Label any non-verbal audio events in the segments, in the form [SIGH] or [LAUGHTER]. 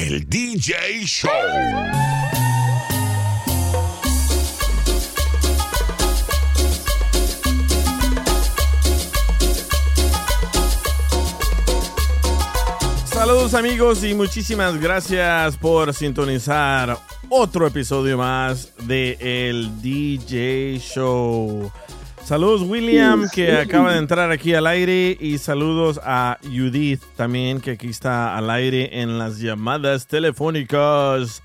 El DJ Show. Saludos amigos y muchísimas gracias por sintonizar otro episodio más de El DJ Show. Saludos William que acaba de entrar aquí al aire y saludos a Judith también que aquí está al aire en las llamadas telefónicas.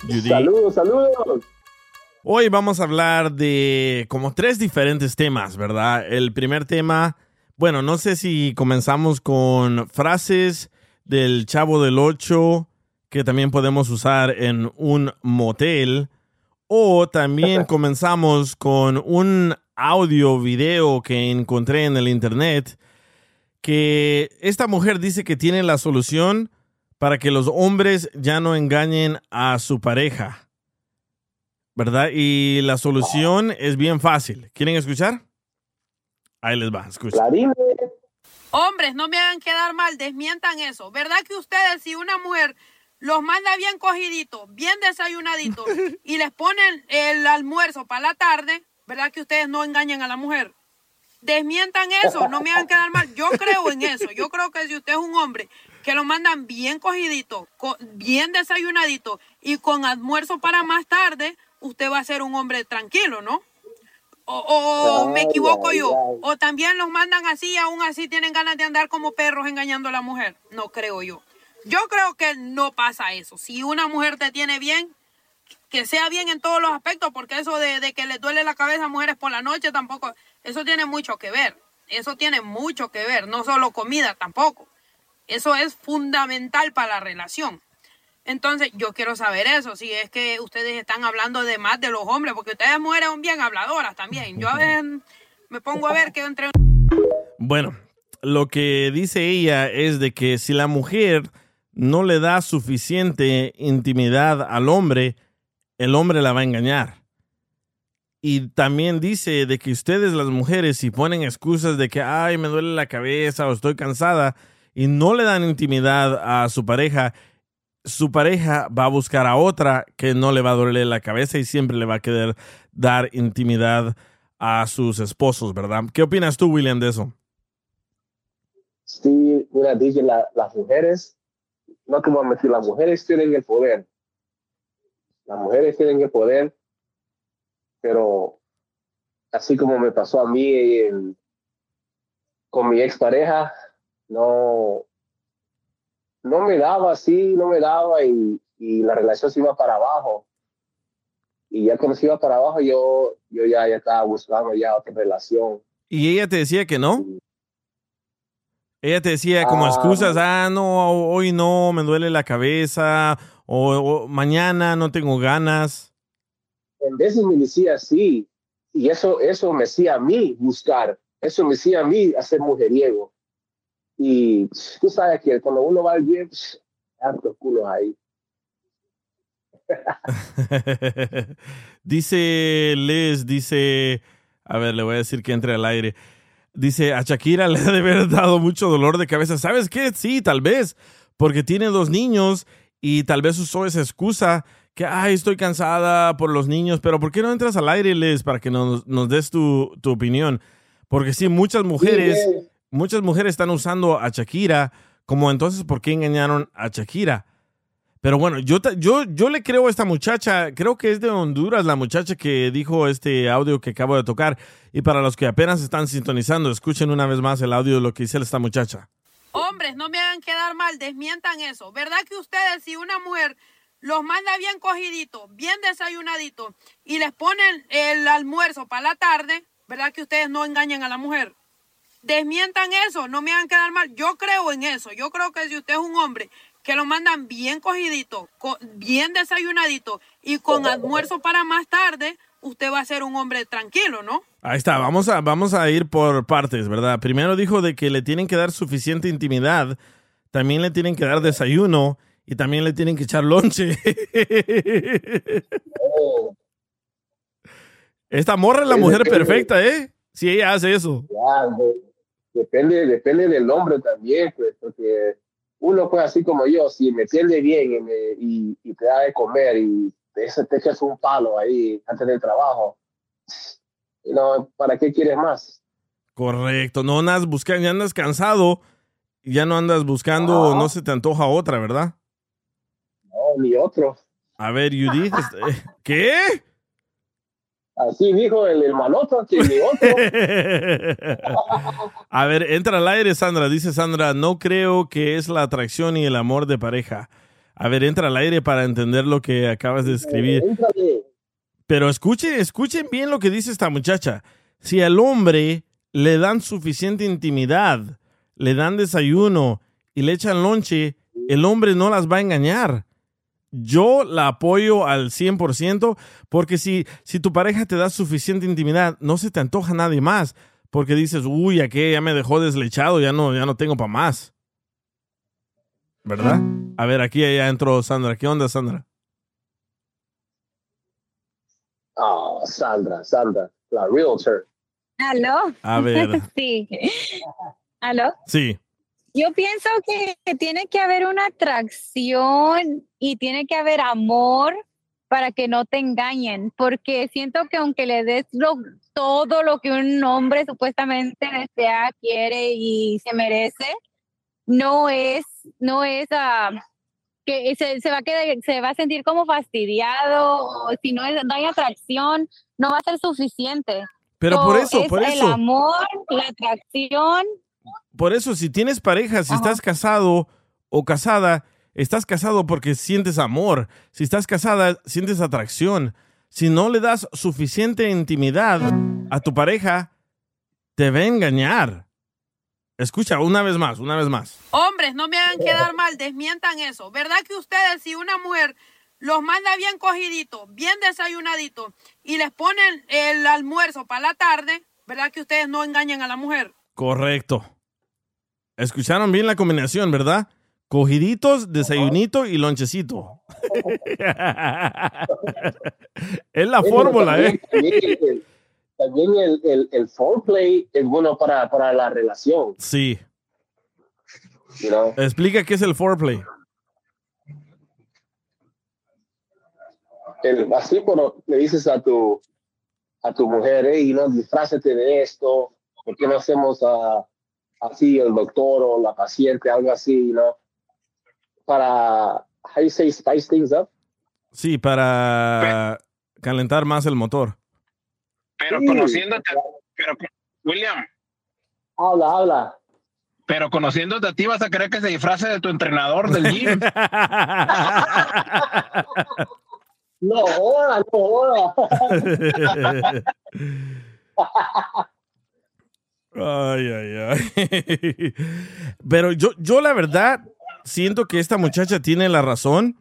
Judith. Saludos, saludos. Hoy vamos a hablar de como tres diferentes temas, ¿verdad? El primer tema, bueno, no sé si comenzamos con frases del Chavo del Ocho que también podemos usar en un motel. O también comenzamos con un audio video que encontré en el internet que esta mujer dice que tiene la solución para que los hombres ya no engañen a su pareja. ¿Verdad? Y la solución es bien fácil. ¿Quieren escuchar? Ahí les va, escuchen. Hombres, no me hagan quedar mal, desmientan eso. ¿Verdad que ustedes, si una mujer los manda bien cogiditos, bien desayunaditos [LAUGHS] y les ponen el almuerzo para la tarde, ¿verdad que ustedes no engañan a la mujer? Desmientan eso, no me hagan quedar mal. Yo creo en eso. Yo creo que si usted es un hombre que lo mandan bien cogidito, co- bien desayunadito y con almuerzo para más tarde, usted va a ser un hombre tranquilo, ¿no? O, o me equivoco yo. O también los mandan así y aún así tienen ganas de andar como perros engañando a la mujer. No creo yo. Yo creo que no pasa eso. Si una mujer te tiene bien, que sea bien en todos los aspectos, porque eso de, que le duele la cabeza a mujeres por la noche tampoco, eso tiene mucho que ver. Eso tiene mucho que ver, no solo comida tampoco. Eso es fundamental para la relación. Entonces, yo quiero saber eso, si es que ustedes están hablando de más de los hombres, porque ustedes mujeres son bien habladoras también. Yo a veces me pongo a ver que entre Bueno, lo que dice ella es de que si la mujer no le da suficiente intimidad al hombre, el hombre la va a engañar. Y también dice de que ustedes las mujeres si ponen excusas de que, ay, me duele la cabeza o estoy cansada y no le dan intimidad a su pareja, su pareja va a buscar a otra que no le va a doler la cabeza y siempre le va a querer dar intimidad a sus esposos, ¿verdad? ¿Qué opinas tú, William, de eso? Sí, mira, dije, la- las mujeres, no te voy a mentir, las mujeres tienen el poder. Las mujeres tienen el poder, pero así como me pasó a mí con mi expareja, no, no me daba así, no me daba y, y la relación se iba para abajo. Y ya cuando se iba para abajo, yo, yo ya, ya estaba buscando ya otra relación. ¿Y ella te decía que no? Ella te decía como Ah. excusas, ah, no, hoy no, me duele la cabeza, o, o mañana no tengo ganas. en veces me decía así, y eso, eso me hacía a mí buscar, eso me hacía a mí hacer mujeriego. Y tú sabes que cuando uno va al gym, hartos culos ahí. [LAUGHS] dice Liz, dice, a ver, le voy a decir que entre al aire. Dice, a Shakira le [LAUGHS] ha de haber dado mucho dolor de cabeza. ¿Sabes qué? Sí, tal vez, porque tiene dos niños y tal vez usó esa excusa que, ay, estoy cansada por los niños, pero ¿por qué no entras al aire, Liz, para que nos, nos des tu, tu opinión? Porque sí, muchas mujeres, Sí, muchas mujeres están usando a Shakira como entonces, ¿por qué engañaron a Shakira? Pero bueno, yo, yo, yo le creo a esta muchacha, creo que es de Honduras la muchacha que dijo este audio que acabo de tocar. Y para los que apenas están sintonizando, escuchen una vez más el audio de lo que dice esta muchacha. Hombres, no me hagan quedar mal, desmientan eso. ¿Verdad que ustedes, si una mujer los manda bien cogiditos, bien desayunaditos, y les ponen el almuerzo para la tarde, ¿verdad que ustedes no engañan a la mujer? Desmientan eso, no me hagan quedar mal. Yo creo en eso. Yo creo que si usted es un hombre que lo mandan bien cogidito, co- bien desayunadito y con almuerzo para más tarde, usted va a ser un hombre tranquilo, ¿no? Ahí está, vamos a, vamos a ir por partes, ¿verdad? Primero dijo de que le tienen que dar suficiente intimidad, también le tienen que dar desayuno y también le tienen que echar lonche. Oh, [LAUGHS] Esta morra es la mujer perfecta, ¿eh? Si ella hace eso. ya, de- depende, depende del hombre también, pues, porque uno pues así como yo, si me atiende bien y, me- y- y te da de comer y te, te echas un palo ahí antes del trabajo, no, ¿para qué quieres más? Correcto, no andas buscando, ya andas cansado, y ya no andas buscando, Ah. no se te antoja otra, ¿verdad? No, ni otro. A ver, Judith, este- [LAUGHS] ¿qué? Así dijo el ni otro. [LAUGHS] A ver, entra al aire, Sandra. Dice Sandra, no creo que es la atracción y el amor de pareja. A ver, entra al aire para entender lo que acabas de escribir. Éntrale. Pero escuchen, escuchen bien lo que dice esta muchacha. Si al hombre le dan suficiente intimidad, le dan desayuno y le echan lonche, el hombre no las va a engañar. Yo la apoyo al 100% porque si, si tu pareja te da suficiente intimidad, no se te antoja nadie más. Porque dices, uy, aquel ya me dejó deslechado, ya no, ya no tengo para más. ¿Verdad? A ver, aquí ya entró Sandra. ¿Qué onda, Sandra? Ah, Sandra, Sandra, la realtor. ¿Aló? A ver, [LAUGHS] Sí. ¿Aló? sí. Yo pienso que, que tiene que haber una atracción y tiene que haber amor para que no te engañen, porque siento que aunque le des lo- todo lo que un hombre supuestamente desea, quiere y se merece, no es, no es ah, que se, se va a quedar, se va a sentir como fastidiado, o si no, es, no hay atracción, no va a ser suficiente. Pero So, por eso, es por El eso. amor, la atracción Por eso, si tienes pareja, si estás casado o casada, estás casado porque sientes amor. Si estás casada, sientes atracción. Si no le das suficiente intimidad a tu pareja, te va a engañar. Escucha, una vez más, una vez más. Hombres, no me hagan quedar mal, desmientan eso. ¿Verdad que ustedes, si una mujer los manda bien cogiditos, bien desayunaditos, y les ponen el almuerzo para la tarde, ¿verdad que ustedes no engañan a la mujer? Correcto. Escucharon bien la combinación, ¿verdad? Cogiditos, desayunito y lonchecito. [LAUGHS] es la fórmula, también- ¿eh? También, el, el, foreplay es bueno para, para la relación. Sí. You know? Explica qué es el foreplay. El- así cuando le dices a tu, a tu mujer, hey, no, disfrázate de esto, ¿por qué no hacemos ah, así el doctor o la paciente, algo así, ¿no? Para, how you say, spice things up? Sí, para calentar más el motor. Pero Sí. conociéndote, pero William, Habla, habla. pero conociéndote a ti vas a creer que se disfrace de tu entrenador del gym. [LAUGHS] No, joda, no, joda. [LAUGHS] Ay, ay, ay. [LAUGHS] Pero yo, yo la verdad siento que esta muchacha tiene la razón.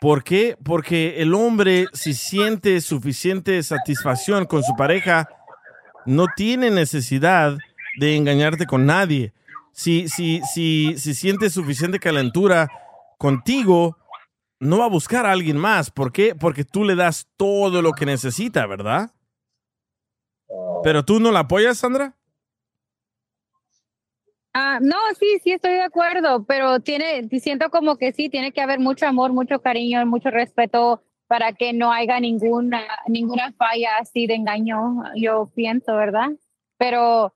¿Por qué? Porque el hombre, si siente suficiente satisfacción con su pareja, no tiene necesidad de engañarte con nadie. Si, si, si, si siente suficiente calentura contigo, no va a buscar a alguien más. ¿Por qué? Porque tú le das todo lo que necesita, ¿verdad? ¿Pero tú no la apoyas, Sandra? Ah, no, sí, sí estoy de acuerdo, pero tiene, siento como que sí, tiene que haber mucho amor, mucho cariño, mucho respeto para que no haya ninguna, ninguna falla así de engaño, yo pienso, ¿verdad? Pero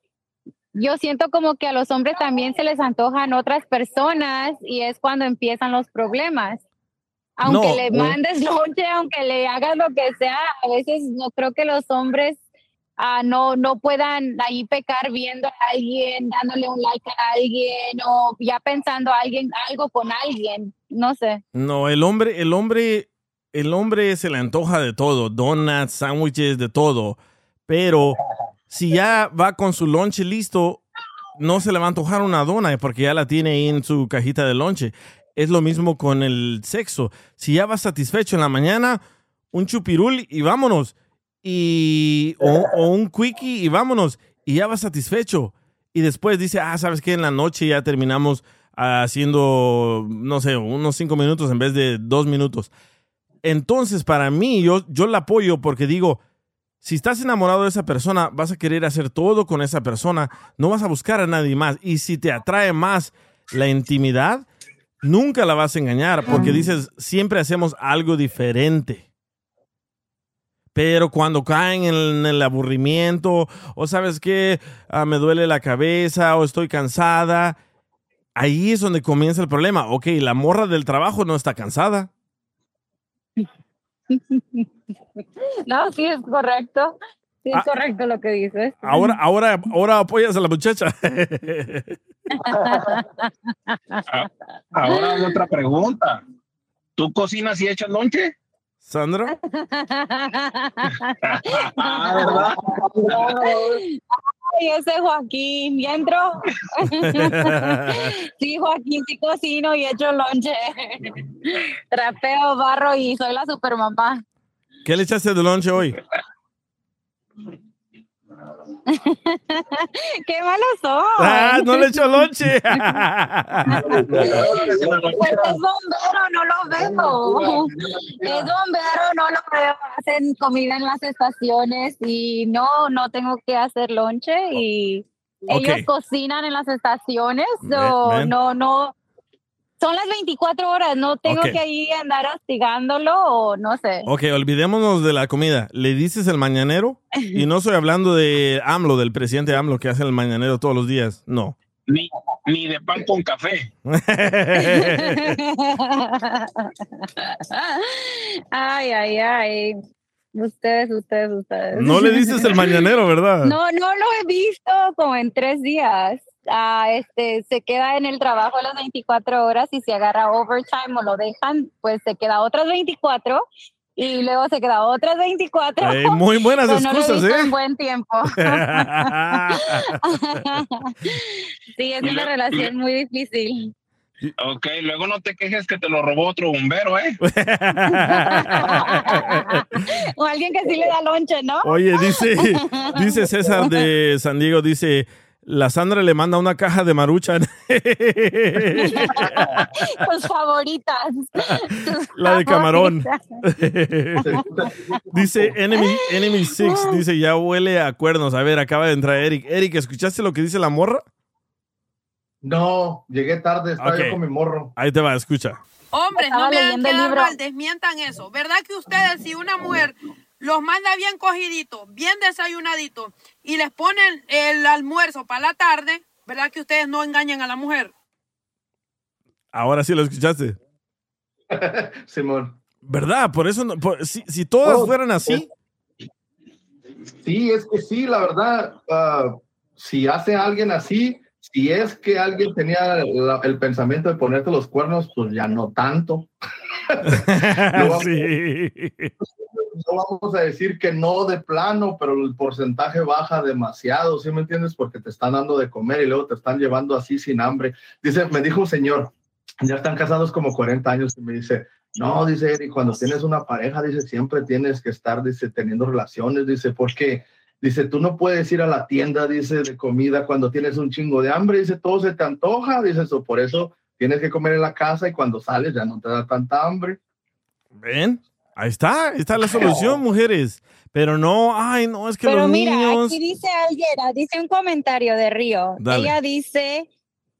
yo siento como que a los hombres también se les antojan otras personas y es cuando empiezan los problemas. Aunque No, le eh. mandes [LAUGHS] lonche, aunque le hagas lo que sea, a veces no creo que los hombres ah, no, no puedan ahí pecar viendo a alguien, dándole un like a alguien o ya pensando a alguien, algo con alguien, no sé. No, el hombre, el hombre, el hombre se le antoja de todo, donuts, sándwiches, de todo. Pero si ya va con su lonche listo, no se le va a antojar una dona porque ya la tiene ahí en su cajita de lonche. Es lo mismo con el sexo. Si ya va satisfecho en la mañana, un chupirul y vámonos. Y, o, [LAUGHS] o un quickie y vámonos. Y ya va satisfecho. Y después dice, ah, ¿sabes qué? En la noche ya terminamos haciendo, no sé, unos cinco minutos en vez de dos minutos. Entonces, para mí, yo, yo la apoyo porque digo, si estás enamorado de esa persona, vas a querer hacer todo con esa persona, no vas a buscar a nadie más. Y si te atrae más la intimidad, nunca la vas a engañar porque dices, siempre hacemos algo diferente. Pero cuando caen en el aburrimiento, o sabes que me duele la cabeza, o estoy cansada, ahí es donde comienza el problema. Ok, la morra del trabajo no está cansada. [LAUGHS] No, sí es correcto. Sí es Ah. correcto lo que dices. Ahora, ahora, ahora apoyas a la muchacha. [LAUGHS] Ahora hay otra pregunta. ¿Tú cocinas y echas lonche? Sandra. [LAUGHS] Ah. Ay, ese Joaquín, ¿ya entró? [LAUGHS] sí, Joaquín, sí cocino y echo lonche. Trapeo, barro y soy la supermamá. ¿Qué le echaste de lonche hoy? [LAUGHS] ¡Qué malos son! Ah, no le echó lonche. [LAUGHS] [LAUGHS] Pues es bombero, no lo veo. Es bombero, no lo veo. Hacen comida en las estaciones y no, no tengo que hacer lonche y ellos cocinan en las estaciones. So, ven. no, no. Son las 24 horas, no tengo Ok. que ahí andar hostigándolo o no sé. ok, olvidémonos de la comida. ¿Le dices el mañanero? [LAUGHS] Y no estoy hablando de AMLO, del presidente AMLO que hace el mañanero todos los días. No. Ni, ni de pan con café. [LAUGHS] ay, ay, ay. Ustedes, ustedes, ustedes. No le dices el mañanero, ¿verdad? No, no lo he visto como en tres días. Ah, este, se queda en el trabajo las 24 horas y si agarra overtime o lo dejan, pues se queda otras 24 y luego se queda otras 24. Ey, muy buenas [LAUGHS] Pues no excusas, visto ¿eh? en buen tiempo. [LAUGHS] sí, es una relación muy difícil. Ok, luego no te quejes que te lo robó otro bombero, ¿eh? [LAUGHS] o alguien que sí le da lonche, ¿no? Oye, dice, dice César de San Diego, dice, la Sandra le manda una caja de maruchan. [LAUGHS] Tus favoritas. Tus La de camarón. favoritas. dice Enemy, Enemy Six, dice, ya huele a cuernos. A ver, acaba de entrar Eric. Eric, ¿escuchaste lo que dice la morra? No, llegué tarde, estaba Ok. yo con mi morro. Ahí te va, escucha. Hombres, no me hagan quedar mal, desmientan eso. ¿Verdad que ustedes, si una mujer los manda bien cogiditos, bien desayunaditos, y les ponen el almuerzo para la tarde, ¿verdad que ustedes no engañan a la mujer? Ahora sí lo escuchaste. [LAUGHS] Simón. ¿Verdad? Por eso, no- por- si, si todas Oh, fueran así, Sí, es que sí, la verdad, ah, si hace alguien así, si es que alguien tenía la- el pensamiento de ponerte los cuernos, pues ya no tanto. [LAUGHS] vamos- sí. No vamos a decir que no de plano, pero el porcentaje baja demasiado, ¿sí me entiendes? Porque te están dando de comer y luego te están llevando así sin hambre. Dice, me dijo un señor, ya están casados como 40 años y me dice, no, dice Eric, cuando tienes una pareja, dice, siempre tienes que estar, dice, teniendo relaciones, dice, porque, dice, tú no puedes ir a la tienda, dice, de comida cuando tienes un chingo de hambre, dice, todo se te antoja, dice, eso, por eso tienes que comer en la casa y cuando sales ya no te da tanta hambre. ¿ven? Ahí está, ahí está la solución, mujeres. Pero no, ay, no, es que Pero los mira, niños... aquí dice alguien, ah, dice un comentario de Río. Dale. Ella dice,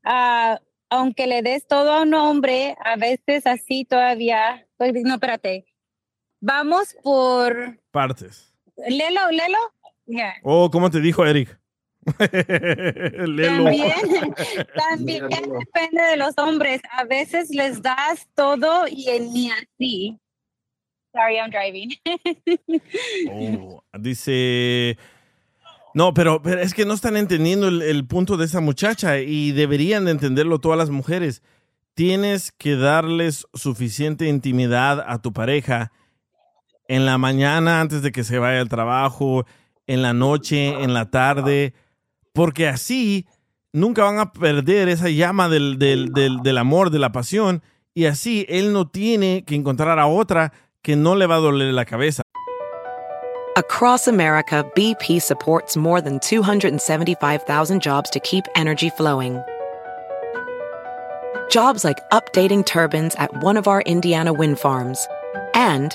ah, aunque le des todo a un hombre, a veces así todavía, pues, no, espérate. Vamos por, Partes. léelo, léelo. Ya. Oh, ¿cómo te dijo Eric? [LAUGHS] También, [LAUGHS] también depende de los hombres. A veces les das todo y ni así. Sorry, I'm driving. Oh, dice. No, pero, pero es que no están entendiendo el, el punto de esa muchacha y deberían de entenderlo todas las mujeres. Tienes que darles suficiente intimidad a tu pareja en la mañana antes de que se vaya al trabajo, en la noche, en la tarde, porque así nunca van a perder esa llama del, del, del, del amor, de la pasión, y así él no tiene que encontrar a otra que no le va a doler la cabeza. Across America, BP supports more than 275,000 jobs to keep energy flowing. Jobs like updating turbines at one of our Indiana wind farms and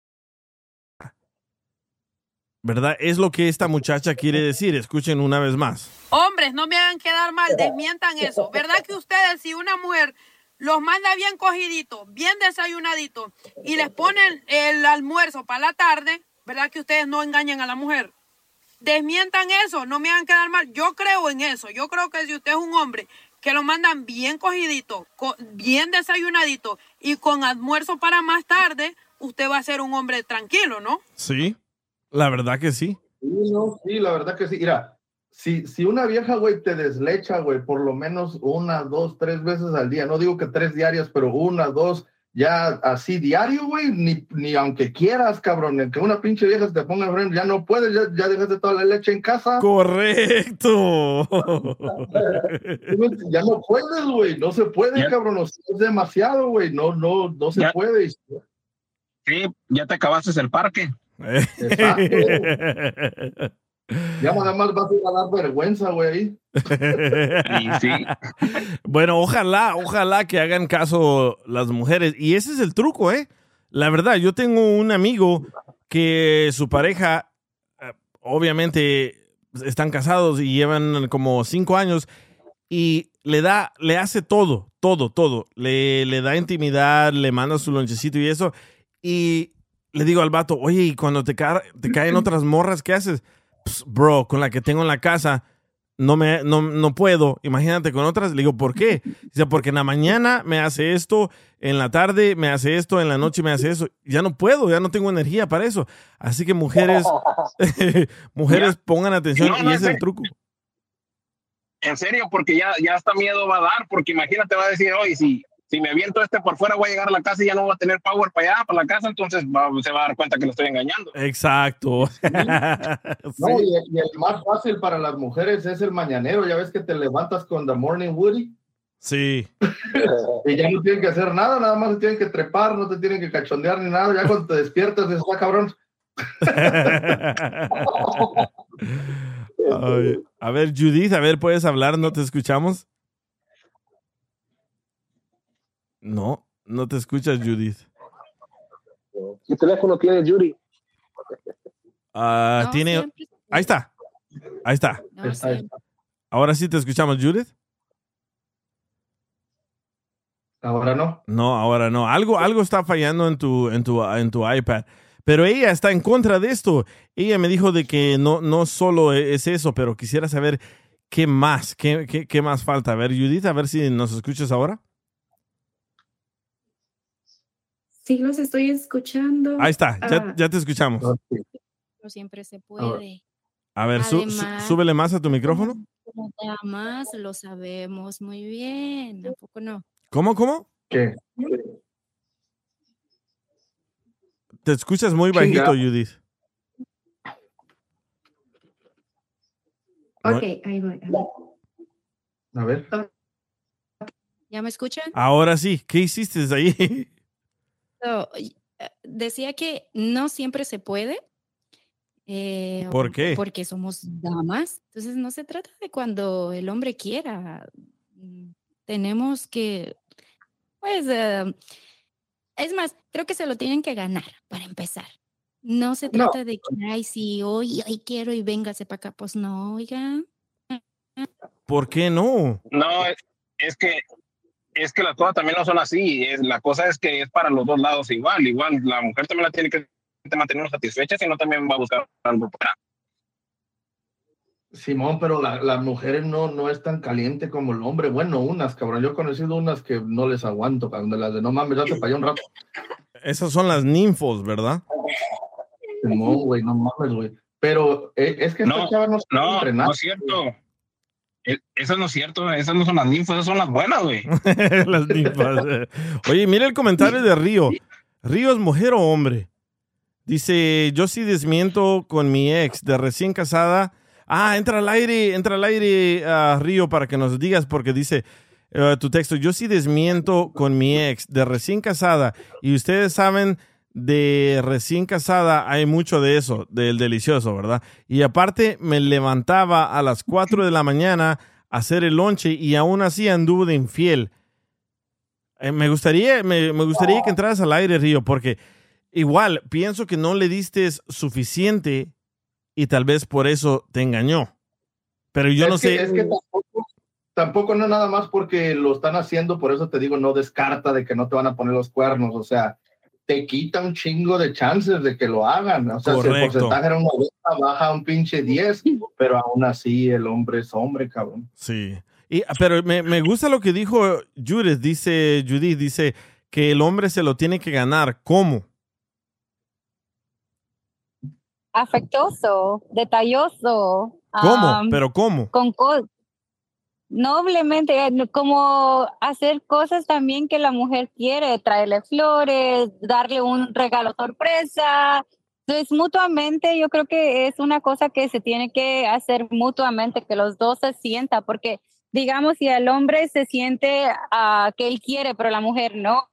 ¿Verdad? Es lo que esta muchacha quiere decir. Escuchen una vez más. Hombres, no me hagan quedar mal, desmientan eso. ¿Verdad que ustedes, si una mujer los manda bien cogiditos, bien desayunaditos, y les ponen el almuerzo para la tarde, ¿verdad que ustedes no engañan a la mujer? Desmientan eso, no me hagan quedar mal. Yo creo en eso. Yo creo que si usted es un hombre que lo mandan bien cogidito, co- bien desayunadito y con almuerzo para más tarde, usted va a ser un hombre tranquilo, ¿no? Sí, la verdad que sí. Sí, no, sí, la verdad que sí. Mira, si, si una vieja, güey, te deslecha, güey, por lo menos una, dos, tres veces al día, no digo que tres diarias, pero una, dos, ya así diario, güey, ni, ni aunque quieras, cabrón, que una pinche vieja se te ponga enfrente, ya no puedes, ya, ya dejaste toda la leche en casa. Correcto. Ya no puedes, güey, no se puede, Ya. cabrón, o sea, es demasiado, güey, no, no, no se Ya. puede. Sí, ya te acabaste el parque. Ya nada más vas a dar vergüenza, güey, sí. [LAUGHS] Bueno, ojalá, ojalá que hagan caso las mujeres. Y ese es el truco, ¿eh? La verdad, yo tengo un amigo que su pareja, eh, obviamente, están casados y llevan como cinco años y le da, le hace todo, todo, todo. Le, le da intimidad, le manda su lonchecito y eso. Y le digo al vato, oye, y cuando te, ca- te caen otras morras, ¿qué haces? "Ps, bro, con la que tengo en la casa, no, me, no, no puedo. Imagínate con otras. Le digo, ¿por qué? Dice, porque en la mañana me hace esto, en la tarde me hace esto, en la noche me hace eso. Ya no puedo, ya no tengo energía para eso. Así que mujeres, [LAUGHS] mujeres pongan atención No, y ese es el truco. En serio, porque ya, ya hasta miedo va a dar, porque imagínate, va a decir, oye, si, si me aviento este por fuera, voy a llegar a la casa y ya no voy a tener power para allá, para la casa, entonces va- se va a dar cuenta que lo estoy engañando. Exacto. [LAUGHS] No, y, y el más fácil para las mujeres es el mañanero. Ya ves que te levantas con The Morning Woody Sí. [LAUGHS] y ya no tienen que hacer nada, nada más se tienen que trepar, no te tienen que cachondear ni nada. Ya cuando te despiertas, dices, ah, cabrón. [LAUGHS] Ay, a ver, Judith, a ver, ¿puedes hablar? ¿No te escuchamos? No, no te escuchas, Judith. ¿Qué teléfono tiene Yuri? Ah, No, tiene... siempre- Ahí está. Ahí está. no, Está- siempre. Ahora sí te escuchamos, Judith. Ahora no. No, ahora no. Algo, algo está fallando en tu, en tu, en tu iPad. Pero ella está en contra de esto. Ella me dijo de que no, no solo es eso, pero quisiera saber qué más, qué, qué, qué más falta. A ver, Judith, a ver si nos escuchas ahora. Sí, los estoy escuchando. Ahí está, ya, Ah, ya te escuchamos. pero siempre se puede. A ver, Además- súbele más a tu micrófono. Como te amas, lo sabemos muy bien. ¿A poco no? ¿Cómo, cómo? ¿Qué? Te escuchas muy bajito, Judith. Ok, ahí voy. a ver. A ver. ¿Ya me escuchan? Ahora sí, ¿qué hiciste ahí? [LAUGHS] So, y- eh, decía que no siempre se puede. eh, ¿Por qué? Porque somos damas. Entonces no se trata de cuando el hombre quiera. Mm, Tenemos que, pues, eh, es más, creo que se lo tienen que ganar para empezar. No se No. trata de que, ay, sí, hoy, hoy quiero y véngase para acá. Pues no, oiga. ¿Por qué no? No, es, es que es que las cosas también no son así. Es, la cosa es que es para los dos lados igual. Igual la mujer también la tiene que mantener satisfecha, si no también va a buscar algo para. Simón, pero la- las mujeres no, no es tan caliente como el hombre. Bueno, unas, cabrón. Yo he conocido unas que no les aguanto. De las de no mames, date para allá un rato. Esas son las ninfos, ¿verdad? Simón, güey, no mames, güey. Pero eh, es que No, no no, entrenar. no es cierto. Eso no cierto, esas no son las ninfas, esas son las buenas, güey. [LAUGHS] las ninfas. eh. Oye, mira el comentario de Río. Río es mujer o hombre. Dice, yo sí desmiento con mi ex de recién casada. Ah, entra al aire, entra al aire, ah, Río, para que nos digas, porque dice eh, tu texto, yo sí desmiento con mi ex de recién casada. Y ustedes saben, de recién casada hay mucho de eso, del delicioso, ¿verdad? Y aparte me levantaba a las 4 de la mañana a hacer el lonche y aún así anduvo de infiel. Eh, me gustaría, me, me gustaría que entraras al aire, Río, porque igual pienso que no le diste suficiente y tal vez por eso te engañó. Pero yo es no que, sé. Es que tampoco, tampoco no nada más porque lo están haciendo, por eso te digo, no descarta de que no te van a poner los cuernos. O sea, te quita un chingo de chances de que lo hagan. O sea, si el porcentaje era un 90, baja un pinche 10, [LAUGHS] pero aún así el hombre es hombre, cabrón. Sí. Y, pero me, me gusta lo que dijo Judith, dice Judith, dice que el hombre se lo tiene que ganar. ¿Cómo? afectuoso, detalloso. ¿Cómo? ¿Pero cómo? Con co- noblemente, eh, como hacer cosas también que la mujer quiere, traerle flores, darle un regalo sorpresa. Entonces, mutuamente, yo creo que es una cosa que se tiene que hacer mutuamente, que los dos se sientan, porque digamos, si el hombre se siente que él quiere, pero la mujer no,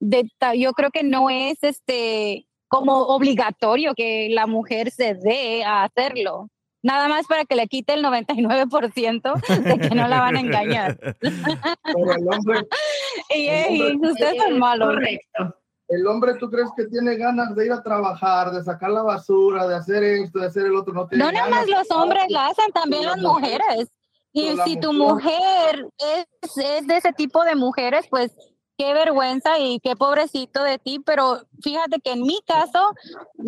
de yo creo que no es este como obligatorio que la mujer se dé a hacerlo. Nada más para que le quite el 99% de que no la van a engañar. Pero el hombre, [LAUGHS] y, el y hombre- ustedes son malos. el hombre, ¿tú crees que tiene ganas de ir a trabajar, de sacar la basura, de hacer esto, de hacer el otro? No, tiene No nada más los hombres la hacen, también La las mujer- mujeres. Y si tu mujer- mujer es, es de ese tipo de mujeres, pues qué vergüenza y qué pobrecito de ti. Pero fíjate que en mi caso,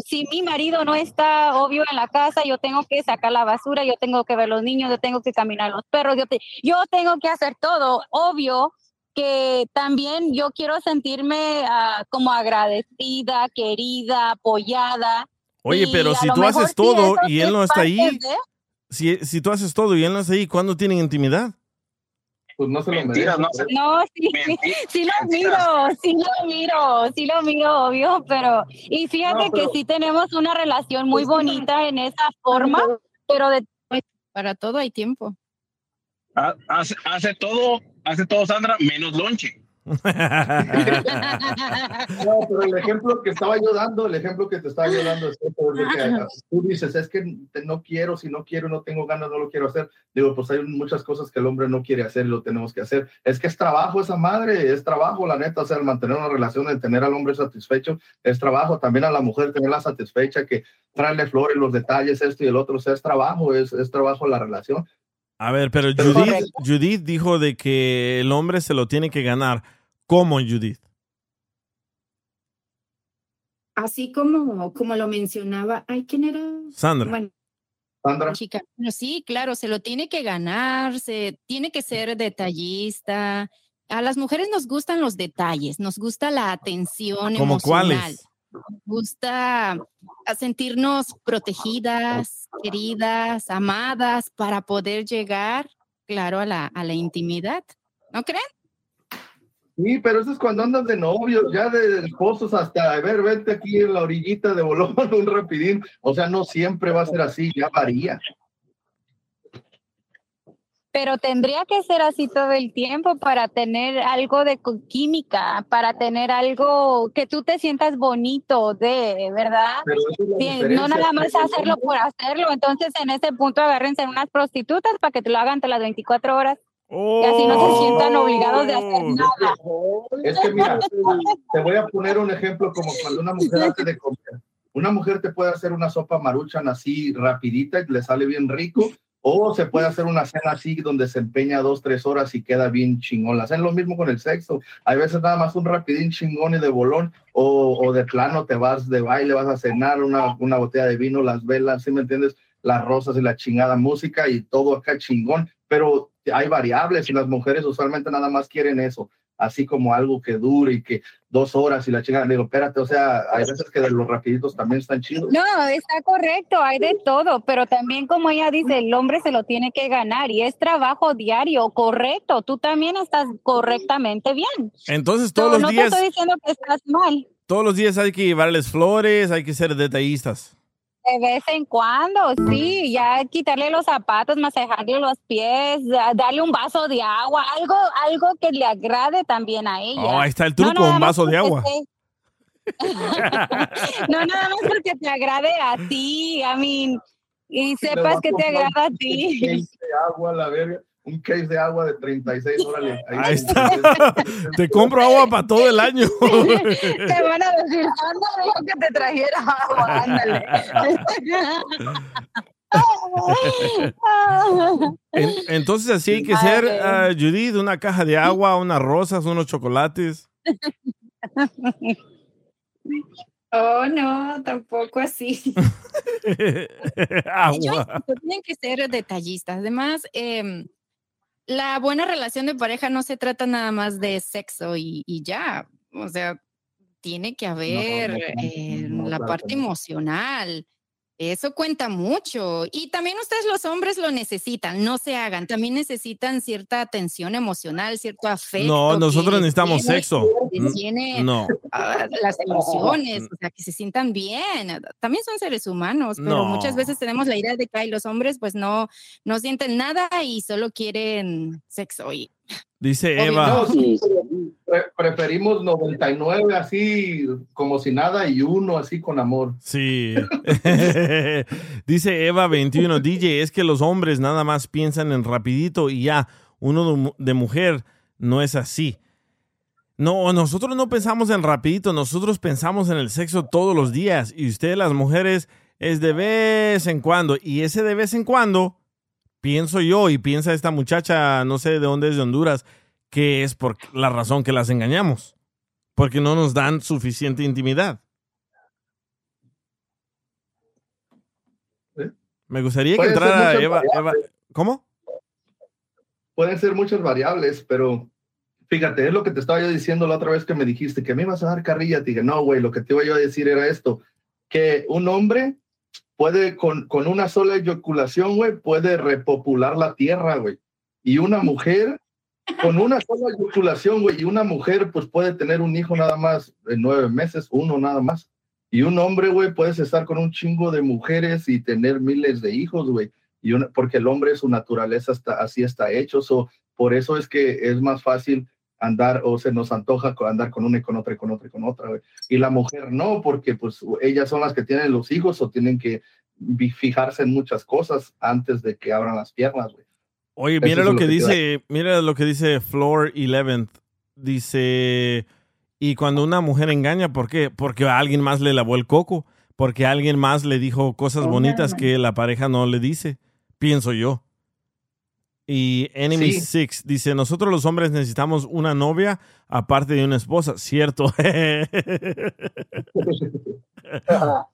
si mi marido no está obvio en la casa, yo tengo que sacar la basura, yo tengo que ver los niños, yo tengo que caminar los perros, yo, te- yo tengo que hacer todo. Obvio que también yo quiero sentirme ah, como agradecida, querida, apoyada. Oye, pero si tú haces todo eso y él no está ahí, de- si, si tú haces todo y él no está ahí, ¿cuándo tienen intimidad? Pues no se lo Mentiras, merece. no No, sí, Mentira, sí lo miro, sí lo miro, sí lo miro, obvio, pero y fíjate No, pero- que sí tenemos una relación muy bonita en esa forma, pero de Para todo hay tiempo. Ha- Hace, hace todo, hace todo Sandra, menos lonche. No, pero el ejemplo que estaba yo dando, el ejemplo que te estaba yo dando es que tú dices, es que no quiero, si no quiero, no tengo ganas, no lo quiero hacer. Digo, pues hay muchas cosas que el hombre no quiere hacer y lo tenemos que hacer. Es que es trabajo esa madre, es trabajo, la neta, o sea, el mantener una relación, el tener al hombre satisfecho, es trabajo. También a la mujer tenerla satisfecha, que traerle flores, los detalles, esto y el otro, o sea, es trabajo, es, es trabajo la relación. A ver, pero Judith, Judith dijo de que el hombre se lo tiene que ganar. ¿Cómo, Judith? Así como, como lo mencionaba, ay, ¿quién era? Sandra. Bueno, Sandra. chica. Bueno, sí, claro, se lo tiene que ganar, se tiene que ser detallista. A las mujeres nos gustan los detalles, nos gusta la atención ¿Cómo emocional. cuáles? Gusta sentirnos protegidas, queridas, amadas para poder llegar, claro, a la, a la intimidad. ¿No creen? Sí, pero eso es cuando andas de novios, ya de esposos hasta, a ver, vente aquí en la orillita de bolón, un rapidín. O sea, no siempre va a ser así, ya varía. Pero tendría que ser así todo el tiempo para tener algo de química, para tener algo que tú te sientas bonito de, ¿verdad? No nada más hacerlo por hacerlo, entonces en ese punto agárrense unas prostitutas para que te lo hagan de las 24 horas y así no se sientan obligados de hacer nada. Es que mira, te voy a poner un ejemplo como cuando una mujer hace de comer. Una mujer te puede hacer una sopa maruchan así rapidita y le sale bien rico, o se puede hacer una cena así donde se empeña dos, tres horas y queda bien chingón. Hacen lo mismo con el sexo. Hay veces nada más un rapidín chingón y de bolón, o, o de plano te vas de baile, vas a cenar una, una botella de vino, las velas, ¿sí me entiendes? Las rosas y la chingada música y todo acá chingón, pero hay variables y las mujeres usualmente nada más quieren eso, así como algo que dure y que dos horas y la chingada. Le digo, espérate, o sea, hay veces que de los rapiditos también están chidos. No, está correcto, hay de todo, pero también como ella dice, el hombre se lo tiene que ganar y es trabajo diario, correcto, tú también estás correctamente bien. Entonces todos No, los no te días, estoy diciendo que estás mal. todos los días hay que llevarles flores, hay que ser detallistas. De vez en cuando, sí, ya quitarle los zapatos, masajarle los pies, da- darle un vaso de agua, algo, algo que le agrade también a ella. Oh, ahí está el No truco, nada un vaso de agua. [LAUGHS] no nada más porque te agrade a ti, a mí, y Le sepas que te agrada a ti. de agua, la verga. Un case de agua de 36, órale. Ahí está. [LAUGHS] Te compro agua para todo el año. Te van a decir, Sandra dijo que te trajera agua, ándale. [LAUGHS] En- entonces así hay que ser, ah, Judith, una caja de agua, unas rosas, unos chocolates. Oh, no, tampoco así. [LAUGHS] agua. Ellos tienen que ser detallistas. Además, em, la buena relación de pareja no se trata nada más de sexo y, y ya. O sea, tiene que haber no, no, la parte emocional. Eso cuenta mucho. Y también ustedes los hombres lo necesitan, no se hagan. También necesitan cierta atención emocional, cierto afecto. No, nosotros necesitamos sexo. llene, No. ah, las emociones, o sea, que se sientan bien. También son seres humanos, pero muchas veces tenemos la idea de que ay, los hombres pues no, no sienten nada y solo quieren sexo. Y Dice Eva. no. Pre- preferimos 99 así como si nada y uno así con amor. Sí. [LAUGHS] Dice Eva 21, DJ, es que los hombres nada más piensan en rapidito y ya, uno de mujer no es así. No, nosotros no pensamos en rapidito, nosotros pensamos en el sexo todos los días y ustedes las mujeres es de vez en cuando y ese de vez en cuando pienso yo y piensa esta muchacha, no sé de dónde es de Honduras, que es por la razón que las engañamos, porque no nos dan suficiente intimidad. ¿Eh? Me gustaría que Pueden entrara Eva, Eva-. ¿Cómo? Pueden ser muchas variables, pero fíjate, es lo que te estaba yo diciendo la otra vez que me dijiste, que me ibas a dar carrilla. Te dije, no, güey, lo que te iba yo a decir era esto, que un hombre puede, con, con una sola eyaculación, güey, puede repopular la tierra, güey. Y una mujer, con una sola eyaculación, güey, y una mujer, pues puede tener un hijo nada más en nueve meses, uno nada más. Y un hombre, güey, puedes estar con un chingo de mujeres y tener miles de hijos, güey. Porque el hombre, su naturaleza está, así está hecho. So, por eso es que es más fácil andar o se nos antoja andar con una y con otra y con otra y con otra. Y la mujer no, porque pues ellas son las que tienen los hijos o tienen que fijarse en muchas cosas antes de que abran las piernas, güey. Oye, mira lo lo que a dice, mira lo que dice Floor 11th. Dice, y cuando una mujer engaña, ¿por qué? Porque a alguien más le lavó el coco, porque alguien más le dijo cosas bonitas que la pareja no le dice, pienso yo. Y Enemy Sí. Six dice, nosotros los hombres necesitamos una novia aparte de una esposa, cierto. [LAUGHS] [LAUGHS]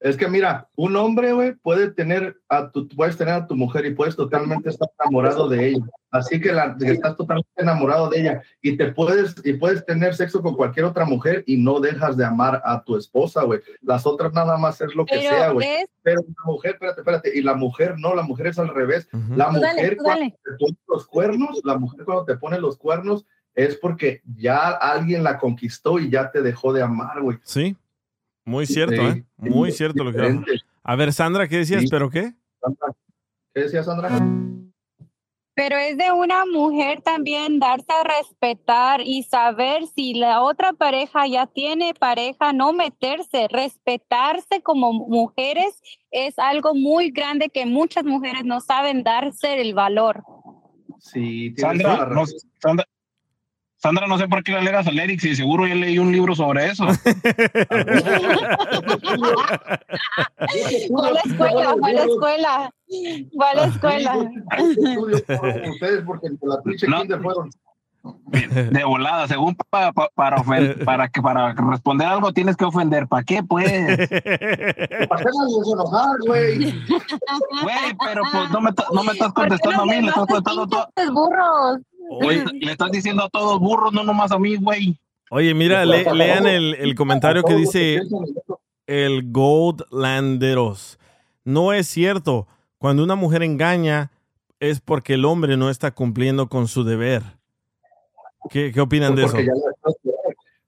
Es que mira, un hombre, güey, puede tener a tu, puedes tener a tu mujer y puedes totalmente estar enamorado de ella. Así que, la, que estás totalmente enamorado de ella y te puedes y puedes tener sexo con cualquier otra mujer y no dejas de amar a tu esposa, güey. Las otras nada más es lo que Pero sea, güey. es- Pero la mujer, espérate, espérate, y la mujer no, la mujer es al revés. La Tú mujer cuando dale. te pone los cuernos, la mujer cuando te pone los cuernos es porque ya alguien la conquistó y ya te dejó de amar, güey. Sí, muy cierto, Sí, ¿eh? Muy cierto lo que. A ver, Sandra, ¿qué decías? Sí. ¿Pero qué? Sandra, ¿Qué decía Sandra? Pero es de una mujer también darse a respetar y saber si la otra pareja ya tiene pareja, no meterse, respetarse como mujeres es algo muy grande que muchas mujeres no saben darse el valor. Sí, Sandra, no. Sandra, Sandra, no sé por qué le leas a Eric, si seguro ya leí un libro sobre eso. [LAUGHS] ¿Cuál escuela? ¿Cuál escuela? ¿Cuál escuela? Ustedes porque la pinche kinder fueron. De volada, según pa- pa- para, ofen- para que para responder algo tienes que ofender. [LAUGHS] ¿Para qué, pues? ¿Para enojar, güey? Güey, pero pues no me, no me estás contestando a mí, le estás contestando a todos. Burros. Oye, [LAUGHS] Le estás diciendo a todos burros, no nomás a mí, güey. oye, mira, le- lean el, el comentario que dice el Goldlanderos. No es cierto. Cuando una mujer engaña es porque el hombre no está cumpliendo con su deber. ¿Qué, qué opinan de eso?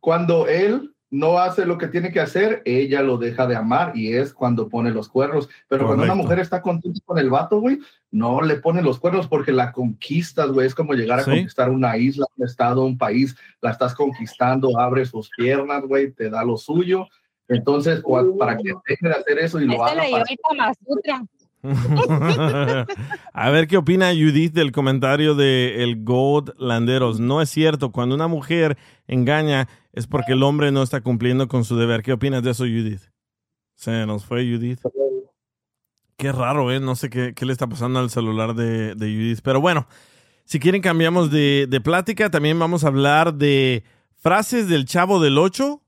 Cuando él no hace lo que tiene que hacer, ella lo deja de amar y es cuando pone los cuernos. Pero cuando una mujer está contenta con el vato, güey, no le pone los cuernos porque la conquistas, güey. Es como llegar a Sí. conquistar una isla, un estado, un país. La estás conquistando, abre sus piernas, güey, te da lo suyo. Entonces, para que deje de hacer eso y lo haga. [LAUGHS] A ver qué opina Judith del comentario de el Goldlanderos. No es cierto. Cuando una mujer engaña es porque el hombre no está cumpliendo con su deber. ¿Qué opinas de eso, Judith? Se nos fue Judith. Qué raro, ¿eh? No sé qué, qué le está pasando al celular de, de Judith. Pero bueno, si quieren cambiamos de, de plática. También vamos a hablar de frases del chavo del 8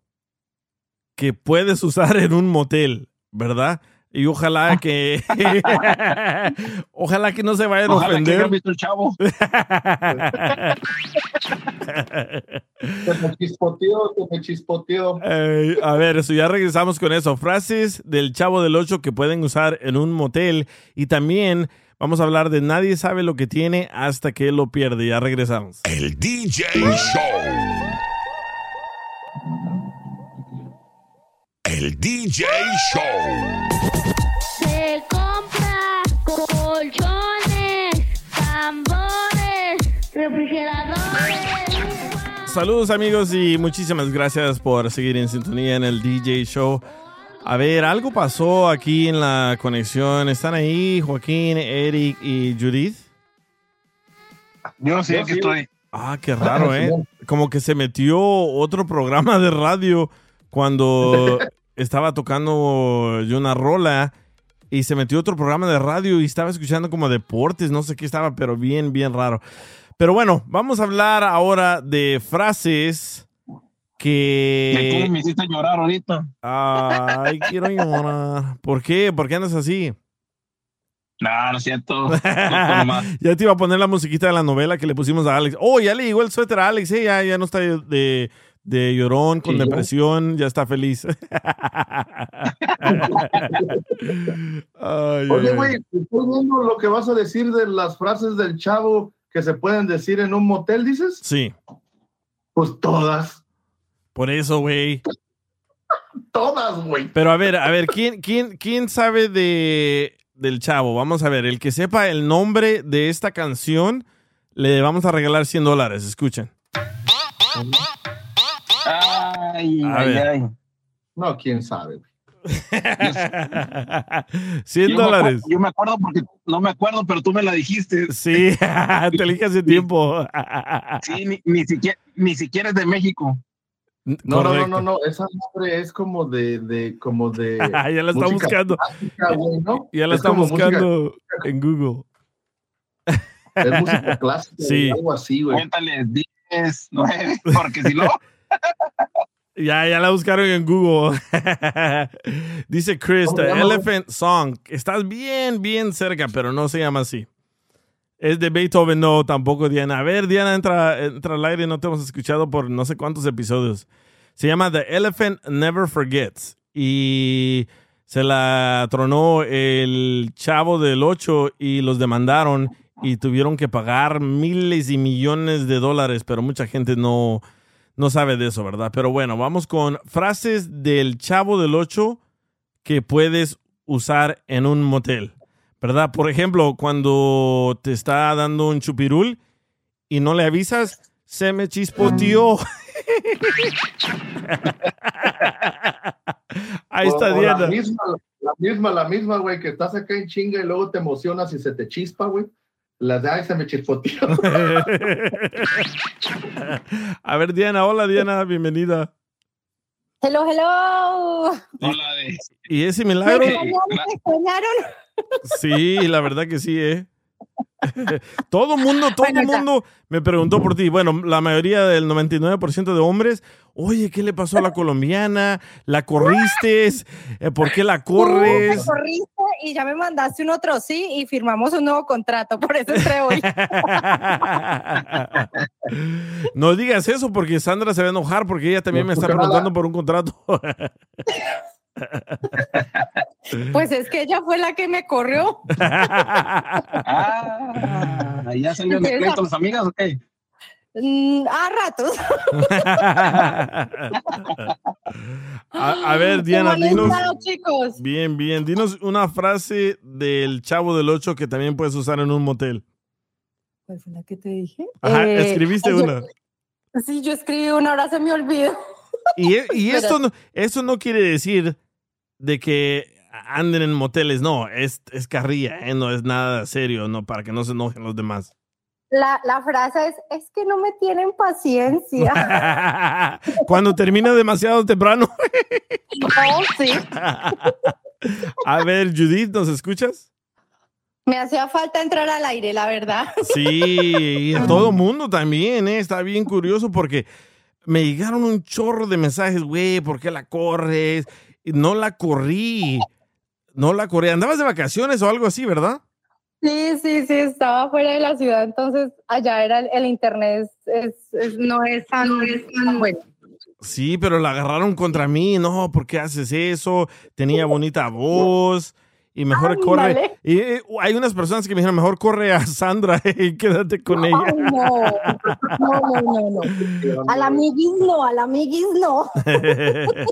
que puedes usar en un motel, ¿verdad? Y ojalá [LAUGHS] que... [LAUGHS] ojalá que no se vayan a Ojalá que ofender. visto el chavo. [LAUGHS] Te me chispoteó, te me chispoteó. Ey, a ver, eso ya regresamos con eso. Frases del Chavo del 8 que pueden usar en un motel. Y también vamos a hablar de nadie sabe lo que tiene hasta que lo pierde. Ya regresamos. El DJ Show. El DJ Show. Saludos amigos y muchísimas gracias por seguir en sintonía en el DJ Show. A ver, algo pasó aquí en la conexión. ¿Están ahí Joaquín, Eric y Judith? Yo sí, Yo aquí estoy. Ah, qué raro, ¿eh? Como que se metió otro programa de radio cuando [LAUGHS] estaba tocando yo una rola y se metió otro programa de radio y estaba escuchando como deportes, no sé qué estaba, pero bien, bien raro. Pero bueno, vamos a hablar ahora de frases Que tú que... me hiciste llorar ahorita. Ay, [LAUGHS] quiero llorar. ¿Por qué? ¿Por qué andas así? No, no es cierto. [LAUGHS] Ya te iba a poner la musiquita de la novela que le pusimos a Alex. Oh, ya le llegó el suéter a Alex, eh, ya, ya no está de, de llorón, con Sí, yo. depresión, ya está feliz. [LAUGHS] Ay, Oye, güey, estoy viendo lo que vas a decir de las frases del chavo que se pueden decir en un motel, dices. Sí, Pues todas, por eso, güey. todas, güey. Pero a ver, a ver, ¿quién, quién, quién sabe de, del chavo? Vamos a ver, el que sepa el nombre de esta canción, le vamos a regalar 100 dólares. Escuchen. Ay, A ay, ver. ay. No, quién sabe. güey. 100 [LAUGHS] Yo me, dólares. acuerdo, yo me acuerdo porque no me acuerdo, pero tú me la dijiste. Sí, [LAUGHS] te elige hace tiempo. Sí, ni, ni siquiera, ni siquiera es de México. No, no, no, no, no, esa nombre es como de, de, como de. [LAUGHS] ya la está buscando. clásica, güey, ¿no? Ya la Es está como música- buscando en Google. Es música clásica, Sí. algo así, güey. Cuéntale 10, 9, porque si no, Ya, ya la buscaron en Google. [LAUGHS] Dice Chris, ¿Cómo The? Elephant Song. Estás bien, bien cerca, pero no se llama así. Es de Beethoven, no, tampoco Diana. A ver, Diana, entra, entra al aire, no te hemos escuchado por no sé cuántos episodios. Se llama The Elephant Never Forgets. Y se la tronó el chavo del 8 y los demandaron y tuvieron que pagar miles y millones de dólares, pero mucha gente no, no sabe de eso, ¿verdad? Pero bueno, vamos con frases del chavo del 8 que puedes usar en un motel. ¿verdad? Por ejemplo, cuando te está dando un chupirul y no le avisas, se me chispoteó. [LAUGHS] Ahí está O- o Diana. La misma, la misma, la misma, güey, que estás acá en chinga y luego te emocionas y se te chispa, güey. La de ay, se me chispoteó. [LAUGHS] A ver, Diana, hola Diana, bienvenida. Hello, hello. Hola de. ¿Y ese ¿Me milagro? ¿Me extrañaron? Sí, la verdad que sí, ¿eh? [LAUGHS] todo mundo, todo el mundo me preguntó por ti. Bueno, la mayoría del 99% de hombres, oye, ¿qué le pasó a la colombiana? ¿La corriste? Eh, ¿Por qué la [LAUGHS] corres? corriste y ya me mandaste un otro sí y firmamos un nuevo contrato, por eso entré hoy. [LAUGHS] No digas eso porque Sandra se va a enojar porque ella también me está preguntando por un contrato. [LAUGHS] Pues es que ella fue la que me corrió. [LAUGHS] Ah, ¿ya salieron de pleito las amigas o qué? Mm, a ratos. [LAUGHS] A, a ver, Diana, ¿Cómo han dinos. chicos? Bien, bien. Dinos una frase del Chavo del Ocho que también puedes usar en un motel. ¿Cuál fue la que te dije? Ajá, Eh, escribiste yo- una. Sí, yo escribí una, ahora se me olvidó. Y, e- y [LAUGHS] esto, no, eso no quiere decir de que anden en moteles, no, es, es carrilla, ¿eh? no es nada serio, no, para que no se enojen los demás. La, la frase es, es que no me tienen paciencia. [LAUGHS] Cuando termina demasiado temprano. oh, sí. [LAUGHS] A ver, Judith, ¿nos escuchas? Me hacía falta entrar al aire, la verdad. Sí, y a [LAUGHS] todo mundo también, ¿eh? Está bien curioso porque me llegaron un chorro de mensajes, güey, ¿por qué la corres? No la corrí, no la corrí. Andabas de vacaciones o algo así, ¿verdad? Sí, sí, sí, estaba fuera de la ciudad, entonces allá era el, el internet, es, es- es- no es tan, no es tan bueno. Sí, pero la agarraron contra mí. No, ¿por qué haces eso? Tenía bonita voz. Y mejor corre. Y eh, hay unas personas que me dijeron, mejor corre a Sandra [LAUGHS] y quédate con Ay, ella. [LAUGHS] no, no, no, no, no. Al amiguis no, al amiguis no. [LAUGHS]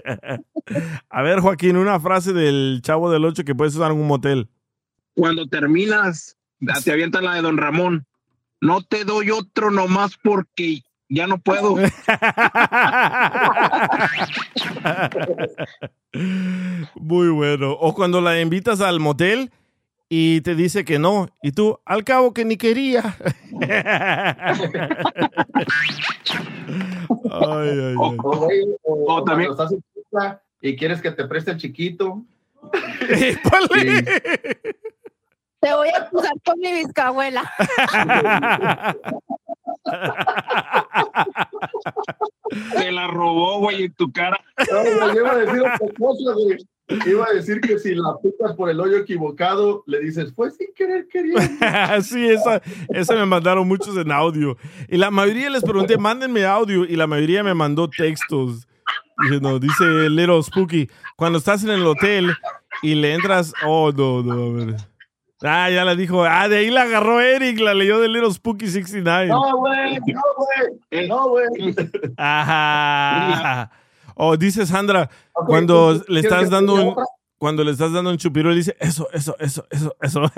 a ver, Joaquín, una frase del Chavo del Ocho que puedes usar en un motel. Cuando terminas, te avientan la de Don Ramón. No te doy otro nomás porque ya no puedo. [LAUGHS] Muy bueno. O cuando la invitas al motel y te dice que no. Y tú, al cabo que ni quería. [LAUGHS] Ay, ay, ay. O, o- O o también- cuando estás en y quieres que te preste el chiquito. [LAUGHS] Te voy a acusar con mi bisabuela. Te la robó, güey, en tu cara. No, güey, iba a decir cosa, güey. Iba a decir que si la picas por el hoyo equivocado, le dices, fue sin querer queriendo. [LAUGHS] sí, esa, esa me mandaron muchos en audio. Y la mayoría les pregunté, mándenme audio. Y la mayoría me mandó textos. Dice Little Spooky, cuando estás en el hotel y le entras, oh, no, no, a ver. Ah, ya la dijo. Ah, de ahí la agarró Eric, la leyó de Little Spooky 69. No, güey, no, güey, no, güey. Ajá. O dice Sandra, cuando le ¿quieres estás dando un, cuando le estás dando un chupiro, dice eso, eso, eso, eso, eso. [LAUGHS]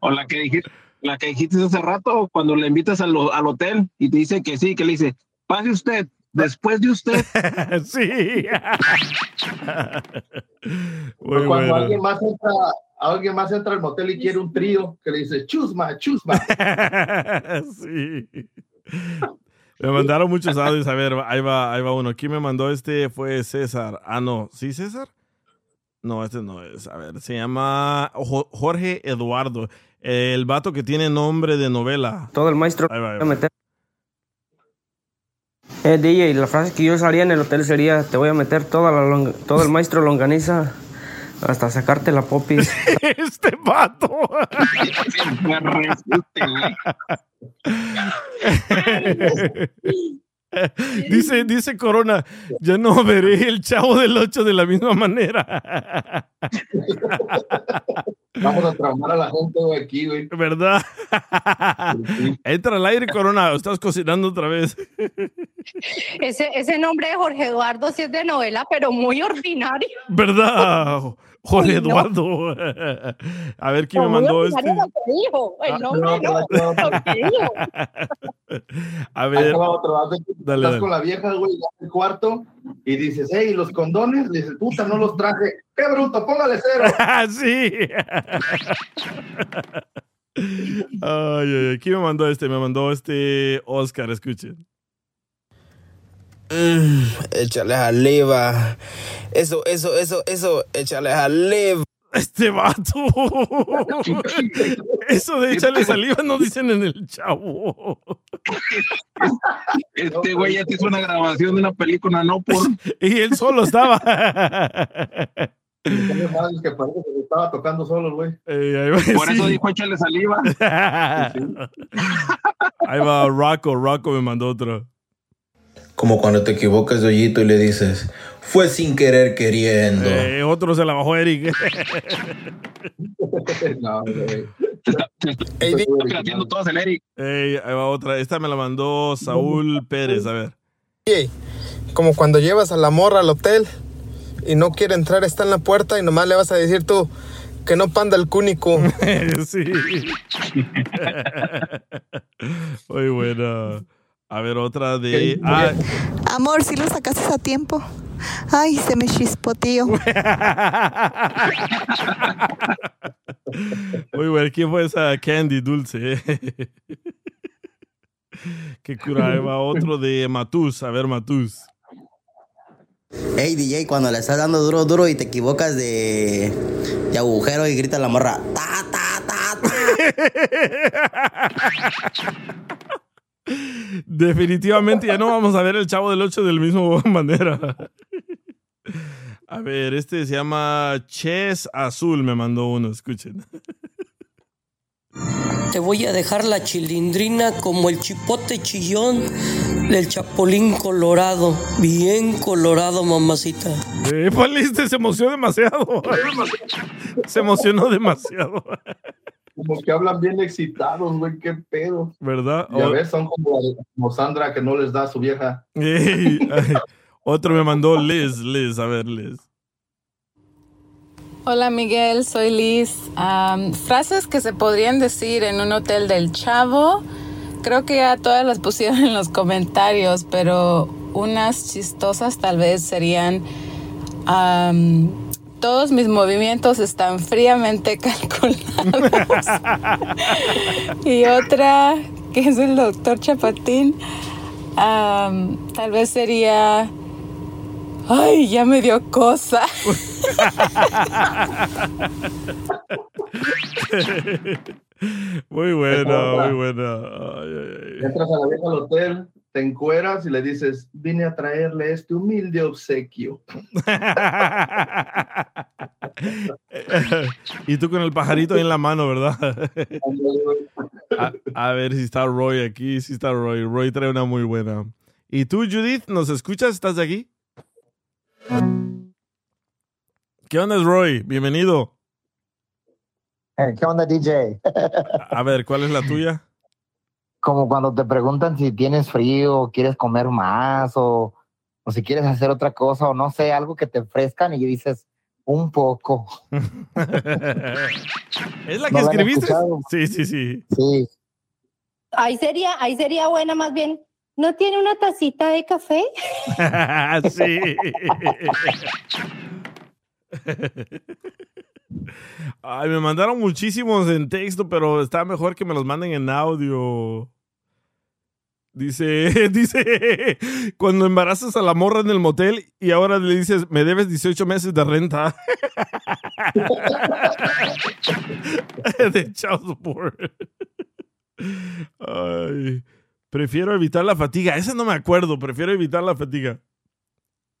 O la que dijiste, la que dijiste hace rato, cuando le invitas al, al hotel y te dice que sí, que le dice, pase usted, después de usted. [LAUGHS] sí. [LAUGHS] Cuando bueno. alguien más entra, alguien más entra al motel y quiere un trío, que le dice, chusma, chusma. [LAUGHS] sí. Me mandaron muchos audios. A ver, ahí va, ahí va uno. ¿Quién me mandó este? Fue César. Ah, no. ¿Sí, César? No, este no es. A ver, se llama Jo- Jorge Eduardo. El vato que tiene nombre de novela. Todo el maestro Ahí va. Eh, DJ, la frase que yo usaría en el hotel sería, te voy a meter toda la long- todo el maestro longaniza hasta sacarte la popis. [LAUGHS] este vato. [LAUGHS] [LAUGHS] [LAUGHS] dice, dice Corona, ya no veré el chavo del 8 de la misma manera. [LAUGHS] Vamos a traumar a la gente güey, aquí, güey. ¿Verdad? [LAUGHS] Entra al aire, Corona. Estás cocinando otra vez. Ese, ese nombre de Jorge Eduardo sí es de novela, pero muy ordinario. ¿Verdad? Jorge Uy, no. Eduardo. [LAUGHS] A ver quién me mandó este. El Ah. [LAUGHS] A ver. otro, Dale, estás dale. con la vieja, güey, ya en el cuarto, y dices, hey, los condones, dices, puta, no los traje. ¡Qué bruto! Póngale cero. [LAUGHS] sí. Ay, ay, ay. ¿Quién me mandó este? Me mandó este Oscar, escuchen. Mm, échale saliva. Eso, eso, eso, eso, échale saliva. Este vato. [LAUGHS] Eso de échale saliva no dicen en el chavo. Este güey ya te hizo una grabación de una película, no por. Y él solo estaba. Que parece que estaba tocando solo, güey. Por eso dijo échale saliva. [LAUGHS] Ahí va Rocco, Rocco me mandó otro. Como cuando te equivocas de hoyito y le dices, fue sin querer queriendo. Eh, otro se la bajó Eric. [LAUGHS] no, güey. Ey, todas el Eric. Ey, ahí va otra. Esta me la mandó Saúl Pérez. A ver. Como cuando llevas a la morra al hotel y no quiere entrar, está en la puerta y nomás le vas a decir tú que no panda el cúnico. [LAUGHS] sí. [LAUGHS] Muy buena. A ver, otra de. Ah, Amor, si lo sacaste a tiempo. Ay, se me chispoteó. [LAUGHS] muy buena. ¿Quién fue esa Candy Dulce? [LAUGHS] Qué cura. Ahí va otro de Matus. A ver, Matus. Hey DJ, cuando le estás dando duro, duro y te equivocas de, de agujero y grita la morra. "Ta, ta, ta, [LAUGHS] Definitivamente ya no vamos a ver el chavo del 8 del mismo [LAUGHS] manera. A ver, este se llama Chess Azul, me mandó uno, escuchen. Te voy a dejar la chilindrina como el chipote chillón del chapulín colorado. Bien colorado, mamacita. Eh, Paliste, se emocionó demasiado. Se emocionó demasiado. Como que hablan bien excitados, güey, qué pedo. ¿Verdad? Y a O- ver, son como, como Sandra que no les da a su vieja. [LAUGHS] Ey, otro me mandó Liz, Liz, a ver, Liz. Hola Miguel, soy Liz. Frases que se podrían decir en un hotel del Chavo. Creo que ya todas las pusieron en los comentarios, pero unas chistosas tal vez serían... todos mis movimientos están fríamente [LAUGHS] calculados. y otra, que es el doctor Chapatín, tal vez sería... Ay, ya me dio cosa. [LAUGHS] Muy buena, muy buena. Ay, ay, ay. Entras a la vieja al hotel, te encueras y le dices, vine a traerle este humilde obsequio. [LAUGHS] y tú con el pajarito ahí en la mano, ¿verdad? [LAUGHS] a, a ver si está Roy aquí, si está Roy. Roy trae una muy buena. ¿Y tú, Judith, nos escuchas? ¿Estás de aquí? ¿Qué onda, Roy? Bienvenido. Eh, ¿Qué onda, DJ? A ver, ¿cuál es la tuya? Como cuando te preguntan si tienes frío, quieres comer más o, o si quieres hacer otra cosa o no sé, algo que te ofrezcan y dices un poco. [LAUGHS] ¿Es la que ¿No la han escribiste? Sí, sí, sí. Sí. Ahí sería, ahí sería buena más bien. ¿No tiene una tacita de café? [LAUGHS] sí. [LAUGHS] Ay, me mandaron muchísimos en texto, pero está mejor que me los manden en audio. Dice, [LAUGHS] dice, cuando embarazas a la morra en el motel y ahora le dices, me debes 18 meses de renta. [LAUGHS] de child support. Ay, prefiero evitar la fatiga. Esa no me acuerdo, prefiero evitar la fatiga.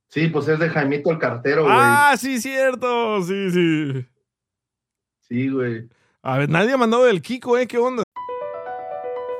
Sí, pues es de Jaimito el cartero, güey. Ah, sí, cierto. Sí, sí. Sí, güey. A ver, nadie ha mandado del Kiko, ¿eh? ¿Qué onda?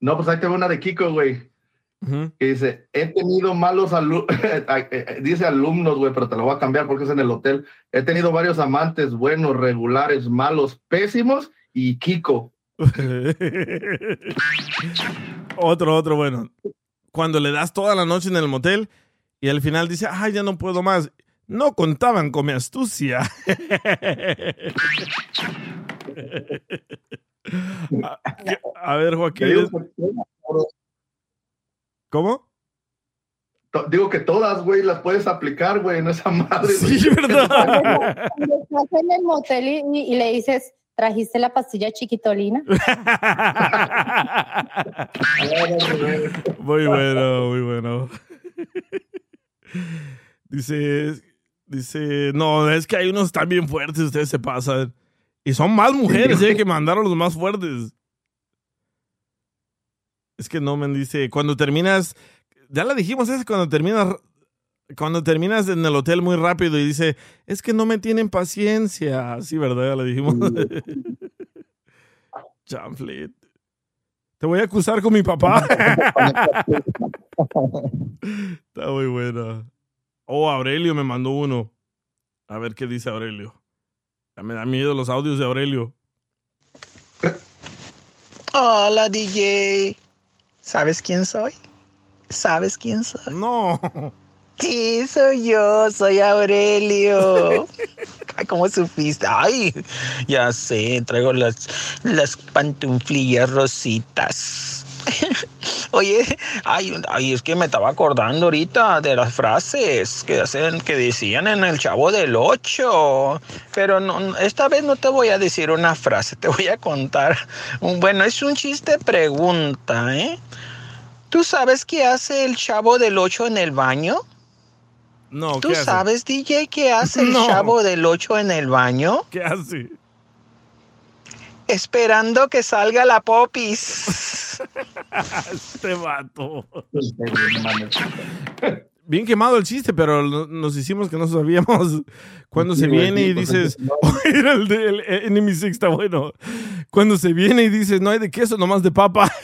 No, pues ahí te va una de Kiko, güey. Que dice, he tenido malos alumnos, [LAUGHS] dice alumnos, güey, pero te lo voy a cambiar porque es en el hotel. He tenido varios amantes buenos, regulares, malos, pésimos y Kiko. [LAUGHS] otro, otro, bueno. Cuando le das toda la noche en el motel y al final dice, ay, ya no puedo más. No contaban con mi astucia. [LAUGHS] [LAUGHS] a, a ver, Joaquín. ¿Cómo? Digo que todas, güey, las puedes aplicar, güey, en esa madre. Sí, [LAUGHS] ¿verdad? Cuando estás en el motel y, y- y le dices, ¿trajiste la pastilla chiquitolina? [LAUGHS] Muy bueno, muy bueno. Dice, dice, no, es que hay unos tan bien fuertes, ustedes se pasan. Y son más mujeres, eh, que mandaron los más fuertes. Es que no, me dice, cuando terminas, ya la dijimos, es cuando terminas, cuando terminas en el hotel muy rápido y dice, es que no me tienen paciencia. Sí, ¿verdad? Ya la dijimos. [LAUGHS] Chanflet. Te voy a acusar con mi papá. [LAUGHS] Está muy buena. Oh, Aurelio me mandó uno. A ver qué dice Aurelio. Ya me da miedo los audios de Aurelio. Hola DJ. ¿Sabes quién soy? ¿Sabes quién soy? No. Sí, soy yo, soy Aurelio. Ay, ¿Cómo supiste? Ay, ya sé, traigo las, las pantuflillas rositas. [LAUGHS] Oye, ay, ay, es que me estaba acordando ahorita de las frases que hacen, que decían en el Chavo del Ocho. Pero no, esta vez no te voy a decir una frase, te voy a contar. un- Bueno, es un chiste pregunta, ¿eh? ¿Tú sabes qué hace el Chavo del Ocho en el baño? No, ¿Tú ¿qué hace? sabes, DJ, qué hace [LAUGHS] el No. Chavo del Ocho en el baño? ¿Qué hace? Esperando que salga la popis. este vato. Bien quemado el chiste, pero no- nos hicimos que no sabíamos. Cuando se Sí, güey, viene y pues, dices, [LAUGHS] Oye, el de el Enemy Six está bueno. Cuando se viene y dices, no hay de queso, nomás de papa. [LAUGHS]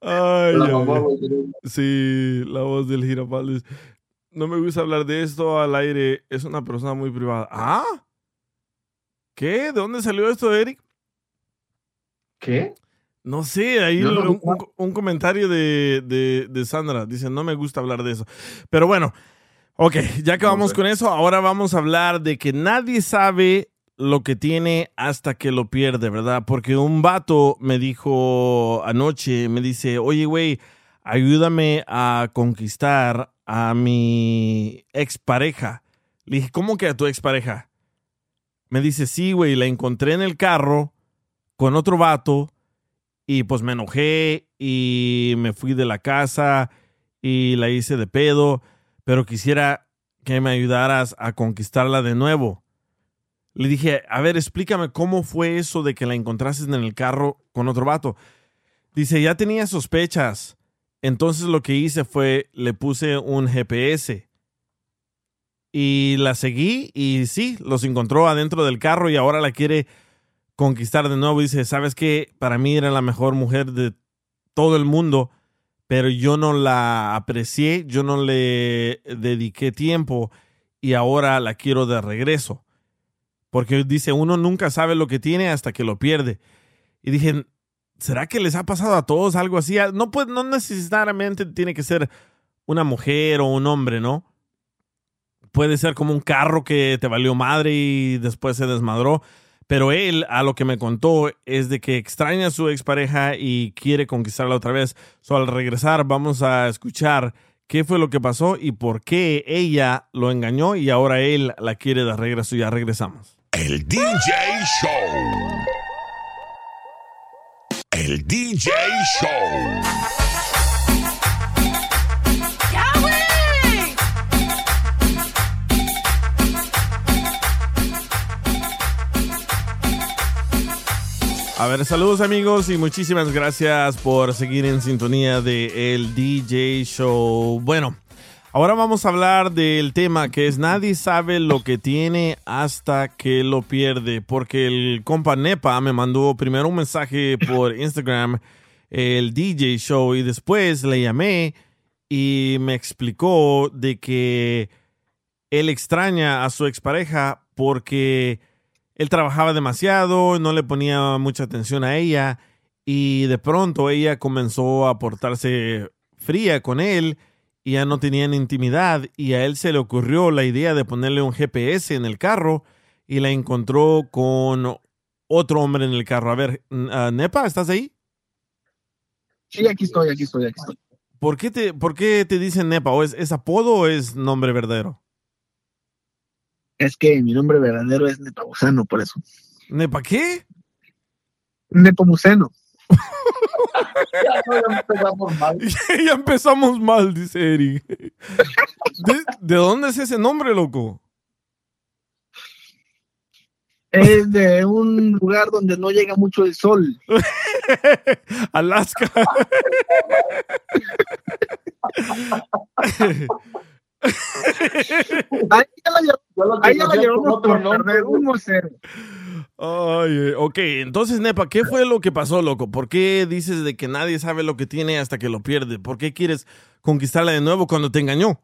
Ay, La mamá. Sí, la voz del Girafales. No me gusta hablar de esto al aire. Es una persona muy privada. ¿Ah? ¿Qué? ¿De dónde salió esto, Eric? ¿Qué? No sé, ahí no un, un- un comentario de, de- de Sandra. Dice, no me gusta hablar de eso. Pero bueno, ok, ya que vamos con eso, ahora vamos a hablar de que nadie sabe lo que tiene hasta que lo pierde, ¿verdad? Porque un vato me dijo anoche, me dice, oye, güey, ayúdame a conquistar a mi expareja. Le dije, ¿cómo que a tu expareja? Me dice, sí, güey, la encontré en el carro con otro vato y pues me enojé y me fui de la casa y la hice de pedo, pero quisiera que me ayudaras a conquistarla de nuevo. Le dije, a ver, explícame cómo fue eso de que la encontraste en el carro con otro vato. Dice, ya tenía sospechas. Entonces lo que hice fue, le puse un GPS y la seguí y sí, los encontró adentro del carro y ahora la quiere conquistar de nuevo. Dice, ¿sabes qué? Para mí era la mejor mujer de todo el mundo, pero yo no la aprecié, yo no le dediqué tiempo y ahora la quiero de regreso. Porque dice, uno nunca sabe lo que tiene hasta que lo pierde. Y dije, ¿será que les ha pasado a todos algo así? No, pues, no necesariamente tiene que ser una mujer o un hombre, ¿no? Puede ser como un carro que te valió madre y después se desmadró. Pero él, a lo que me contó, es de que extraña a su expareja y quiere conquistarla otra vez. So, al regresar, vamos a escuchar qué fue lo que pasó y por qué ella lo engañó y ahora él la quiere de regreso. Ya regresamos. El DJ Show. El DJ Show. A ver, saludos amigos y muchísimas gracias por seguir en sintonía de el DJ Show. Bueno, ahora vamos a hablar del tema que es nadie sabe lo que tiene hasta que lo pierde, porque el compa Nepa me mandó primero un mensaje por [LAUGHS] Instagram, el DJ Show, y después le llamé y me explicó de que él extraña a su expareja porque él trabajaba demasiado, no le ponía mucha atención a ella y de pronto ella comenzó a portarse fría con él y ya no tenían intimidad y a él se le ocurrió la idea de ponerle un GPS en el carro y la encontró con otro hombre en el carro. A ver, uh, Nepa, ¿estás ahí? Sí, aquí estoy, aquí estoy, aquí estoy. ¿Por qué te, por qué te dicen Nepa? ¿O es, es apodo o es nombre verdadero? Es que mi nombre verdadero es Nepomuceno, por eso. ¿Nepa qué? Nepomuceno. [LAUGHS] ya empezamos mal. [LAUGHS] ya empezamos mal, dice Eric. ¿De, ¿De, dónde es ese nombre, loco? Es de un lugar donde no llega mucho el sol. [LAUGHS] Alaska. ahí ya la, llevamos, ahí ya la llevamos por perder 1-0. Ay, eh, ok, entonces Nepa, ¿qué fue lo que pasó, loco? ¿Por qué dices de que nadie sabe lo que tiene hasta que lo pierde? ¿Por qué quieres conquistarla de nuevo cuando te engañó?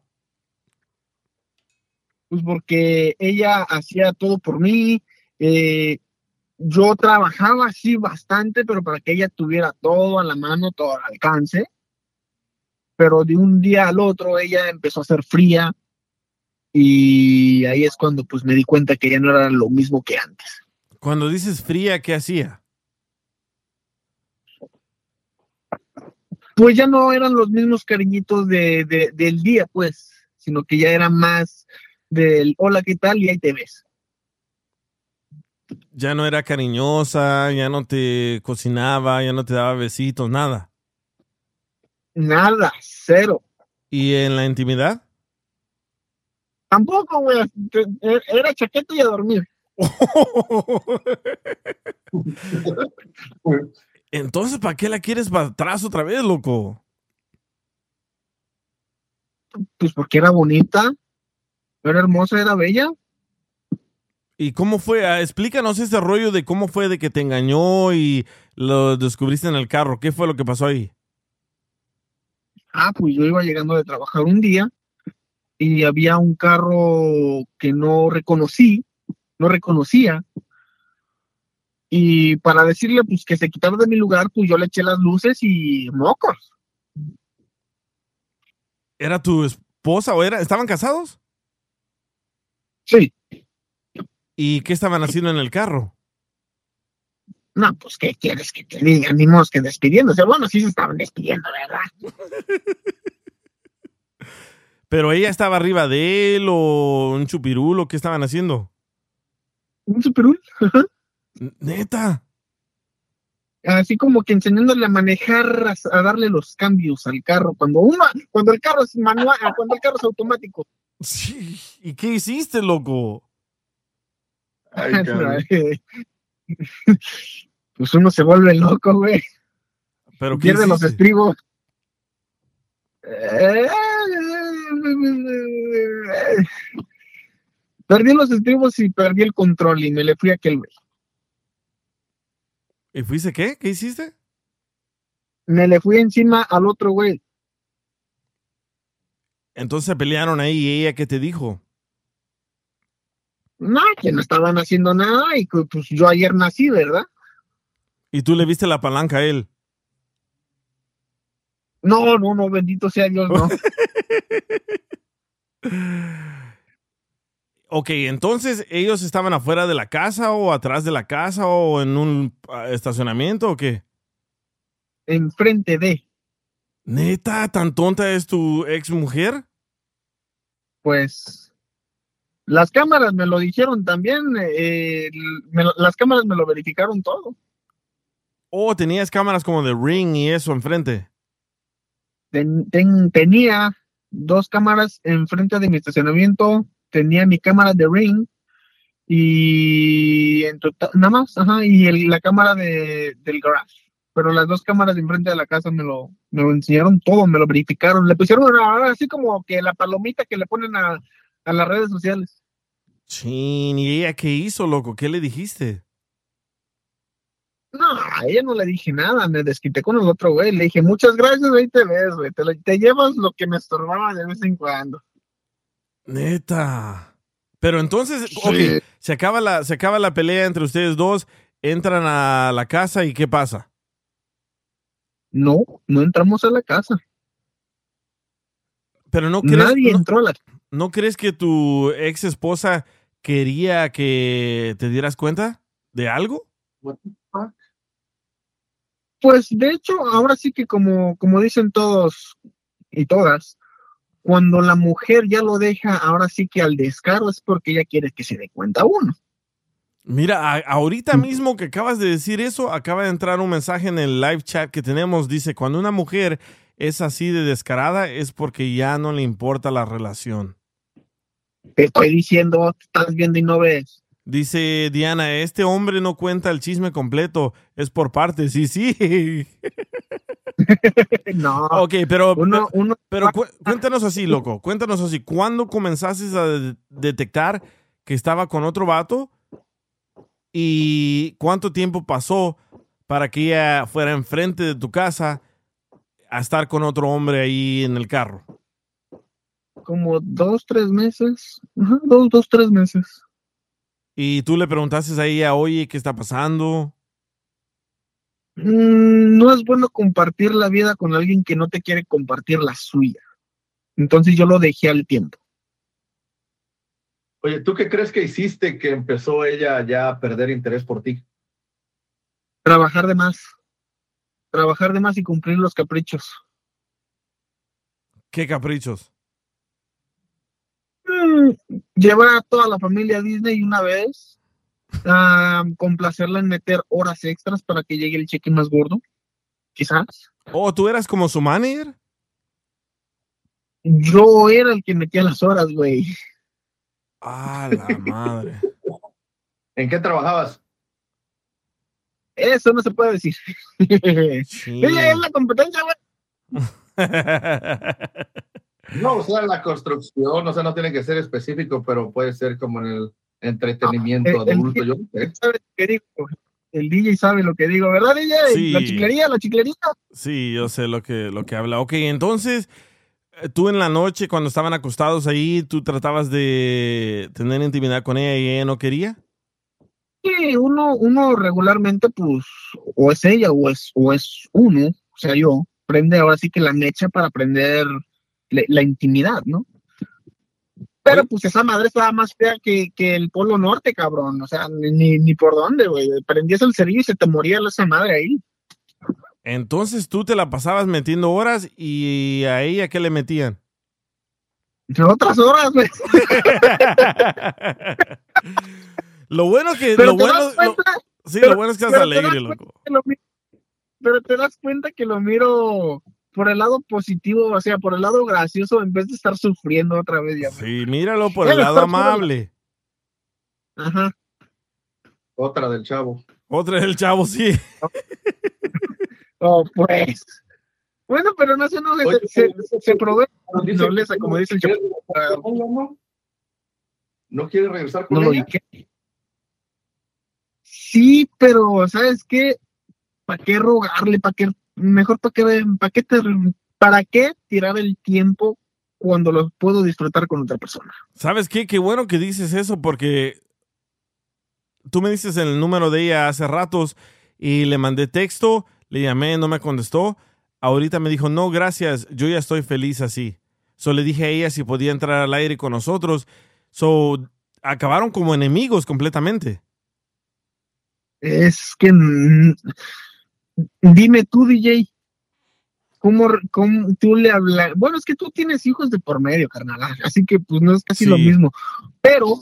Pues porque ella hacía todo por mí. Eh, yo trabajaba así bastante, pero para que ella tuviera todo a la mano, todo al alcance. Pero de un día al otro ella empezó a ser fría y ahí es cuando pues me di cuenta que ya no era lo mismo que antes. Cuando dices fría, ¿qué hacía? Pues ya no eran los mismos cariñitos de, de, del día, pues, sino que ya era más del hola, ¿qué tal? Y ahí te ves. Ya no era cariñosa, ya no te cocinaba, ya no te daba besitos, nada. Nada, cero. ¿Y en la intimidad? Tampoco, güey. Era chaqueta y a dormir. [LAUGHS] Entonces, ¿para qué la quieres para atrás otra vez, loco? Pues porque era bonita, era hermosa, era bella. ¿Y cómo fue? Ah, explícanos ese rollo de cómo fue de que te engañó y lo descubriste en el carro. ¿Qué fue lo que pasó ahí? Ah, pues yo iba llegando de trabajar un día y había un carro que no reconocí, no reconocía. Y para decirle pues que se quitara de mi lugar, pues yo le eché las luces y mocos. ¿Era tu esposa o era? ¿Estaban casados? Sí. ¿Y qué estaban haciendo en el carro? No, pues, ¿qué quieres que te diga? Ni modo que despidiéndose. Bueno, sí se estaban despidiendo, ¿verdad? [LAUGHS] ¿Pero ella estaba arriba de él o un chupirul o qué estaban haciendo? ¿Un chupirul? Neta. Así como que enseñándole a manejar, a, a, darle los cambios al carro. Cuando uno, cuando el carro es manual, cuando el carro es automático. Sí. ¿Y qué hiciste, loco? Ay, [LAUGHS] pues uno se vuelve loco, güey. Pero pierde los estribos. Perdí los estribos y perdí el control y me le fui a aquel güey. ¿Y fuiste qué? ¿Qué hiciste? Me le fui encima al otro güey. Entonces se pelearon ahí y ella qué te dijo? No, que no estaban haciendo nada y que pues yo ayer nací, ¿verdad? ¿Y tú le viste la palanca a él? No, no, no, bendito sea Dios, no. [LAUGHS] Ok, entonces ellos estaban afuera de la casa o atrás de la casa o en un ah, estacionamiento o qué? Enfrente de. Neta, tan tonta es tu ex mujer? Pues las cámaras me lo dijeron también, eh, me las cámaras me lo verificaron todo. Oh, tenías cámaras como de ring y eso enfrente. Ten- ten- tenía dos cámaras enfrente de mi estacionamiento, tenía mi cámara de ring y en total, nada más, ajá, y el- la cámara de, del garage. Pero las dos cámaras de enfrente de la casa me lo, me lo enseñaron todo, me lo verificaron. Le pusieron así como que la palomita que le ponen a, a las redes sociales. Chin, ¿y ella qué hizo, loco? ¿Qué le dijiste? No, a ella no le dije nada, me desquité con el otro güey. Le dije, muchas gracias, ahí te ves, güey. Te, llevas lo que me estorbaba de vez en cuando. Neta. Pero entonces, se acaba, la, se acaba la pelea entre ustedes dos, entran a la casa y ¿qué pasa? No, no entramos a la casa. Pero no crees, Nadie no- entró a la ¿No crees que tu ex esposa quería que te dieras cuenta de algo? Pues de hecho, ahora sí que como, como dicen todos y todas, cuando la mujer ya lo deja, ahora sí que al descaro es porque ella quiere que se dé cuenta uno. Mira, a- ahorita mismo que acabas de decir eso, acaba de entrar un mensaje en el live chat que tenemos. Dice, cuando una mujer es así de descarada es porque ya no le importa la relación. Te estoy diciendo, te estás viendo y no ves. Dice Diana, este hombre no cuenta el chisme completo, es por partes. Sí, sí. [LAUGHS] no. Ok, pero, Uno- uno- pero cu- cuéntanos así, loco. Cuéntanos así. ¿Cuándo comenzaste a de- detectar que estaba con otro vato? ¿Y cuánto tiempo pasó para que ella fuera enfrente de tu casa a estar con otro hombre ahí en el carro? Como dos, tres meses. Ajá, dos, dos, tres meses. Y tú le preguntaste a ella, oye, ¿qué está pasando? Mm, no es bueno compartir la vida con alguien que no te quiere compartir la suya. Entonces yo lo dejé al tiempo. Oye, ¿tú qué crees que hiciste que empezó ella ya a perder interés por ti? Trabajar de más. Trabajar de más y cumplir los caprichos. ¿Qué caprichos? Llevar a toda la familia a Disney una vez. ah, complacerla en meter horas extras para que llegue el cheque más gordo. Quizás. Oh, ¿tú eras como su manager? Yo era el que metía las horas, güey. Ah, la madre. ¿En qué trabajabas? Eso no se puede decir. Ella [LAUGHS] es la competencia, güey. [LAUGHS] No, o sea, la construcción, o sea, no tiene que ser específico, pero puede ser como en el entretenimiento Ah, el- el- adulto. Yo no sé. ¿Sabes qué digo? El DJ sabe lo que digo, ¿verdad, DJ? Sí. La chiclería, la chiclería. Sí, yo sé lo que, lo que habla. Ok, entonces, eh, tú en la noche, cuando estaban acostados ahí, tú tratabas de tener intimidad con ella y ella no quería. Sí, uno, uno regularmente, pues, o es ella o es, o es uno, o sea, yo, prende ahora sí que la mecha para aprender la, la intimidad, ¿no? Pero pues esa madre estaba más fea que, que el Polo Norte, cabrón. O sea, ni, ni por dónde, güey. Prendías el cerillo y se te moría esa madre ahí. Entonces tú te la pasabas metiendo horas y a ella, ¿qué le metían? Otras horas, güey. [LAUGHS] Lo bueno que, Pero lo te bueno, das cuenta- lo- sí, pero- lo bueno es que estás alegre, loco. lo pero te das cuenta que lo miro por el lado positivo, o sea, por el lado gracioso, en vez de estar sufriendo otra vez ya. Sí, míralo por el lado amable. Ajá. Otra del chavo. Otra del chavo, sí. [LAUGHS] Oh, pues. Bueno, pero no sé, no se, Oye, se, se, se que nobleza, como dice el chavo. ¿No quiere regresar con No ella? Sí, pero ¿sabes qué? ¿Para qué rogarle? ¿Para qué? Mejor para qué, para qué, te- para qué tirar el tiempo cuando lo puedo disfrutar con otra persona. ¿Sabes qué? Qué bueno que dices eso porque tú me dices el número de ella hace ratos y le mandé texto, le llamé, no me contestó. Ahorita me dijo, no, gracias, yo ya estoy feliz así. So le dije a ella si podía entrar al aire con nosotros. So acabaron como enemigos completamente. Es que dime tú, DJ, ¿cómo, cómo tú le hablas? Bueno, es que tú tienes hijos de por medio, carnal, ah, así que pues no es casi lo mismo. Pero,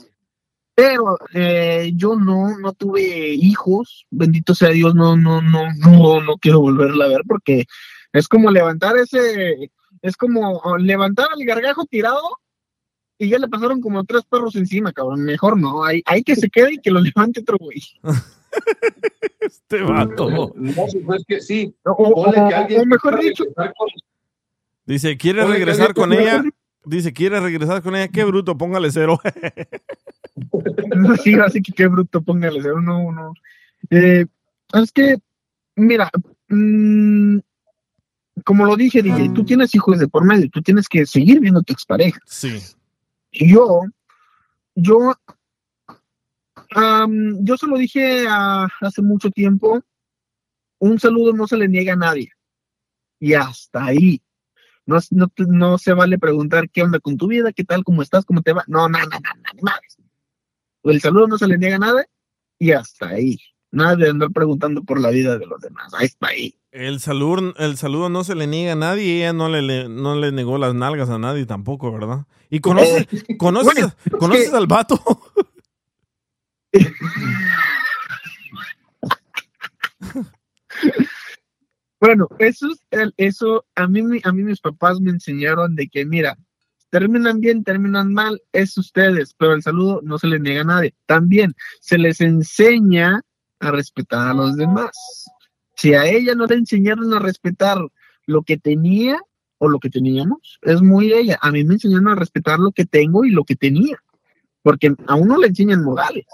pero eh, yo no, no tuve hijos, bendito sea Dios, no, no, no, no, no quiero volverla a ver porque es como levantar ese, es como levantar al gargajo tirado y ya le pasaron como tres perros encima, cabrón. Mejor no, hay, hay que se quede y que lo levante otro güey. [LAUGHS] Este vato. No, pues es que sí. O, Ponle o- que alguien o mejor dicho, con- Dice, ¿quiere regresar ¿qué con ella? Dice, ¿quiere regresar con ella? Qué bruto, póngale cero. [LAUGHS] [LAUGHS] sí, así que qué bruto, póngale cero, no, no. Eh, es que, mira, mm, como lo dije, DJ, tú tienes hijos de por medio, tú tienes que seguir viendo a tu expareja. Sí. Y yo, yo, am, yo se lo dije a- hace mucho tiempo, un saludo no se le niega a nadie. Y hasta ahí. No, no, no se vale preguntar qué onda con tu vida, qué tal, cómo estás, cómo te va. No, no, no, no, no. El saludo no se le niega a nadie y hasta ahí. Nada de andar preguntando por la vida de los demás. Ahí está ahí. El saludo, el saludo no se le niega a nadie y ella no le, le- no le negó las nalgas a nadie tampoco, ¿verdad? ¿Y conoces, conoces, bueno, es conoces que- al vato? [LAUGHS] [LAUGHS] Bueno, eso eso a mí a mí mis papás me enseñaron de que mira, terminan bien, terminan mal, es ustedes, pero el saludo no se le niega a nadie. También se les enseña a respetar a los demás. Si a ella no le enseñaron a respetar lo que tenía o lo que teníamos, es muy ella. A mí me enseñaron a respetar lo que tengo y lo que tenía, porque a uno le enseñan modales.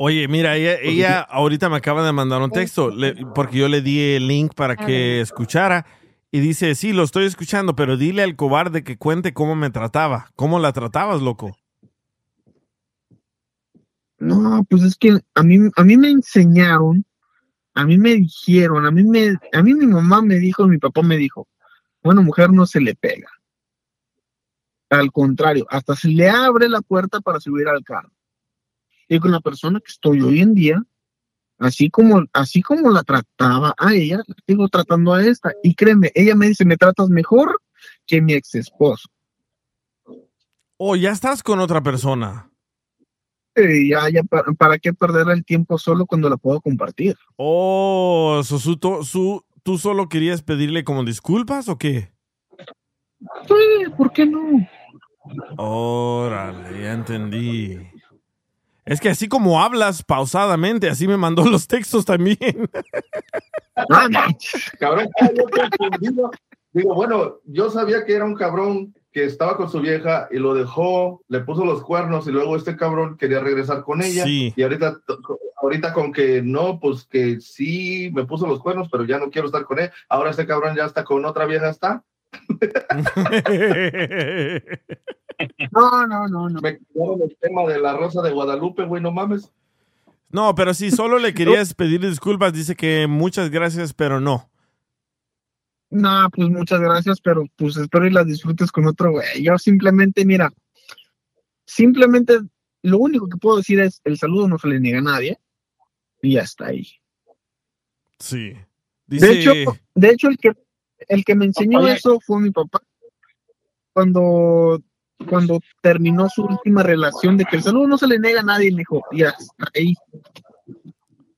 Oye, mira, ella, ella ahorita me acaba de mandar un texto le- porque yo le di el link para que escuchara y dice, sí, lo estoy escuchando, pero dile al cobarde que cuente cómo me trataba, cómo la tratabas, loco. No, pues es que a mí, a mí me enseñaron, a mí me dijeron, a mí me, a mí mi mamá me dijo, mi papá me dijo, bueno, mujer no se le pega. Al contrario, hasta se le abre la puerta para subir al carro. Y con la persona que estoy hoy en día, así como, así como la trataba a ella, la sigo tratando a esta. Y créeme, ella me dice, me tratas mejor que mi ex esposo. Oh, ya estás con otra persona. Eh, ya, ya, para, ¿para qué perder el tiempo solo cuando la puedo compartir? Oh, su, to- su- ¿tú solo querías pedirle como disculpas o qué? Sí, ¿por qué no? Órale, ya entendí. Es que así como hablas pausadamente, así me mandó los textos también. [LAUGHS] Cabrón, yo confundido. Digo, bueno, yo sabía que era un cabrón que estaba con su vieja y lo dejó, le puso los cuernos y luego este cabrón quería regresar con ella. Sí. Y ahorita, ahorita con que no, pues que sí me puso los cuernos, pero ya no quiero estar con él. Ahora este cabrón ya está con otra vieja, está. No, no, no, no. Me quedaron el tema de la rosa de Guadalupe, güey, no mames. No, pero si solo le querías pedir disculpas, dice que muchas gracias, pero no. No, pues muchas gracias, pero pues espero y las disfrutes con otro güey. Yo simplemente, mira, simplemente lo único que puedo decir es el saludo no se le niega a nadie y ya está ahí. Sí. De hecho, de hecho el que el que me enseñó Oye. eso fue mi papá. Cuando cuando terminó su última relación de que el saludo no se le niega a nadie, me dijo, ya está ahí.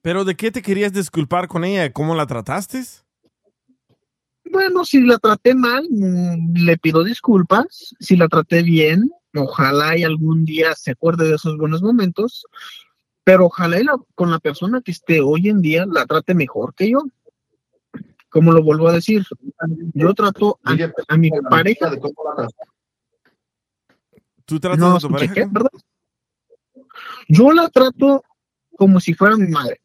¿pero de qué te querías disculpar con ella? ¿Cómo la trataste? Bueno, si la traté mal, mm, le pido disculpas. Si la traté bien, ojalá y algún día se acuerde de esos buenos momentos. Pero ojalá y la- con la persona que esté hoy en día la trate mejor que yo. Como lo vuelvo a decir, yo trato a, a mi pareja. ¿Tú tratas No, a tu pareja? ¿qué? ¿Verdad? Yo la trato como si fuera mi madre.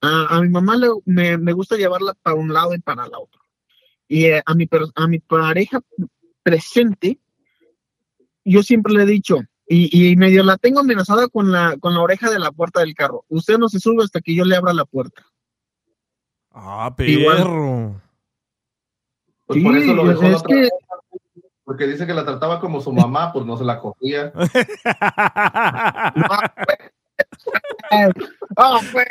A, a mi mamá le- me, me gusta llevarla para un lado y para el otro. Y eh, a, mi, per- a mi pareja presente, yo siempre le he dicho, y, y medio la tengo amenazada con la, con la oreja de la puerta del carro. Usted no se sube hasta que yo le abra la puerta. Ah, Igual. perro. Pues por eso lo dejó la es otra que, vez. porque dice que la trataba como su mamá, pues no se la cogía. [LAUGHS] [LAUGHS] Ah, pues.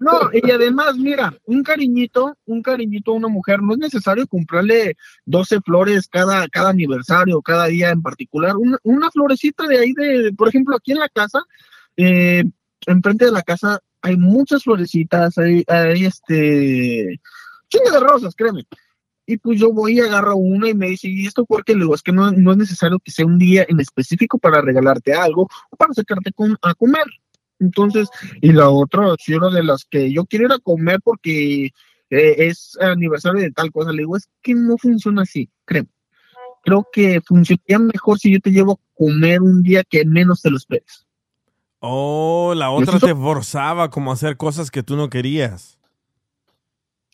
No, y además, mira, un cariñito, un cariñito a una mujer, no es necesario comprarle 12 flores cada, cada aniversario, cada día en particular. Una, una florecita de ahí, de, por ejemplo, aquí en la casa, eh, enfrente de la casa hay muchas florecitas, hay, hay este, chingo de rosas, créeme. Y pues yo voy y agarro una y me dice, ¿y esto por qué? Le digo, es que no, no es necesario que sea un día en específico para regalarte algo o para sacarte con- a comer. Entonces, y la otra, si una de las que yo quiero ir a comer porque eh, es aniversario de tal cosa, le digo, es que no funciona así, creo. Creo que funcionaría mejor si yo te llevo a comer un día que menos te lo esperes. Oh, la otra te forzaba como a hacer cosas que tú no querías.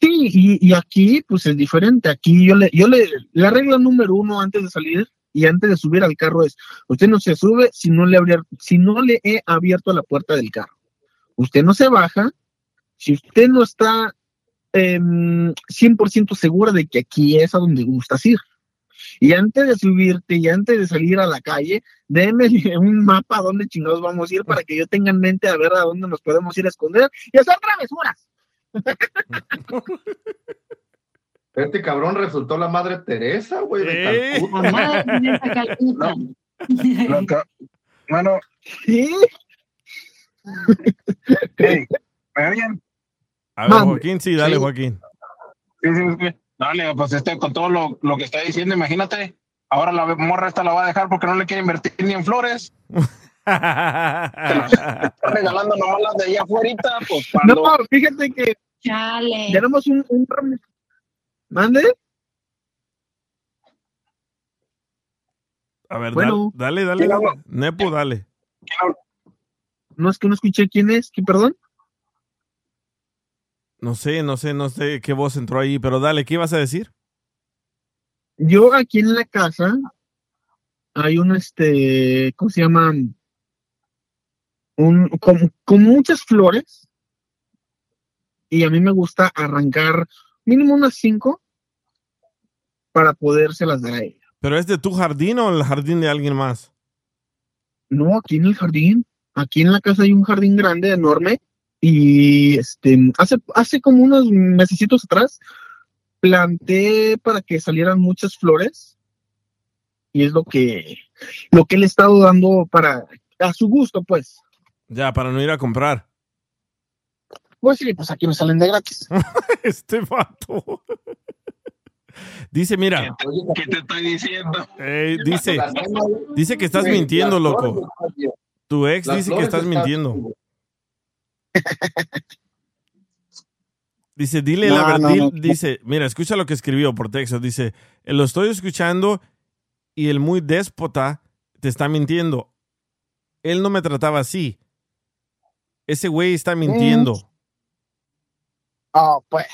Sí, y, y aquí pues es diferente. Aquí yo le, yo le, la regla número uno antes de salir y antes de subir al carro es, usted no se sube si no le, abrier- si no le he abierto la puerta del carro. Usted no se baja si usted no está em, 100% segura de que aquí es a donde gustas ir. Y antes de subirte y antes de salir a la calle, déme [LAUGHS] un mapa a dónde chingados vamos a ir para que yo tenga en mente a ver a dónde nos podemos ir a esconder y hacer travesuras. Este cabrón resultó la madre Teresa, güey, de ¿Eh? Bueno, Sí. hey, [LAUGHS] [LAUGHS] ¿me oyen? A ver. Joaquín, sí, dale, Sí. Joaquín. Sí, sí, sí. Dale, pues este, con todo lo, lo que está diciendo, imagínate, ahora la morra esta la va a dejar porque no le quiere invertir ni en flores. [LAUGHS] Está regalando nomás las de allá afuera, pues cuando... No, fíjate que tenemos un, un ¿Mande? A ver, Bueno. dale, dale, ¿Quién dale. Nepo, dale. No es que no escuché quién es, ¿qué perdón? No sé, no sé, no sé qué voz entró ahí, pero dale, ¿qué ibas a decir? Yo aquí en la casa hay un este, ¿cómo se llama? Un, con, con muchas flores. Y a mí me gusta arrancar mínimo unas cinco para podérselas dar a ella. ¿Pero es de tu jardín o el jardín de alguien más? No, aquí en el jardín. Aquí en la casa hay un jardín grande, enorme. Y este, hace, hace como unos mesecitos atrás, planté para que salieran muchas flores. Y es lo que, lo que le he estado dando para, a su gusto, pues. Ya, para no ir a comprar. Pues sí, pues aquí me salen de gratis. [LAUGHS] este vato. Dice, mira. ¿Qué te estoy diciendo? eh, dice, dice que estás mintiendo, loco. Tu ex dice que estás mintiendo. Dice, dile No, la verdad. no, no. Dice, mira, escucha lo que escribió por texto. Dice, lo estoy escuchando y el muy déspota te está mintiendo. Él no me trataba así. Ese güey está mintiendo. Oh, pues.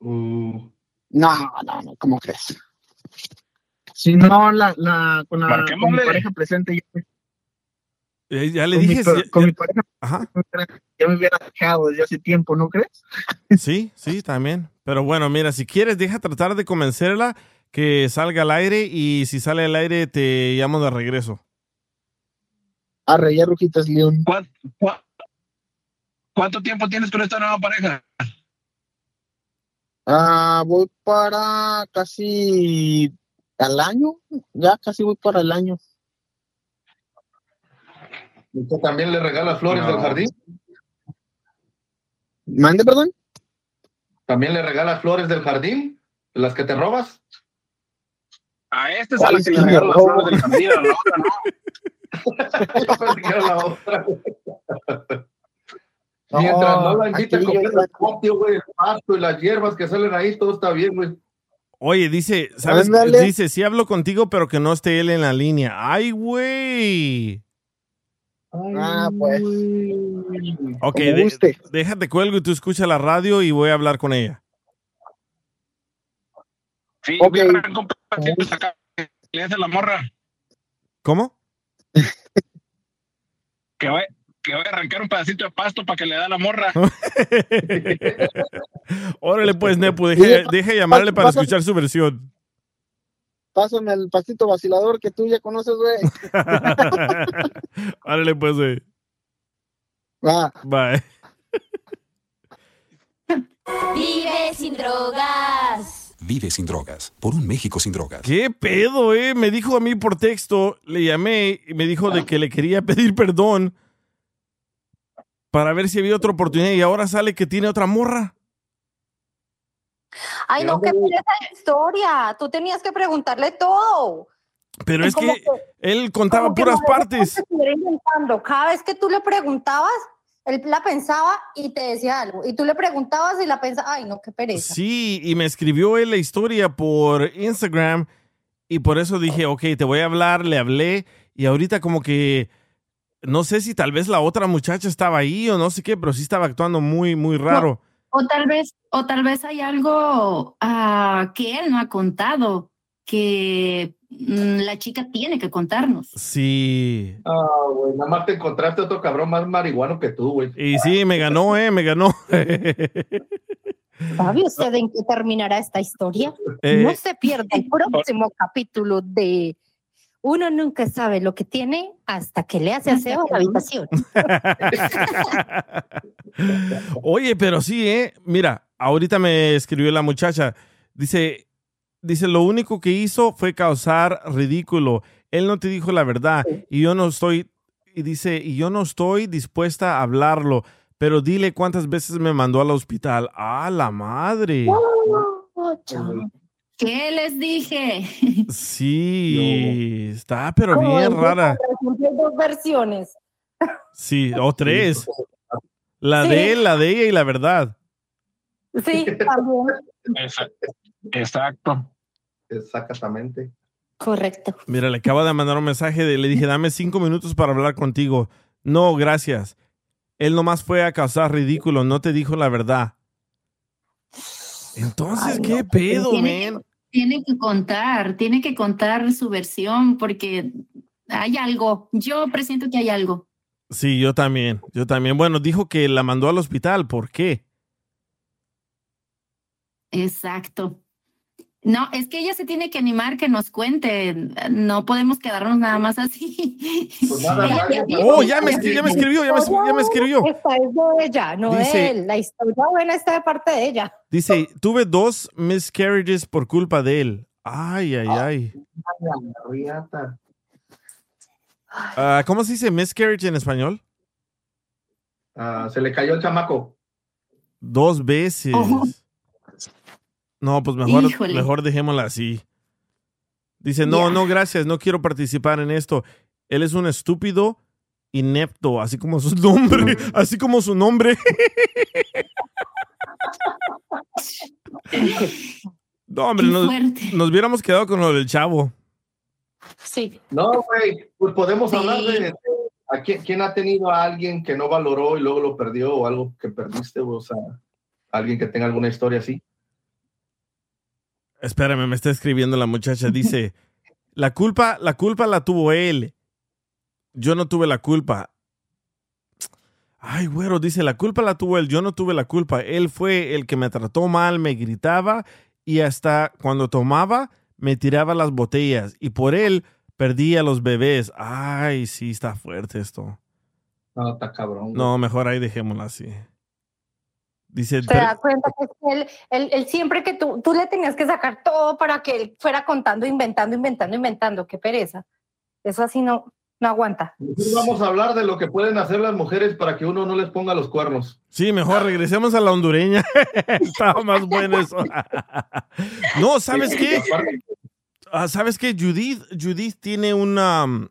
Mm. No, no, no, ¿cómo crees? Si no, la, la, con, la, con mi Marquémosle. pareja presente, ya, ya le dije. con ya- mi pareja ya me hubiera dejado desde hace tiempo, ¿no crees? [LAUGHS] Sí, sí, también. Pero bueno, mira, si quieres, deja tratar de convencerla que salga al aire y si sale al aire te llamo de regreso. Arre, ya Rujitas León. ¿Cuán- cuán- ¿Cuánto tiempo tienes con esta nueva pareja? Ah, voy para casi al año, ya casi voy para el año. ¿Usted también le regala flores No. del jardín? ¿Mande, perdón? ¿También le regala flores del jardín? ¿Las que te robas? A este es a la que le regalo las flores del jardín, a la otra no. [LAUGHS] Yo pensé que era la otra. Mientras no la invite a comer el patio, güey, el pasto y las hierbas que salen ahí, todo está bien, güey. Oye, dice, ¿sabes? Ándale. Dice, sí hablo contigo, pero que no esté él en la línea. ¡Ay, güey! Ah, pues. Ok, de- déjate cuelgo y tú escucha la radio y voy a hablar con ella. Sí, voy a hablar con Paquito acá, que le hace la morra. ¿Cómo? Que, vaya- que voy a arrancar un pedacito de pasto para que le da la morra. [LAUGHS] Órale, pues, Nepo, deje, deje llamarle para escuchar su versión. Pásame el pastito vacilador que tú ya conoces, güey. [LAUGHS] Órale, pues, güey. Va. Bye. Vive sin drogas. Vive sin drogas. Por un México sin drogas. ¿Qué pedo, eh? Me dijo a mí por texto, le llamé y me dijo de que le quería pedir perdón para ver si había otra oportunidad y ahora sale que tiene otra morra. Ay, no, qué pereza de historia. Tú tenías que preguntarle todo. Pero es que él contaba puras partes. Cada vez que tú le preguntabas, él la pensaba y te decía algo. Y tú le preguntabas y la pensaba. Ay, no, qué pereza. Sí, y me escribió él la historia por Instagram y por eso dije, ok, te voy a hablar, le hablé y ahorita como que no sé si tal vez la otra muchacha estaba ahí o no sé qué, pero sí estaba actuando muy, muy raro. O tal vez, o tal vez hay algo ah, que él no ha contado, que mm, la chica tiene que contarnos. Sí. Ah, güey, nada más te encontraste otro cabrón más marihuano que tú, güey. Y sí, me ganó, eh, me ganó. [LAUGHS] ¿Sabe usted en qué terminará esta historia? Eh. No se pierda el próximo capítulo de Uno nunca sabe lo que tiene hasta que le hace aseo a la habitación. [LAUGHS] Oye, pero sí, ¿eh? Mira, ahorita me escribió la muchacha. Dice, dice, lo único que hizo fue causar ridículo. Él no te dijo la verdad y yo no estoy, y dice, y yo no estoy dispuesta a hablarlo, pero dile cuántas veces me mandó al hospital. ¡Ah, la madre! ¿Qué les dije? [LAUGHS] Sí, está pero Como bien en rara. Dos versiones. Sí, o tres. La Sí. de él, la de ella y la verdad. Sí, también. [LAUGHS] Exacto. Exactamente. Correcto. Mira, le acabo de mandar un mensaje, de- le dije, dame cinco minutos para hablar contigo. No, gracias. Él nomás fue a causar ridículo, no te dijo la verdad. Entonces, ¿qué pedo, tiene, man? Tiene que contar, tiene que contar su versión porque hay algo. Yo presiento que hay algo. Sí, yo también, yo también. Bueno, dijo que la mandó al hospital, ¿por qué? Exacto. No, es que ella se tiene que animar que nos cuente. No podemos quedarnos nada más así. Oh, ya me, escri- ya me escribió, ya me, ya me escribió. Esta es de ella, no Dice- de él. La historia buena está de parte de ella. Dice, tuve dos miscarriages por culpa de él. Ay, ay, ay. Riata. Ah, ¿Cómo se dice miscarriage en español? Ah, se le cayó el chamaco. Dos veces. No, pues mejor, Híjole. mejor dejémosla así. Dice, no, no, gracias, no quiero participar en esto. Él es un estúpido inepto, así como su nombre, [LAUGHS] así como su nombre. [LAUGHS] No, hombre, nos, nos hubiéramos quedado con lo del chavo. Sí. No, güey, pues podemos Sí. hablar de, de a quién, quién ha tenido a alguien que no valoró y luego lo perdió o algo que perdiste, o sea, alguien que tenga alguna historia así. Espérame, me está escribiendo la muchacha. Dice, [LAUGHS] la culpa, la culpa la tuvo él. Yo no tuve la culpa. Ay, güero, dice, la culpa la tuvo él. Yo no tuve la culpa. Él fue el que me trató mal, me gritaba y hasta cuando tomaba me tiraba las botellas. Y por él perdí a los bebés. Ay, sí, está fuerte esto. No, está cabrón. güey. No, mejor ahí dejémosla así. Dice, Te das cuenta que es que él, él- él siempre que tú, tú le tenías que sacar todo para que él fuera contando, inventando, inventando, inventando. Qué pereza. Eso así no, no aguanta. Vamos a hablar de lo que pueden hacer las mujeres para que uno no les ponga los cuernos. Sí, mejor regresemos a la hondureña. [LAUGHS] Estaba más bueno eso. [LAUGHS] no, ¿sabes qué? Ah, ¿Sabes qué? Judith, Judith tiene una, um,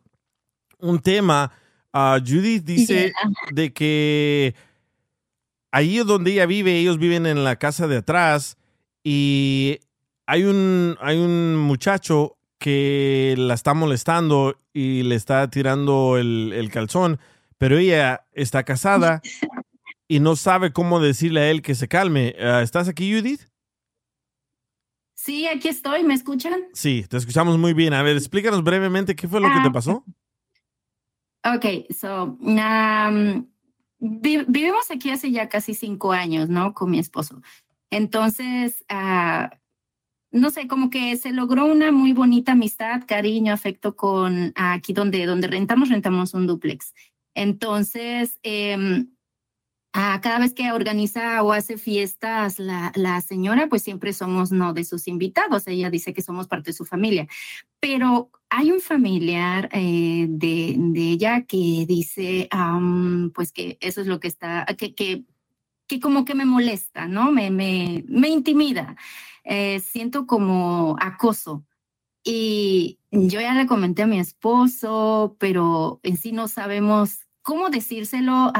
un tema. Ah, Judith dice de que ahí donde ella vive, ellos viven en la casa de atrás y hay un, hay un muchacho que la está molestando y le está tirando el, el calzón, pero ella está casada [LAUGHS] y no sabe cómo decirle a él que se calme. Ah, ¿Estás aquí, Judith? Sí, aquí estoy. ¿Me escuchan? Sí, te escuchamos muy bien. A ver, explícanos brevemente qué fue lo que te pasó. Ok, so, um, vi- vivimos aquí hace ya casi cinco años, ¿no? Con mi esposo. Entonces, ah, no sé, como que se logró una muy bonita amistad, cariño, afecto con aquí donde, donde rentamos, rentamos un duplex. Entonces, em, ah, cada vez que organiza o hace fiestas la, la señora, pues siempre somos no de sus invitados. Ella dice que somos parte de su familia. Pero hay un familiar eh, de, de ella que dice, pues que eso es lo que está, que, que, que como que me molesta, ¿no? Me, me, me intimida. Eh, siento como acoso. Y yo ya le comenté a mi esposo, pero en sí no sabemos cómo decírselo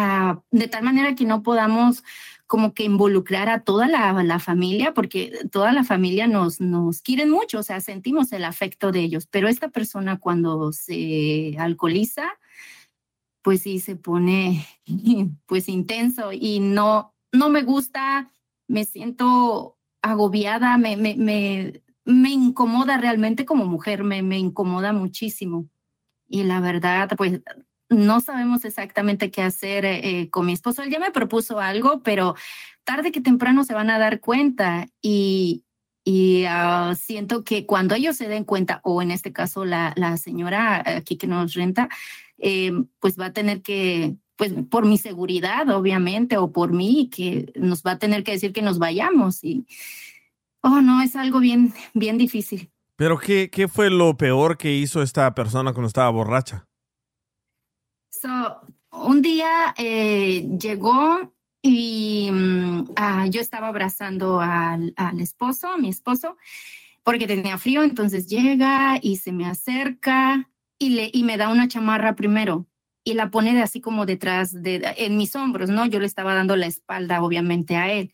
de tal manera que no podamos como que involucrar a toda la, la familia, porque toda la familia nos, nos quieren mucho, o sea, sentimos el afecto de ellos, pero esta persona cuando se alcoholiza, pues sí se pone [LAUGHS] pues intenso y no, no me gusta, me siento agobiada, me, me, me, me incomoda realmente como mujer, me, me incomoda muchísimo. Y la verdad, pues no sabemos exactamente qué hacer eh, eh, con mi esposo. Él ya me propuso algo, pero tarde que temprano se van a dar cuenta y, y ah, siento que cuando ellos se den cuenta, o en este caso la, la señora aquí que nos renta, eh, pues va a tener que, pues por mi seguridad, obviamente, o por mí, que nos va a tener que decir que nos vayamos. Y, oh, no, es algo bien, bien difícil. Pero ¿qué, ¿qué fue lo peor que hizo esta persona cuando estaba borracha? So, un día eh, llegó y mm, ah, yo estaba abrazando al, esposo, mi esposo, porque tenía frío, entonces llega y se me acerca y, le, y me da una chamarra primero y la pone así como detrás de en mis hombros, ¿no? Yo le estaba dando la espalda, obviamente, a él.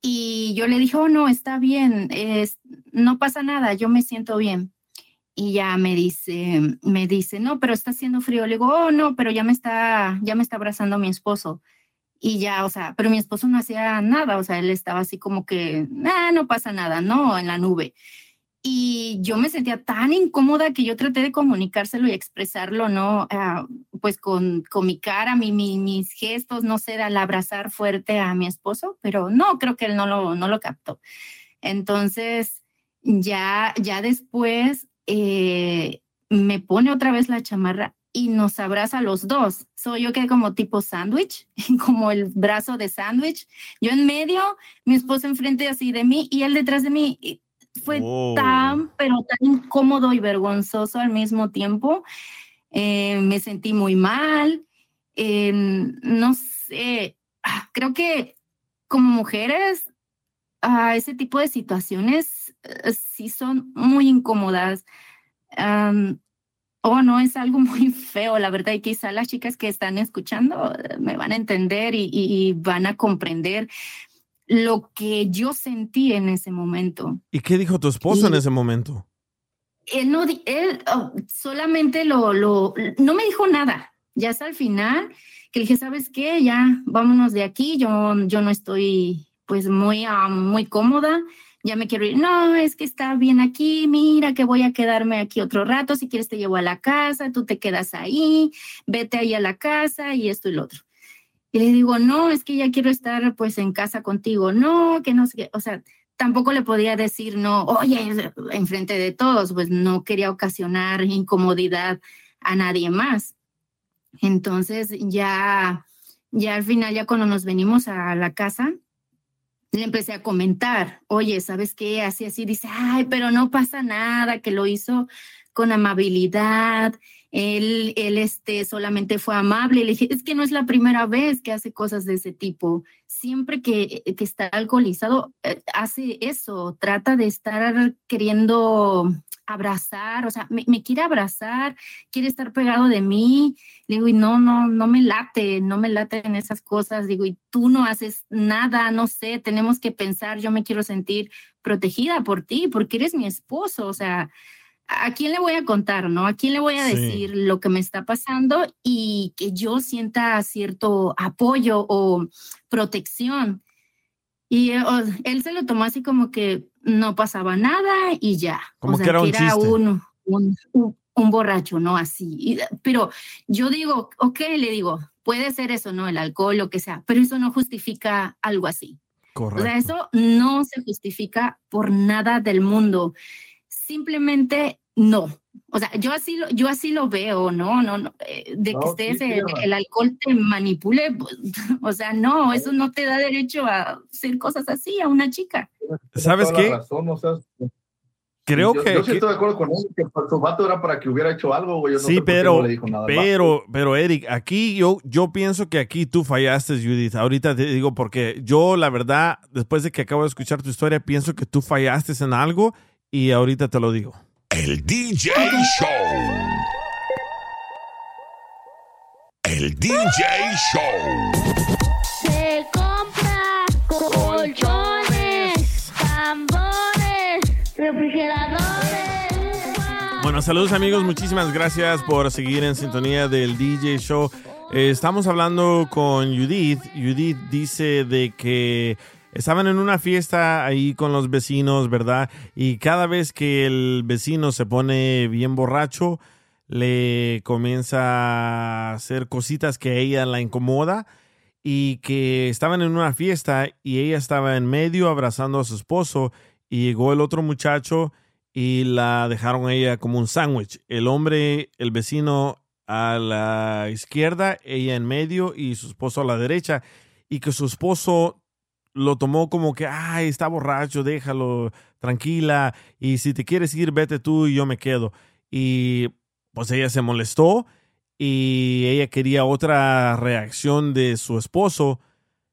Y yo le dije, oh, no, está bien, no pasa nada, yo me siento bien. Y ya me dice, me dice, no, pero está haciendo frío. Le digo, oh, no, pero ya me está, ya me está abrazando mi esposo. Y ya, o sea, pero mi esposo no hacía nada, o sea, él estaba así como que, ah, no pasa nada, no, en la nube. Y yo me sentía tan incómoda que yo traté de comunicárselo y expresarlo, ¿no? Ah, pues con, con mi cara, mi, mi- mis gestos, no sé, al abrazar fuerte a mi esposo, pero no, creo que él no lo, no lo captó. Entonces, ya, ya después eh, me pone otra vez la chamarra y nos abraza a los dos. Soy yo que como tipo sándwich, [LAUGHS] como el brazo de sándwich. Yo en medio, mi esposo enfrente así de mí y él detrás de mí. Y Fue tan, pero tan incómodo y vergonzoso al mismo tiempo. Eh, me sentí muy mal. Eh, no sé, ah, creo que como mujeres, a ese tipo de situaciones sí son muy incómodas. Am, oh, no, es algo [LAUGHS] muy feo, la verdad, y quizá las chicas que están escuchando eh, me van a entender y, y- y van a comprender lo que yo sentí en ese momento. ¿Y qué dijo tu esposo en ese momento? Él no, él oh, solamente lo, lo, no me dijo nada. Ya hasta el final, que le dije, ¿sabes qué? Ya vámonos de aquí. Yo, yo no estoy, pues, muy, ah, muy cómoda. Ya me quiero ir. No, es que está bien aquí. Mira que voy a quedarme aquí otro rato. Si quieres te llevo a la casa. Tú te quedas ahí. Vete ahí a la casa y esto y lo otro. Y le digo, no, es que ya quiero estar pues en casa contigo. No, que no sé qué. O sea, tampoco le podía decir, no, oye, enfrente de todos, pues no quería ocasionar incomodidad a nadie más. Entonces ya, ya al final, ya cuando nos venimos a la casa, le empecé a comentar, oye, ¿sabes qué? Así, así, dice, ay, pero no pasa nada, que lo hizo con amabilidad, él, él este, solamente fue amable. Le dije, es que no es la primera vez que hace cosas de ese tipo. Siempre que, que está alcoholizado, eh, hace eso, trata de estar queriendo abrazar, o sea, me, me quiere abrazar, quiere estar pegado de mí. Le digo, y no, no, no me late, no me late en esas cosas. Digo, y tú no haces nada, no sé, tenemos que pensar, yo me quiero sentir protegida por ti, porque eres mi esposo, o sea, ¿a quién le voy a contar, no? ¿A quién le voy a Sí. decir lo que me está pasando y que yo sienta cierto apoyo o protección? Y eh, o- él se lo tomó así como que no pasaba nada y ya. Como o sea, que era un chiste. un, un, un- un borracho, ¿no? Así. Y- Pero yo digo, ok, le digo, puede ser eso, ¿no? El alcohol, lo que sea, pero eso no justifica algo así. O sea, eso no se justifica por nada del mundo. Simplemente no. O sea, yo así lo, yo así lo veo, ¿no? No, no, eh, de No, que sí, estés, sí, el, alcohol te manipule, pues, [LAUGHS] o sea, no, eso no te da derecho a hacer cosas así a una chica. ¿Sabes qué? razón, o sea, Creo yo, que- Yo sí que- estoy de acuerdo con él, que su vato era para que hubiera hecho algo, güey. yo no Sí, sé por qué pero, no le dijo nada pero, pero Eric, aquí yo, yo pienso que aquí tú fallaste, Judith. Ahorita te digo porque yo, la verdad, después de que acabo de escuchar tu historia, pienso que tú fallaste en algo y ahorita te lo digo. El DJ Show. El DJ Show. Se compra colchones, tambores, refrigeradores. Bueno, saludos amigos, muchísimas gracias por seguir en sintonía del DJ Show. Eh, estamos hablando con Judith. Judith dice de que estaban en una fiesta ahí con los vecinos, ¿verdad? Y cada vez que el vecino se pone bien borracho, le comienza a hacer cositas que a ella la incomoda y que estaban en una fiesta y ella estaba en medio abrazando a su esposo y llegó el otro muchacho y la dejaron a ella como un sándwich. El hombre, el vecino a la izquierda, ella en medio y su esposo a la derecha y que su esposo lo tomó como que, ay, está borracho, déjalo, tranquila, y si te quieres ir, vete tú y yo me quedo. Y pues ella se molestó y ella quería otra reacción de su esposo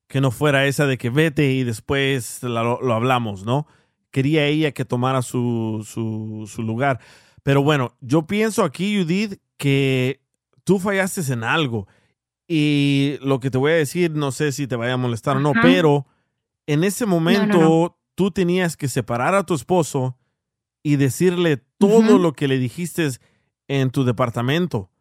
que no fuera esa de que vete y después lo, lo hablamos, ¿no? Quería ella que tomara su, su, su lugar. Pero bueno, yo pienso aquí, Judith, que tú fallaste en algo. Y lo que te voy a decir, no sé si te vaya a molestar o no, pero en ese momento no. tú tenías que separar a tu esposo y decirle todo lo que le dijiste en tu departamento.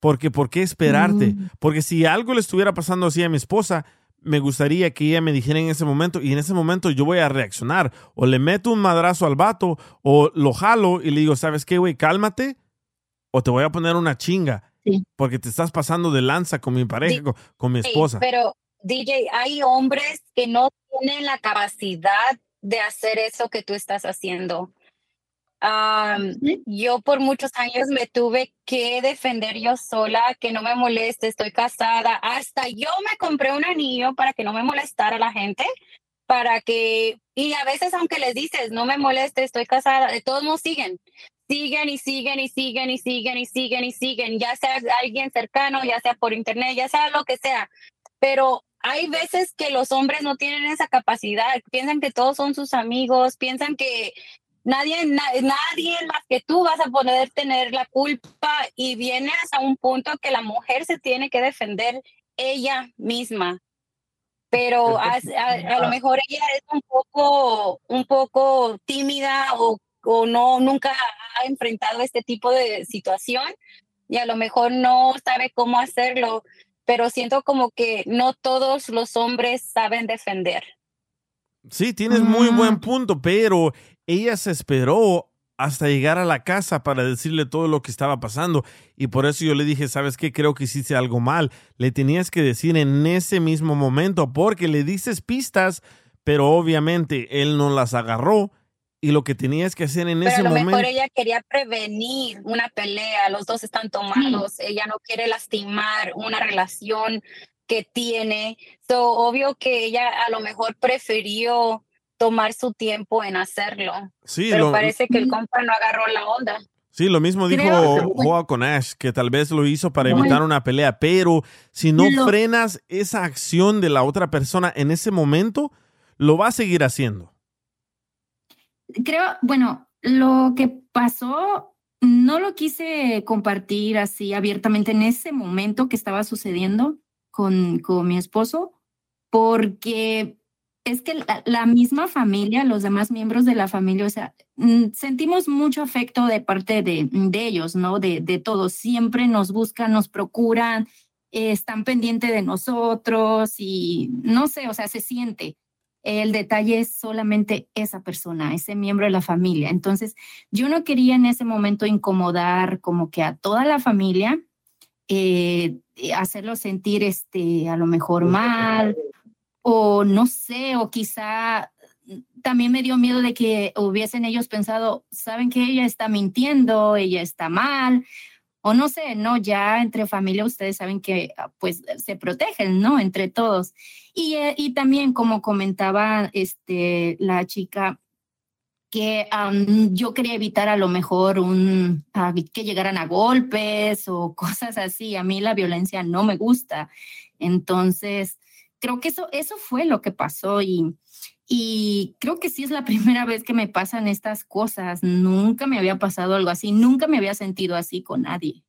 Porque, ¿por qué esperarte? Mm. Porque si algo le estuviera pasando así a mi esposa, me gustaría que ella me dijera en ese momento y en ese momento yo voy a reaccionar. O le meto un madrazo al vato o lo jalo y le digo, ¿sabes qué, güey? Cálmate o te voy a poner una chinga. Porque te estás pasando de lanza con mi pareja, con, con mi esposa. pero DJ, hay hombres que no tienen la capacidad de hacer eso que tú estás haciendo. Am, yo por muchos años me tuve que defender yo sola, que no me moleste, estoy casada. Hasta yo me compré un anillo para que no me molestara la gente, para que, y a veces aunque les dices, no me moleste, estoy casada, de todos modos siguen. Siguen y siguen y siguen y siguen y siguen y siguen, ya sea alguien cercano, ya sea por internet, ya sea lo que sea. Pero hay veces que los hombres no tienen esa capacidad, piensan que todos son sus amigos, piensan que nadie, na- nadie más que tú vas a poder tener la culpa y viene hasta un punto que la mujer se tiene que defender ella misma. Pero a, a- a lo mejor ella es un poco, un poco tímida o, o no, nunca ha enfrentado este tipo de situación y a lo mejor no sabe cómo hacerlo, pero siento como que no todos los hombres saben defender. Sí, tienes muy buen punto, pero ella se esperó hasta llegar a la casa para decirle todo lo que estaba pasando. Y por eso yo le dije, ¿sabes qué? Creo que hiciste algo mal. Le tenías que decir en ese mismo momento, porque le dices pistas, pero obviamente él no las agarró. Y lo que tenías que hacer en Pero ese a lo momento... mejor ella quería prevenir una pelea, los dos están tomados, ella no quiere lastimar una relación que tiene. So, obvio que ella a lo mejor prefirió tomar su tiempo en hacerlo. Sí, pero lo- parece que el compa no agarró la onda. Sí, lo mismo dijo Creo- Joa con Ash, que tal vez lo hizo para evitar una pelea, pero si no frenas esa acción de la otra persona en ese momento, lo va a seguir haciendo. Creo, bueno, lo que pasó no lo quise compartir así abiertamente en ese momento que estaba sucediendo con, con mi esposo, porque es que la, misma familia, los demás miembros de la familia, o sea, mm, sentimos mucho afecto de parte de, de ellos, ¿no? De, de todos. Siempre nos buscan, nos procuran, eh, están pendientes de nosotros y no sé, o sea, se siente. El detalle es solamente esa persona, ese miembro de la familia. Entonces, yo no quería en ese momento incomodar como que a toda la familia, eh, hacerlo sentir este, a lo mejor mal, o no sé, o quizá también me dio miedo de que hubiesen ellos pensado, saben que ella está mintiendo, ella está mal, o no sé, no, ya entre familia ustedes saben que ah, pues se protegen, ¿no? Entre todos. Y, eh, y también como comentaba este, la chica, que yo quería evitar a lo mejor un, a que llegaran a golpes o [LAUGHS] cosas así. A mí la violencia no me gusta. Entonces, creo que eso, eso fue lo que pasó y, y creo que sí es la [LAUGHS] primera vez que me pasan estas cosas. Nunca me había pasado algo así, nunca me había sentido así con nadie.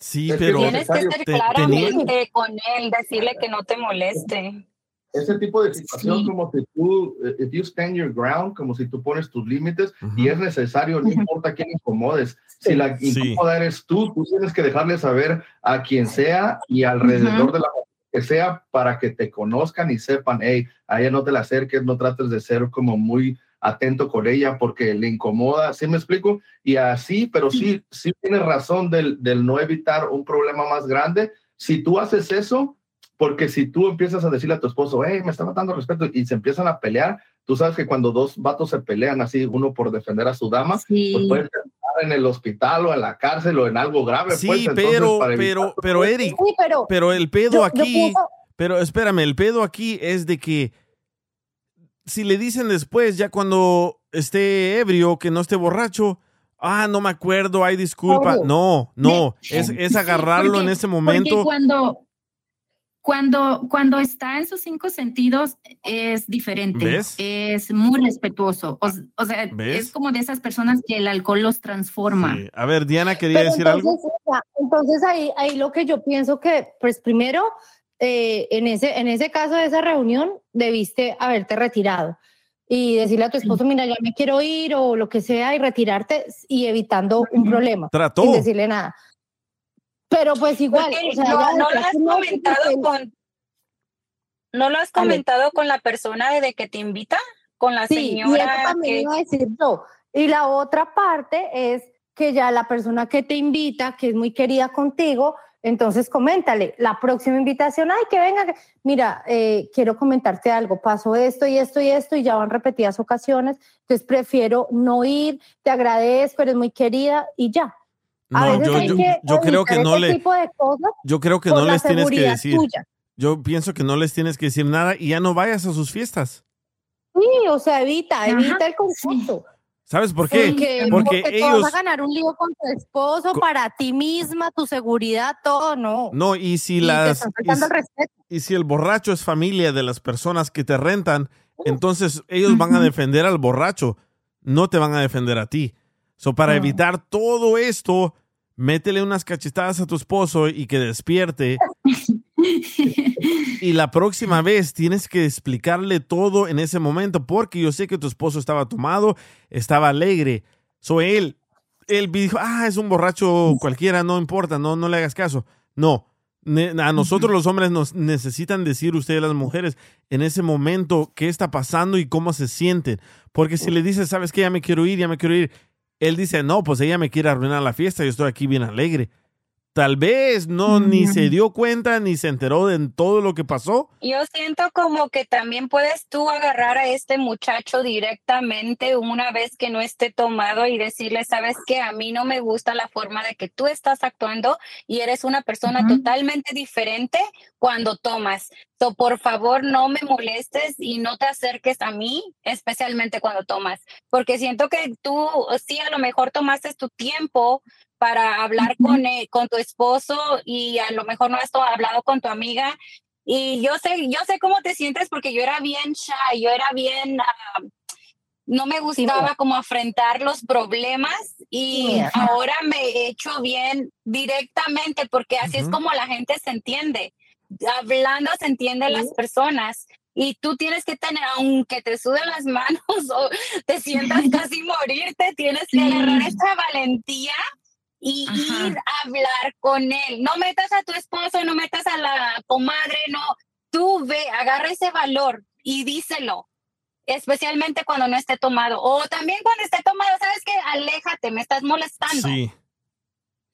Sí, Es pero Tienes que ser te- tenía- claramente con él, decirle que no te moleste. Ese tipo de situación como si tú, eh, if you stand your ground, como si tú pones tus límites y es necesario, no importa quién incomodes. Si la Sí. incómoda eres tú, tú tienes que dejarle saber a quien sea y alrededor Ujú. de la que sea para que te conozcan y sepan, hey, a ella no te la acerques, no trates de ser como muy atento con ella porque le incomoda, ¿sí me explico? Y así, pero sí, sí tienes razón del, del no evitar un problema más grande. Si tú haces eso, porque si tú empiezas a decirle a tu esposo, hey, me está faltando respeto, y se empiezan a pelear, tú sabes que cuando dos vatos se pelean así, uno por defender a su dama, pues terminar en el hospital o en la cárcel o en algo grave. Sí, pues, entonces, pero, para pero, pero Eric, Sí, pero pero el pedo yo- yo aquí, pienso- pero espérame, el pedo aquí es de que si le dicen después, ya cuando esté ebrio, que no esté borracho, ah, no me acuerdo, hay disculpa. Obvio. No, no, es, es agarrarlo porque- en ese Porque momento. cuando, cuando, cuando está en sus cinco sentidos es diferente. ¿Ves? Es muy respetuoso. O, o sea, ¿Ves? es como de esas personas que el alcohol los transforma. Sí. A ver, Diana quería Pero decir entonces, algo. o sea, entonces ahí, ahí lo que yo pienso que, pues primero, eh, en, ese, en ese caso de esa reunión, debiste haberte retirado y decirle a tu esposo, mira, ya me quiero ir o lo que sea y retirarte y evitando un problema. Trató. Sin decirle nada. Pero pues igual, Porque o sea, no, lo has comentado con no lo has comentado con la persona de que te invita, con la Sí, y señora también que iba a decir. Y la otra parte es que ya la persona que te invita, que es muy querida contigo, entonces coméntale la próxima invitación, ay, que venga, mira, eh, quiero comentarte algo, pasó esto y esto y esto y ya van repetidas ocasiones, entonces prefiero no ir, te agradezco, eres muy querida y ya. No, yo, hay yo, que yo creo que no le, tipo de cosas yo creo que no les tienes que decir. tuya. Yo pienso que no les tienes que decir nada y ya no vayas a sus fiestas. Sí, o sea, evita, evita el contacto. ¿Sabes por qué? Porque, Porque porque te ellos, vas a ganar un lío con tu esposo, Co- para ti misma, tu seguridad, todo, no. no, y si Y te las, están y, faltando el respeto. y si el borracho es familia de las personas que te rentan, entonces ellos van a defender al borracho, no te van a defender a ti. So, para Ah. evitar todo esto, métele unas cachetadas a tu esposo y que despierte. [LAUGHS] y la próxima vez tienes que explicarle todo en ese momento, porque yo sé que tu esposo estaba tomado, estaba alegre. So él, él dijo, ah, es un borracho cualquiera, no importa, no, no le hagas caso. No, a nosotros los hombres nos necesitan decir ustedes las mujeres en ese momento qué está pasando y cómo se sienten. Porque si le dices, sabes que ya me quiero ir, ya me quiero ir, él dice, no, pues ella me quiere arruinar la fiesta, yo estoy aquí bien alegre. Tal vez no ni se dio cuenta ni se enteró de todo lo que pasó. Yo siento como que también puedes tú agarrar a este muchacho directamente una vez que no esté tomado y decirle, sabes que a mí no me gusta la forma de que tú estás actuando y eres una persona totalmente diferente cuando tomas. So, por favor, no me molestes y no te acerques a mí, especialmente cuando tomas, porque siento que tú sí a lo mejor tomaste tu tiempo para hablar con, eh, con tu esposo y a lo mejor no has hablado con tu amiga. Y yo sé, yo sé cómo te sientes porque yo era bien shy, yo era bien, ah, no me gustaba como afrontar los problemas y Sí, ahora me he hecho bien directamente porque así es como la gente se entiende. Hablando se entienden las personas. Y tú tienes que tener, aunque te suden las [LAUGHS] manos o te sientas [LAUGHS] casi morirte, tienes que agarrar esa valentía y ir a hablar con él. No metas a tu esposo, no metas a la comadre, no. Tú ve, agarra ese valor y díselo. especialmente cuando no esté tomado. O también cuando esté tomado, ¿sabes qué? Aléjate, me estás molestando. Sí.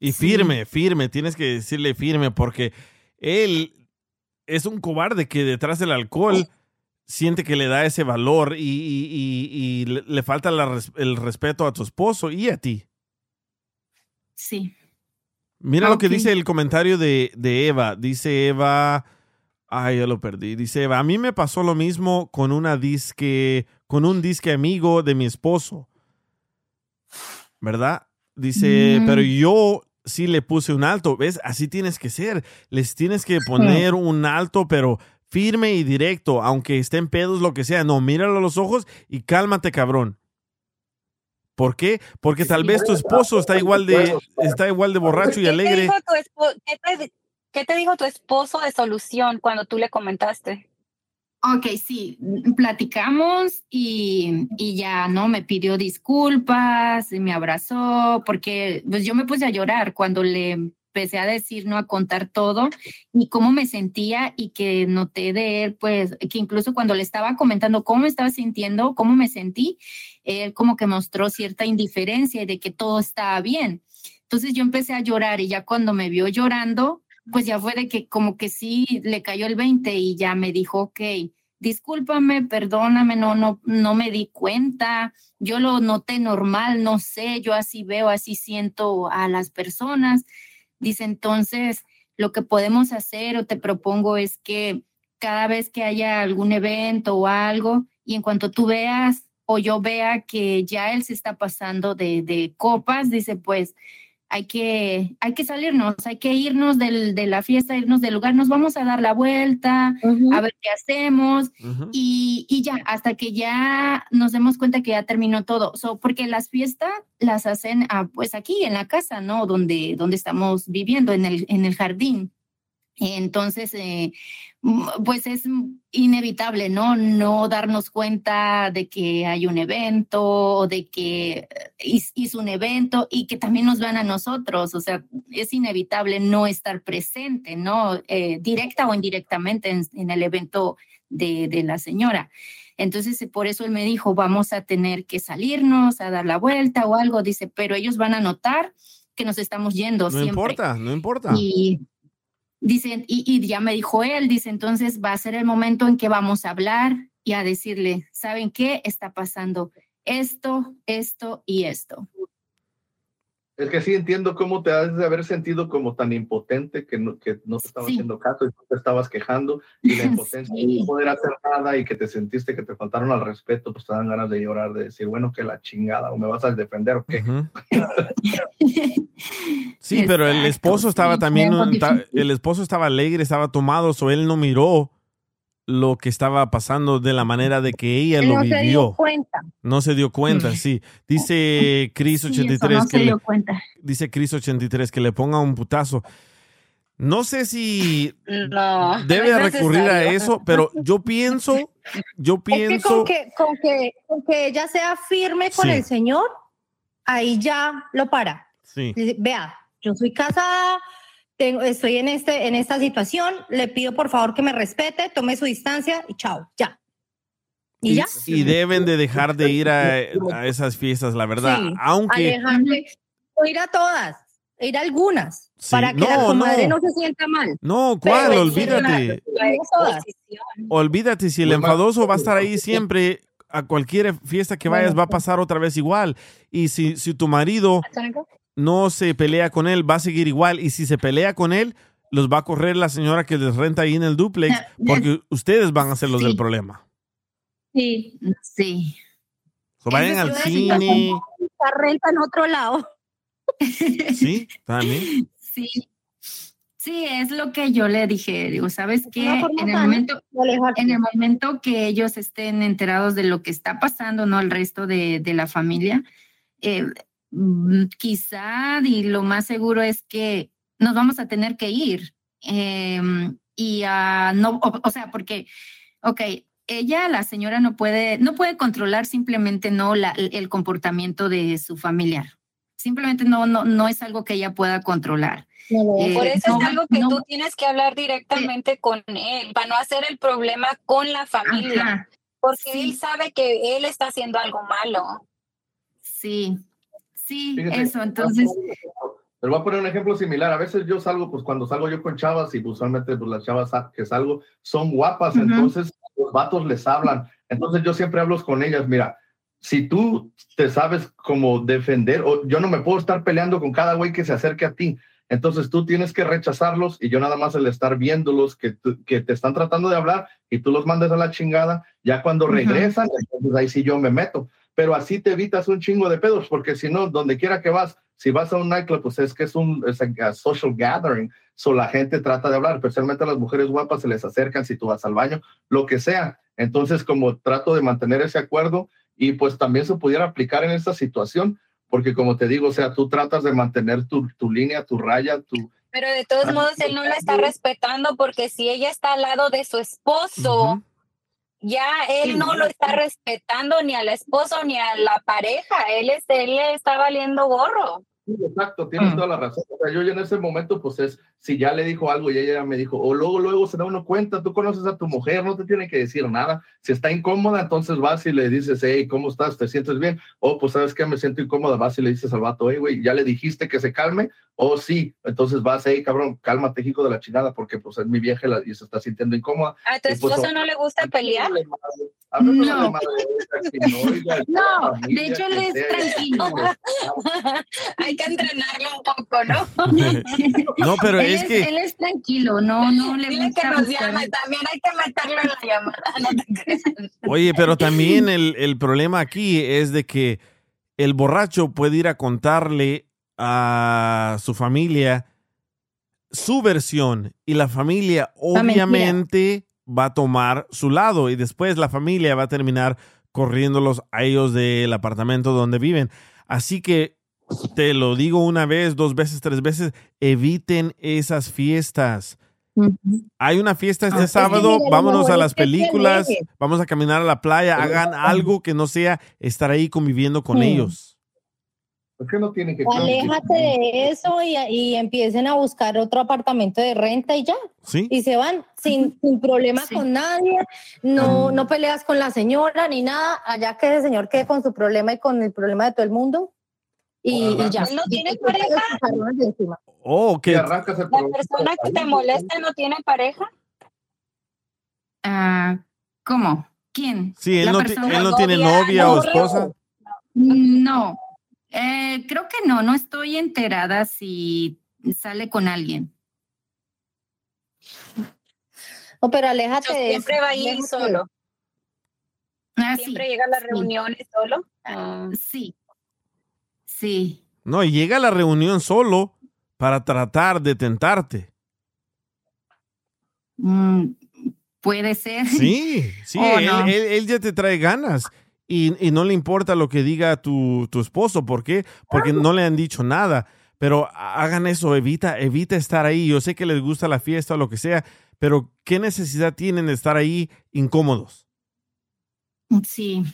Y firme, firme, tienes que decirle firme porque él es un cobarde que detrás del alcohol siente que le da ese valor y, y- y- y le, falta la el respeto a tu esposo y a ti. Sí. Mira lo que dice el comentario de, de Eva. Dice Eva, ay, ya lo perdí. Dice Eva, a mí me pasó lo mismo con una disque, con un disque amigo de mi esposo. ¿Verdad? Dice, Mm. pero yo sí le puse un alto. ¿Ves? Así tienes que ser. Les tienes que poner un alto, pero firme y directo, aunque estén pedos, lo que sea. No, míralo a los ojos y cálmate, cabrón. ¿Por qué? Porque tal vez tu esposo está igual de, está igual de borracho y ¿Qué te, alegre. dijo tu espo- qué te- qué te dijo tu esposo de solución cuando tú le comentaste? Ok, sí, platicamos y, y ya, ¿no? Me pidió disculpas, y me abrazó, porque pues yo me puse a llorar cuando le empecé a decir, ¿no? A contar todo y cómo me sentía y que noté de él, pues, que incluso cuando le estaba comentando cómo me estaba sintiendo, cómo me sentí, él como que mostró cierta indiferencia y de que todo estaba bien. Entonces yo empecé a llorar y ya cuando me vio llorando, pues ya fue de que como que sí le cayó el 20 y ya me dijo, ok, discúlpame, perdóname, no, no, no me di cuenta, yo lo noté normal, no sé, yo así veo, así siento a las personas. Dice, entonces, lo que podemos hacer o te propongo es que cada vez que haya algún evento o algo, y en cuanto tú veas o yo vea que ya él se está pasando de, de copas, dice, pues hay que, hay que salirnos, hay que irnos del, de la fiesta, irnos del lugar, nos vamos a dar la vuelta, a ver qué hacemos y, y ya, hasta que ya nos demos cuenta que ya terminó todo. So, porque las fiestas las hacen ah, pues aquí en la casa, ¿no? Donde, donde estamos viviendo, en el, en el jardín. Entonces, eh, pues es inevitable, ¿no? No darnos cuenta de que hay un evento o de que eh, hiz- hizo un evento y que también nos van a nosotros. O sea, es inevitable no estar presente, ¿no? Eh, directa o indirectamente en, en el evento de, de la señora. Entonces, por eso él me dijo, vamos a tener que salirnos, a dar la vuelta o algo. Dice, pero ellos van a notar que nos estamos yendo No siempre. importa, no importa. Y dice, y, y ya me dijo él, dice, entonces va a ser el momento en que vamos a hablar y a decirle, ¿saben qué? Está pasando esto, esto y esto. Es que sí entiendo cómo te has de haber sentido como tan impotente que no, que no te estaba Sí. haciendo caso y tú te estabas quejando y la [LAUGHS] impotencia de no poder hacer nada y que te sentiste que te faltaron al respeto, pues te dan ganas de llorar, de decir, bueno, que la chingada, o me vas a defender o qué. [LAUGHS] Sí, pero el esposo estaba sí, también, el esposo estaba alegre, estaba tomado, o él no miró lo que estaba pasando de la manera de que ella Él lo no se dio vivió. cuenta. No se dio cuenta, sí. Dice Chris Sí, eso 83 no que se dio le, cuenta. dice Chris 83 que le ponga un putazo. No sé si No. debe no recurrir a eso, pero yo pienso, yo Es que pienso, con que, con que, con que ella sea firme con Sí. el Señor, ahí ya lo para. sí. Vea, yo soy casada, tengo, estoy en, este, en esta situación, le pido por favor que me respete, tome su distancia y chao, ya. Y, Y, ya. y deben de dejar de ir a, a esas fiestas, la verdad. Sí, Aunque alejarse, o ir a todas, ir a algunas, Sí, para que la no, comadre no. no. se sienta mal. No, Pero ¿cuál? en Olvídate. Olvídate, si el Pues enfadoso va a estar ahí siempre, a cualquier fiesta que vayas va a pasar otra vez igual. Y si, si tu marido no se pelea con él, va a seguir igual. Y si se pelea con él, los va a correr la señora que les renta ahí en el duplex, [LAUGHS] porque ustedes van a ser los del problema. Sí. Sí. So, vayan al cine. La renta en otro lado. [LAUGHS] Sí, también. Sí. Sí, es lo que yo le dije. Digo, ¿sabes qué? En el momento, en el momento que ellos estén enterados de lo que está pasando, ¿no? El resto de, de la familia, eh, quizá y lo más seguro es que nos vamos a tener que ir. Em, y ah, no, o, o sea, porque, ok, ella, la señora, no puede, no puede controlar simplemente no la- el comportamiento de su familiar. Simplemente no, no, no es algo que ella pueda controlar. Eh, Por eso no- es algo que no- tú tienes que hablar directamente con él, para no hacer el problema con la familia. Ajá. porque él sabe que él está haciendo algo malo. Sí, sí, eso, entonces, Les voy a poner un ejemplo similar. A veces yo salgo, pues cuando salgo yo con chavas y usualmente pues las chavas que salgo son guapas, Ujú. entonces los vatos les hablan. Entonces yo siempre hablo con ellas, mira, si tú te sabes como defender, o yo no me puedo estar peleando con cada güey que se acerque a ti. Entonces tú tienes que rechazarlos y yo nada más el estar viéndolos que, tú- que te están tratando de hablar y tú los mandas a la chingada, ya cuando regresan, entonces ahí sí yo me meto. Pero así te evitas un chingo de pedos, porque si no, donde quiera que vas, si vas a un nightclub, pues es que es un es a- a social gathering, so la gente trata de hablar, especialmente a las mujeres guapas se les acercan si tú vas al baño, lo que sea. Entonces, como trato de mantener ese acuerdo y pues también se pudiera aplicar en esta situación, porque como te digo, o sea, tú tratas de mantener tu, tu línea, tu raya, tu... Pero de todos Ah, modos, él no la está respetando porque si ella está al lado de su esposo, ya él no lo está respetando ni al esposo ni a la pareja. Él, es, él le está valiendo gorro. Sí, Exacto, tienes toda la razón. O sea, yo en ese momento, pues es, si ya le dijo algo y ella ya me dijo, o luego, luego se da uno cuenta, tú conoces a tu mujer, no te tiene que decir nada. Si está incómoda, entonces vas y le dices, hey, ¿cómo estás? ¿Te sientes bien? O pues, ¿sabes qué? Me siento incómoda, vas y le dices al vato, hey, güey, ¿ya le dijiste que se calme? O sí, entonces vas, hey, cabrón, cálmate, hijo de la chingada, porque pues es mi vieja y la- y se está sintiendo incómoda. ¿A tu Y, pues, esposo no le gusta pelear? a mí me No. vale madre, si no, oiga, [LAUGHS] No, la familia de hecho él es tranquilo. [LAUGHS] Hay que entrenarlo un poco, ¿no? [LAUGHS] No, pero él, es que- él es tranquilo, no, no le Dile gusta que nos llame, también hay que meterlo en la llamada. No te. Oye, pero también [LAUGHS] el, el problema aquí es de que el borracho puede ir a contarle a su familia su versión y la familia La obviamente va a tomar su lado y después la familia va a terminar corriéndolos a ellos del apartamento donde viven. Así que te lo digo una vez, dos veces, tres veces, eviten esas fiestas. Hay una fiesta este Ah, es que sábado, vámonos a las películas, vamos a caminar a la playa, hagan algo que no sea estar ahí conviviendo con Sí. ellos. ¿Por qué no tienen que Aléjate de eso y, y empiecen a buscar otro apartamento de renta y ya. Sí. Y se van sin, sin problema con nadie, no, no peleas con la señora ni nada, allá que ese señor quede con su problema y con el problema de todo el mundo. Y, y ya. ¿Él no tiene pareja? Oh, que ¿La persona que te molesta no tiene pareja? Ah, ¿Cómo? ¿Quién? Sí, él ¿La no, persona? él no tiene novia o esposa. No, Eh, creo que no, no estoy enterada si sale con alguien. No, pero aléjate de Siempre va a ir solo. Ah, Siempre llega a las reuniones solo. Ah. Sí, sí. No, y llega a la reunión solo para tratar de tentarte. Mm, puede ser. Sí, [LAUGHS] sí, Oh, él, no. él- él ya te trae ganas. Y, y no le importa lo que diga tu, tu esposo. ¿Por qué? Porque no le han dicho nada. Pero hagan eso, evita, evita estar ahí. Yo sé que les gusta la fiesta o lo que sea, pero ¿qué necesidad tienen de estar ahí incómodos? Sí.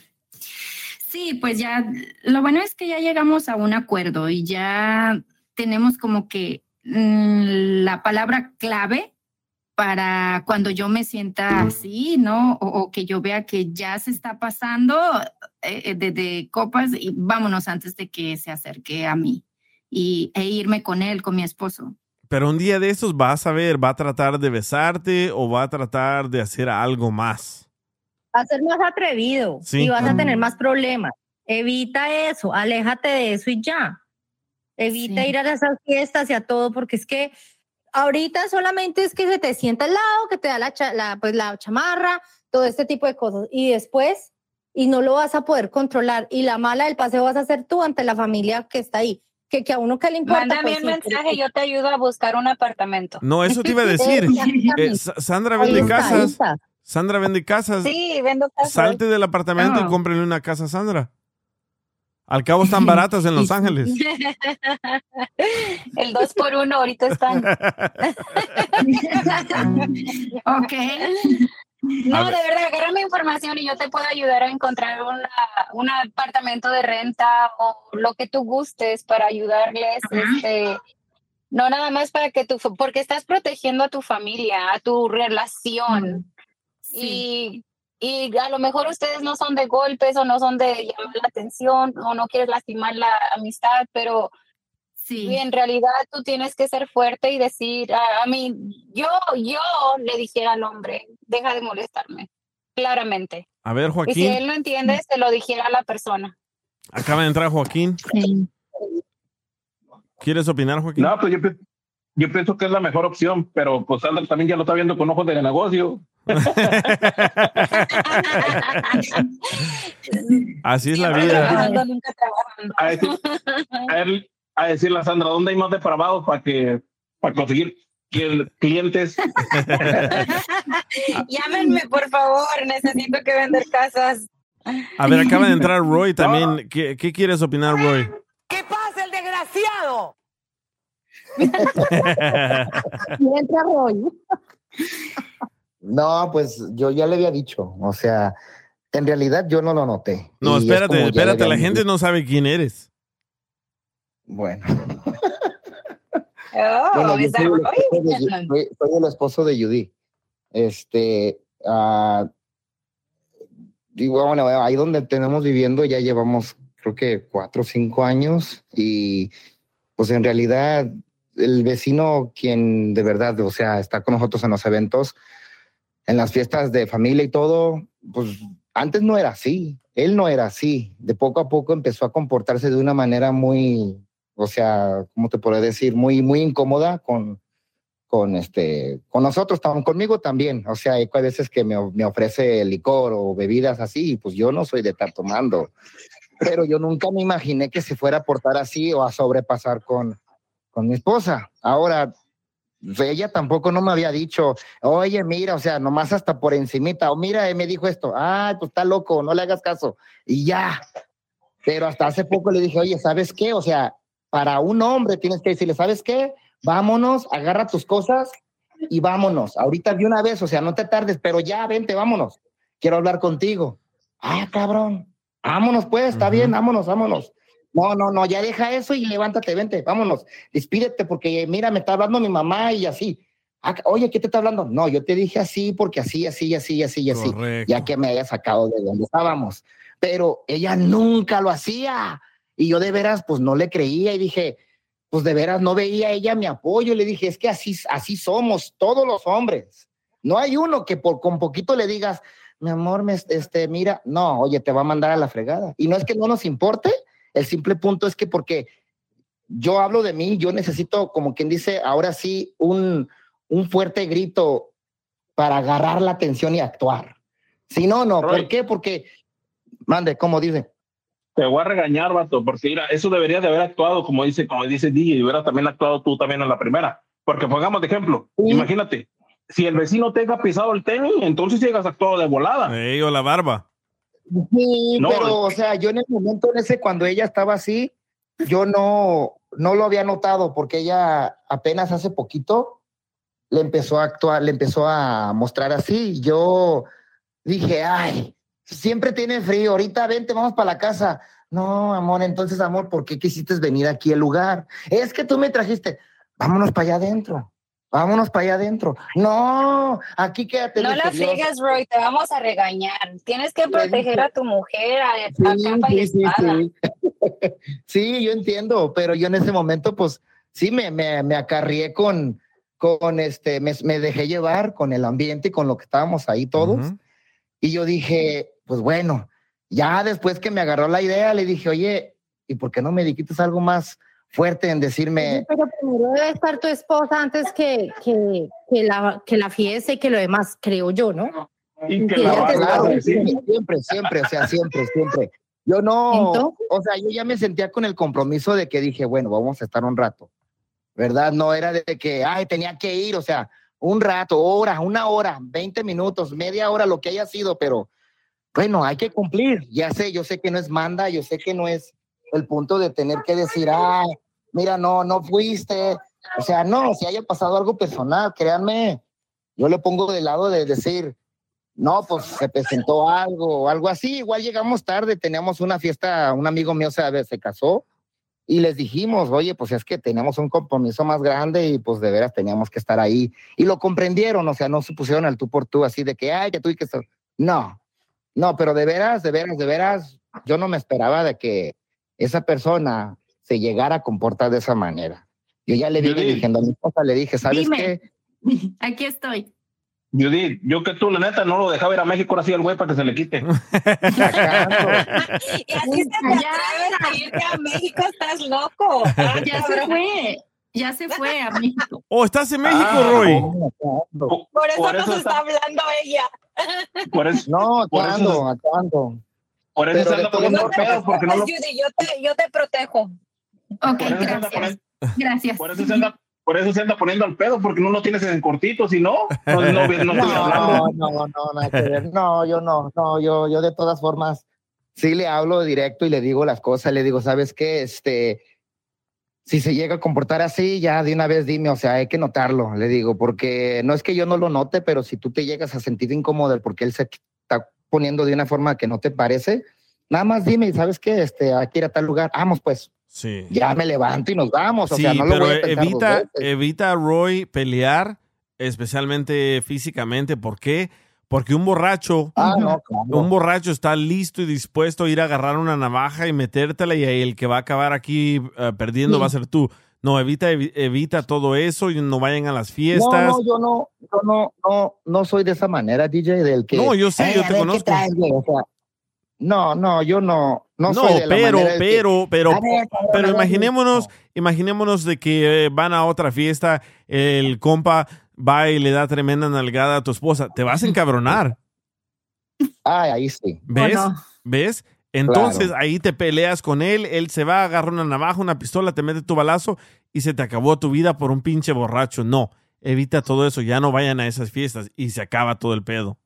Sí, pues ya, lo bueno es que ya llegamos a un acuerdo y ya tenemos como que mm, la palabra clave para cuando yo me sienta así, ¿no? O, que yo vea que ya se está pasando eh, eh, de, copas y vámonos antes de que se acerque a mí y, e irme con él, con mi esposo. Pero un día de estos vas a ver, va a tratar de besarte o va a tratar de hacer algo más. Va a ser más atrevido Sí. y vas a tener más problemas. Evita eso, aléjate de eso y ya. Evita Sí. ir a esas fiestas y a todo, porque es que ahorita solamente es que se te sienta al lado, que te da la, cha- la, pues, la chamarra, todo este tipo de cosas. Y después, y no lo vas a poder controlar. Y la mala del paseo vas a ser tú ante la familia que está ahí. Que, que a uno que le importa. Mándame pues un mensaje, yo te ayudo a buscar un apartamento. No, eso te iba a decir. [LAUGHS] Eh, Sa- Sandra vende casas. está. Sandra vende casas. Sí, vendo casas. Salte del apartamento y Ah. cómprenle una casa a Sandra. Al cabo están [LAUGHS] baratas en Los Ángeles. El 2 por 1 ahorita están. [LAUGHS] [LAUGHS] ok. No, de ver. verdad, agárrame información y yo te puedo ayudar a encontrar una, un apartamento de renta o lo que tú gustes para ayudarles. Este, no nada más para que tu, porque estás protegiendo a tu familia, a tu relación. Y Y a lo mejor ustedes no son de golpes o no son de llamar la atención o no quieres lastimar la amistad, pero sí. en realidad tú tienes que ser fuerte y decir, a, a mí, yo, yo le dijera al hombre, deja de molestarme, claramente. A ver, Y si Joaquín. él no entiende, se lo dijera a la persona. Acaba de entrar Joaquín. ¿Quieres opinar, Joaquín? No, pues yo, yo pienso que es la mejor opción, pero pues Sandra también ya lo está viendo con ojos de negocio. [LAUGHS] Así es la vida. A, decir, a, él- a decirle a Sandra, ¿dónde hay más depravados para que para conseguir cli- clientes? [LAUGHS] Llámenme, por favor, necesito que vender casas. A ver, acaba de entrar Roy también. ¿Qué, qué quieres opinar, Roy? ¿Qué pasa, el desgraciado? Mientras Roy. No, pues yo ya le había dicho, o sea, en realidad yo no lo noté. No, es espérate, espérate, la gente dicho. no sabe quién eres. Bueno, Oh, bueno, yo ¿es soy el, esposo de, Yu- soy- soy el esposo de Judy. Este, digo, bueno, ahí donde tenemos viviendo ya llevamos creo que cuatro o cinco años y pues en realidad el vecino quien de verdad, o sea, está con nosotros en los eventos, en las fiestas de familia y todo, pues antes no era así, él no era así, de poco a poco empezó a comportarse de una manera muy, o sea, ¿cómo te puedo decir? Muy, muy incómoda con, con este, con nosotros, conmigo también. O sea, hay veces que me, me ofrece licor o bebidas así, pues yo no soy de estar tomando. Pero yo nunca me imaginé que se fuera a portar así o a sobrepasar con, con mi esposa. Ahora, ella tampoco no me había dicho, oye, mira, o sea, nomás hasta por encimita, o mira, eh, me dijo esto, ah, pues está loco, no le hagas caso. Y ya. Pero hasta hace poco le dije, oye, ¿sabes qué? O sea, para un hombre tienes que decirle, ¿sabes qué? Vámonos, agarra tus cosas y vámonos. Ahorita de una vez, o sea, no te tardes, pero ya, vente, vámonos. Quiero hablar contigo. Ah, cabrón. Vámonos, pues, está bien, vámonos, vámonos. No, no, no, ya deja eso y levántate, vente, vámonos. Despídete porque, mira, me está hablando mi mamá y así. Ah, oye, ¿qué te está hablando? No, yo te dije así porque así, así, así, así, así. Ya que me haya sacado de donde estábamos. Pero ella nunca lo hacía. Y yo de veras, pues no le creía y dije, pues de veras no veía ella mi apoyo. Le dije, es que así, así somos todos los hombres. No hay uno que por con poquito le digas, mi amor, me, este, mira, no, oye, te va a mandar a la fregada. Y no es que no nos importe, el simple punto es que porque yo hablo de mí, yo necesito, como quien dice, ahora sí, un, un fuerte grito para agarrar la atención y actuar. Si no, no, ¿por qué? Porque, mande, como dice. Te voy a regañar, vato, porque mira, eso deberías de haber actuado, como dice, como dice DJ, y hubieras también actuado tú también en la primera. Porque pongamos de ejemplo, imagínate, si el vecino te ha pisado el tenis, entonces llegas actuado de volada. Ey, o la barba. Sí, No, pero, o sea, yo en el momento en ese, cuando ella estaba así, yo no, no lo había notado porque ella apenas hace poquito le empezó a actuar, le empezó a mostrar así. Yo dije, ay, siempre tiene frío, ahorita vente, vamos para la casa. No, amor, entonces, amor, ¿por qué quisiste venir aquí al lugar? Es que tú me trajiste, vámonos para allá adentro, vámonos para allá adentro. No, aquí quédate. No la friegues, Roy, te vamos a regañar. Tienes que proteger a tu mujer a, a Sí, capa sí, sí, espada. sí. [LAUGHS] Sí, yo entiendo, pero yo en ese momento, pues, sí, me, me, me acarrié con, con este, me, me dejé llevar con el ambiente y con lo que estábamos ahí todos. Y yo dije, pues bueno, ya después que me agarró la idea, le dije, oye, ¿y por qué no me dijiste algo más fuerte en decirme, Pero primero debe estar tu esposa antes que, que, que, la, que la fiesta y que lo demás, creo yo, ¿no? Y que la claro, sí. siempre, siempre, o sea, siempre, siempre. Yo no, o sea, yo ya me sentía con el compromiso de que dije, bueno, vamos a estar un rato, ¿verdad? No era de que, ay, tenía que ir, o sea, un rato, hora, una hora, 20 minutos, media hora, lo que haya sido, pero bueno, hay que cumplir. Ya sé, yo sé que no es manda, yo sé que no es el punto de tener que decir, ay, mira, no, no fuiste. O sea, no, si haya pasado algo personal, créanme, yo le pongo del lado de decir, no, pues se presentó algo algo así. Igual llegamos tarde, teníamos una fiesta, un amigo mío se, se casó y les dijimos, oye, pues es que teníamos un compromiso más grande y pues de veras teníamos que estar ahí. Y lo comprendieron, o sea, no se pusieron al tú por tú así de que, ay, que tú y que. No, No, pero de veras, de veras, de veras, yo no me esperaba de que esa persona se llegara a comportar de esa manera. Yo ya le dije, diciendo a mi esposa, le dije, ¿sabes Dime. qué? [LAUGHS] Aquí estoy. Judith, yo que tú, la neta, no lo dejaba ir a México ahora sí al güey para que se le quite. [LAUGHS] [LAUGHS] Y así se te a irte a México, estás loco. Ah, Ya se fue. Ya se fue a México. Oh, ¿estás en México, Ah, Roy? Por eso Por nos está hablando ella. Por eso, No, acá ando, acá ando. Por eso se poniendo pedo, porque no lo, Judy, yo te, yo te protejo. Ok, por eso se anda gracias. poniendo- Gracias. por eso se anda, por eso se anda poniendo al pedo, porque no lo tienes en cortito, si no, no, no, no, [LAUGHS] no. No, no, no, nada que ver. No, yo no, no, yo, yo de todas formas sí le hablo directo y le digo las cosas, le digo, ¿sabes qué? Este, si se llega a comportar así, ya de una vez dime, o sea, hay que notarlo, le digo, porque no es que yo no lo note, pero si tú te llegas a sentir incómodo porque él se está poniendo de una forma que no te parece, nada más dime, ¿sabes qué? Este, aquí ir a tal lugar, vamos pues, Sí. ya me levanto y nos vamos, o Sí, sea, no lo pero voy a pensar dos evita, veces. evita, Roy, pelear, especialmente físicamente. ¿Por qué? Porque un borracho, Ah, no, claro. un borracho está listo y dispuesto a ir a agarrar una navaja y metértela y el que va a acabar aquí eh, perdiendo Sí. va a ser tú. No, evita, evi- evita todo eso y no vayan a las fiestas. No, no, yo no, yo no, no, no soy de esa manera, DJ, del que. No, yo sé, "Ay, yo te ver, ¿qué conozco". traes, güey? O sea, no, no, yo no, no, No, soy de la pero, manera del que, pero, pero, "A ver, a ver, pero a ver". imaginémonos, imaginémonos de que eh, van a otra fiesta, el compa va y le da tremenda nalgada a tu esposa, te vas a encabronar, Ay, ahí sí. ¿ves? no? ¿Ves? Entonces Claro. ahí te peleas con él, él se va a agarrar una navaja, una pistola, te mete tu balazo y se te acabó tu vida por un pinche borracho. No, evita todo eso, ya no vayan a esas fiestas y se acaba todo el pedo.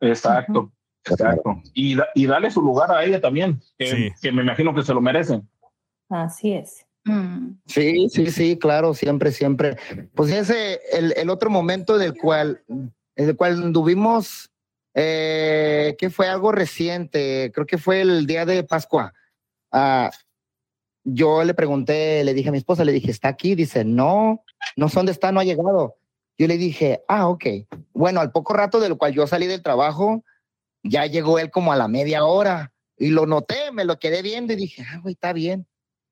Exacto, exacto. Y, da- y dale su lugar a ella también, que, Sí. que me imagino que se lo merecen. Así es. Sí, sí, sí, claro, siempre, siempre. Pues ese, el, el otro momento del cual, en el cual anduvimos, eh, que fue algo reciente, creo que fue el día de Pascua. Ah, yo le pregunté, le dije a mi esposa, le dije, ¿está aquí? Dice, no, no sé dónde está, no ha llegado. Yo le dije, ah, ok. Bueno, al poco rato del cual yo salí del trabajo, ya llegó él como a la media hora y lo noté, me lo quedé viendo y dije, ah, güey, está bien.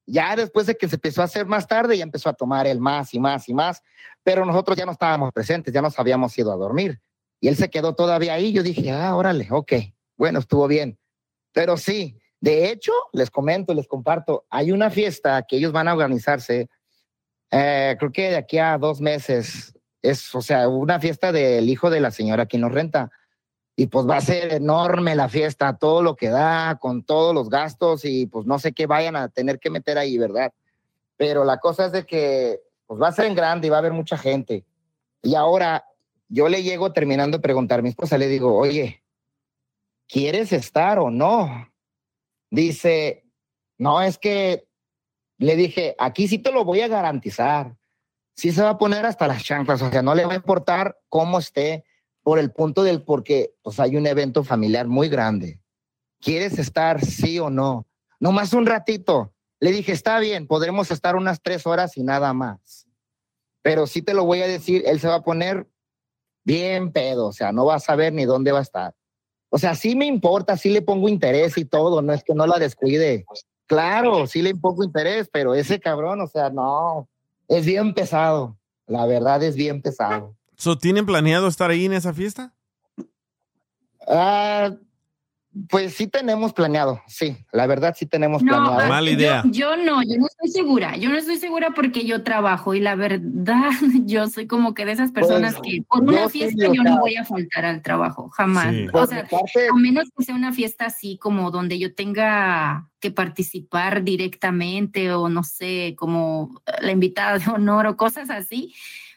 Ya después de que se empezó a hacer más tarde, ya empezó a tomar él más y más y más, pero nosotros ya no estábamos presentes, ya nos habíamos ido a dormir. Y él se quedó todavía ahí. Yo dije, ah, órale, ok, bueno, estuvo bien. Pero sí, de hecho, les comento, les comparto, hay una fiesta que ellos van a organizarse, eh, creo que de aquí a dos meses, es, o sea, una fiesta del hijo de la señora que nos renta. Y pues va a ser enorme la fiesta, todo lo que da, con todos los gastos y pues no sé qué vayan a tener que meter ahí, ¿verdad? Pero la cosa es de que pues va a ser en grande y va a haber mucha gente. Y ahora yo le llego terminando de preguntar a mi esposa, le digo, oye, ¿quieres estar o no? Dice, no, es que le dije, aquí sí te lo voy a garantizar. Sí se va a poner hasta las chanclas, o sea, no le va a importar cómo esté por el punto del porque pues hay un evento familiar muy grande. ¿Quieres estar sí o no? Nomás un ratito. Le dije, está bien, podremos estar unas tres horas y nada más. Pero sí te lo voy a decir, él se va a poner bien pedo, o sea, no va a saber ni dónde va a estar. O sea, sí me importa, sí le pongo interés y todo, no es que no la descuide. Claro, sí le pongo interés, pero ese cabrón, o sea, no, es bien pesado. La verdad es bien pesado. So, ¿Tienen planeado estar ahí en esa fiesta? Ah, pues sí tenemos planeado, sí, la verdad sí tenemos No, planeado. ah, yo- Yo, no, yo no estoy segura. Yo no estoy segura porque yo trabajo y la verdad, [LAUGHS] yo soy como que de esas personas Pues, que por una fiesta yo no voy a faltar al trabajo, jamás. Sí. O sea, parte- a menos que sea una fiesta así como donde yo tenga que participar directamente o no sé, como la invitada de honor o cosas así,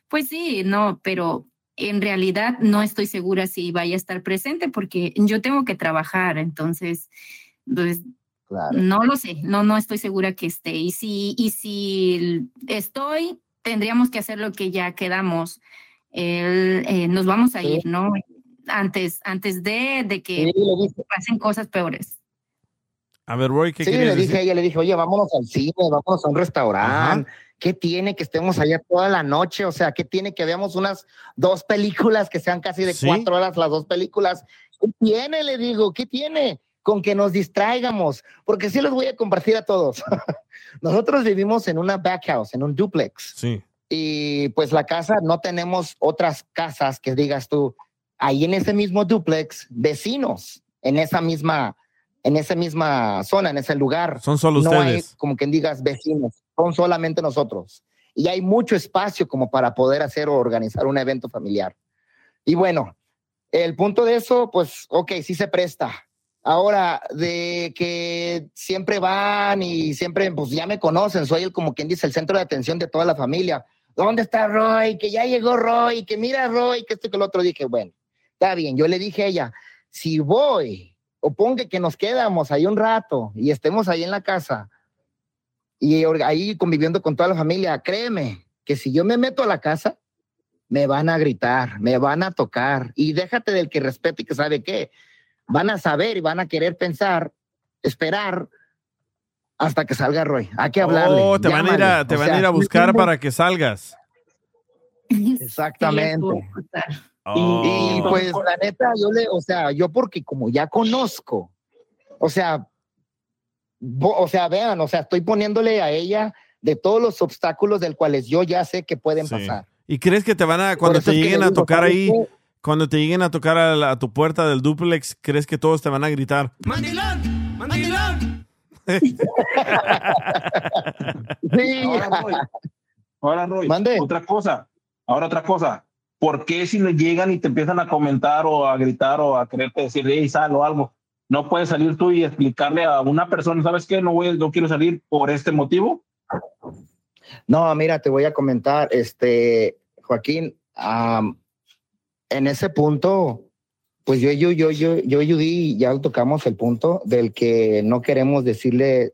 pues sí, no, pero en realidad no estoy segura si vaya a estar presente porque yo tengo que trabajar, entonces, pues, no lo sé, no, no estoy segura que esté. Y si, y si estoy, tendríamos que hacer lo que ya quedamos. El, eh, nos vamos a Sí. ir, ¿no? Antes, antes de, de que Sí, pasen cosas peores. A ver, Roy, ¿qué Sí, le dije a decir? ella, le dije, oye, vámonos al cine, vámonos a un restaurante. ¿Qué tiene que estemos allá toda la noche? O sea, ¿qué tiene que veamos unas dos películas que sean casi de Sí. cuatro horas las dos películas ¿Qué tiene? Le digo, ¿qué tiene? Con que nos distraigamos, porque sí los voy a compartir a todos. [LAUGHS] Nosotros vivimos en una back house, en un duplex. Sí. Y pues la casa, no tenemos otras casas que digas tú, ahí en ese mismo duplex, vecinos, en esa misma, en esa misma zona, en ese lugar. Son solo no hay ustedes. como quien digas vecinos, son solamente nosotros. Y hay mucho espacio como para poder hacer o organizar un evento familiar. Y bueno, el punto de eso, pues, ok, sí se presta. Ahora, de que siempre van y siempre, pues ya me conocen, soy el, como quien dice, el centro de atención de toda la familia. ¿Dónde está Roy? Que ya llegó Roy, que mira Roy, que esto que lo otro. Dije, bueno, está bien. Yo le dije a ella, si voy o ponga que nos quedamos ahí un rato y estemos ahí en la casa y ahí conviviendo con toda la familia, créeme que si yo me meto a la casa, me van a gritar, me van a tocar y déjate del que respete y que sabe qué. Van a saber y van a querer pensar, esperar hasta que salga Roy. Hay que hablarle. Oh, te van a ir a, te O van a sea, ir a ¿sí me buscar para que salgas. Exactamente. Oh. Y pues la neta, yo le, o sea, yo porque como ya conozco, o sea, o sea, vean, o sea, estoy poniéndole a ella de todos los obstáculos del cuales yo ya sé que pueden Sí. pasar. ¿Y crees que te van a, cuando te lleguen le a digo, tocar ¿sabes ahí, qué? cuando te lleguen a tocar a, la- a tu puerta del duplex, crees que todos te van a gritar? [LAUGHS] ¡Mandilón! ¡Mandilón! Sí. Ahora, Roy, ahora, Roy, otra cosa, ahora otra cosa. ¿Por qué si le llegan y te empiezan a comentar o a gritar o a quererte decir, hey, sal o algo? No puedes salir tú y explicarle a una persona, ¿sabes qué? No, voy, no quiero salir por este motivo. No, mira, te voy a comentar, este, Joaquín, am, en ese punto, pues yo, yo, yo, yo, yo, y Judy, ya tocamos el punto del que no queremos decirle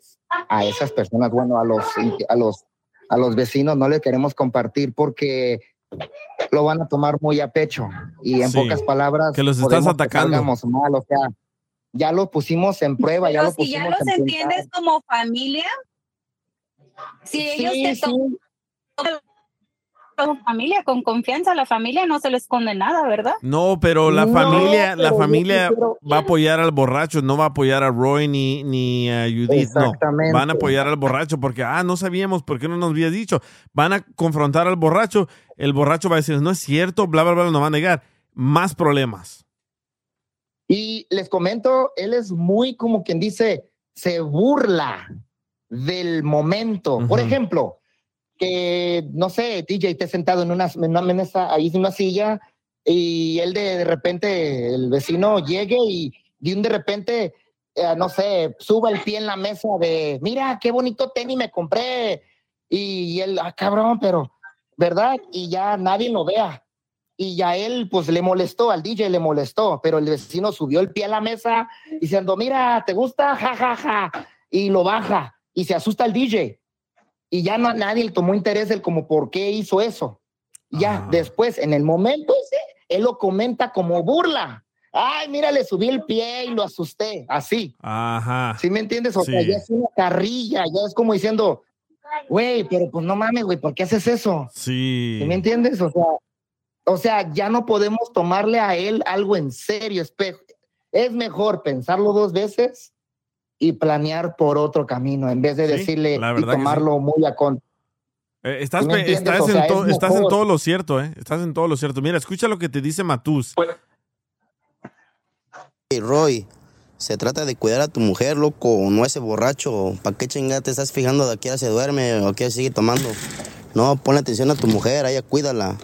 a esas personas, bueno, a los, a los, a los vecinos, no le queremos compartir porque lo van a tomar muy a pecho y en Sí, pocas palabras que los estás que atacando. mal, o sea, ya lo pusimos en prueba, ya Pero lo si pusimos ya los en prueba. entiendes como familia, si ellos Sí, te sí. familia, con confianza, la familia no se le esconde nada, ¿verdad? No, pero la No, familia, la pero familia quiero- va a apoyar al borracho, no va a apoyar a Roy ni, ni a Judith, no. Van a apoyar al borracho porque, ah, no sabíamos, ¿por qué no nos habías dicho? Van a confrontar al borracho, el borracho va a decir, no es cierto, bla, bla, bla, nos va a negar. Más problemas. Y les comento, él es muy como quien dice, se burla del momento. Por ejemplo, que, no sé, DJ esté sentado en una, en una mesa, ahí en una silla, y él de, de repente, el vecino llegue y de un de repente, eh, no sé, suba el pie en la mesa de, mira, qué bonito tenis me compré. Y, él, ah, cabrón, pero, ¿verdad? Y ya nadie lo vea. Y ya él, pues le molestó, al DJ le molestó, pero el vecino subió el pie a la mesa diciendo, mira, ¿te gusta? Ja, ja, ja. Y lo baja y se asusta el DJ. Y ya no, nadie le tomó interés el como por qué hizo eso. Ya después, en el momento ese, él lo comenta como burla. Ay, mira, le subí el pie y lo asusté. Así. Ajá. ¿Sí me entiendes? O sea, Sí. ya es una carrilla, ya es como diciendo, güey, pero pues no mames, güey, ¿por qué haces eso? Sí. ¿Sí me entiendes? O sea, o sea, ya no podemos tomarle a él algo en serio. espe- Es mejor pensarlo dos veces y planear por otro camino en vez de Sí, decirle y tomarlo muy a con. Eh, estás, ¿Sí me pe- entiendes? estás O sea, en to- es estás en mejor. todo lo cierto, ¿eh? Estás en todo lo cierto. Mira, escucha lo que te dice Matus. Hey, Roy, se trata de cuidar a tu mujer, loco, no ese borracho. ¿Para qué chingada te estás fijando de a qué hora se duerme o a qué hora sigue tomando? No, ponle atención a tu mujer, a ella cuídala.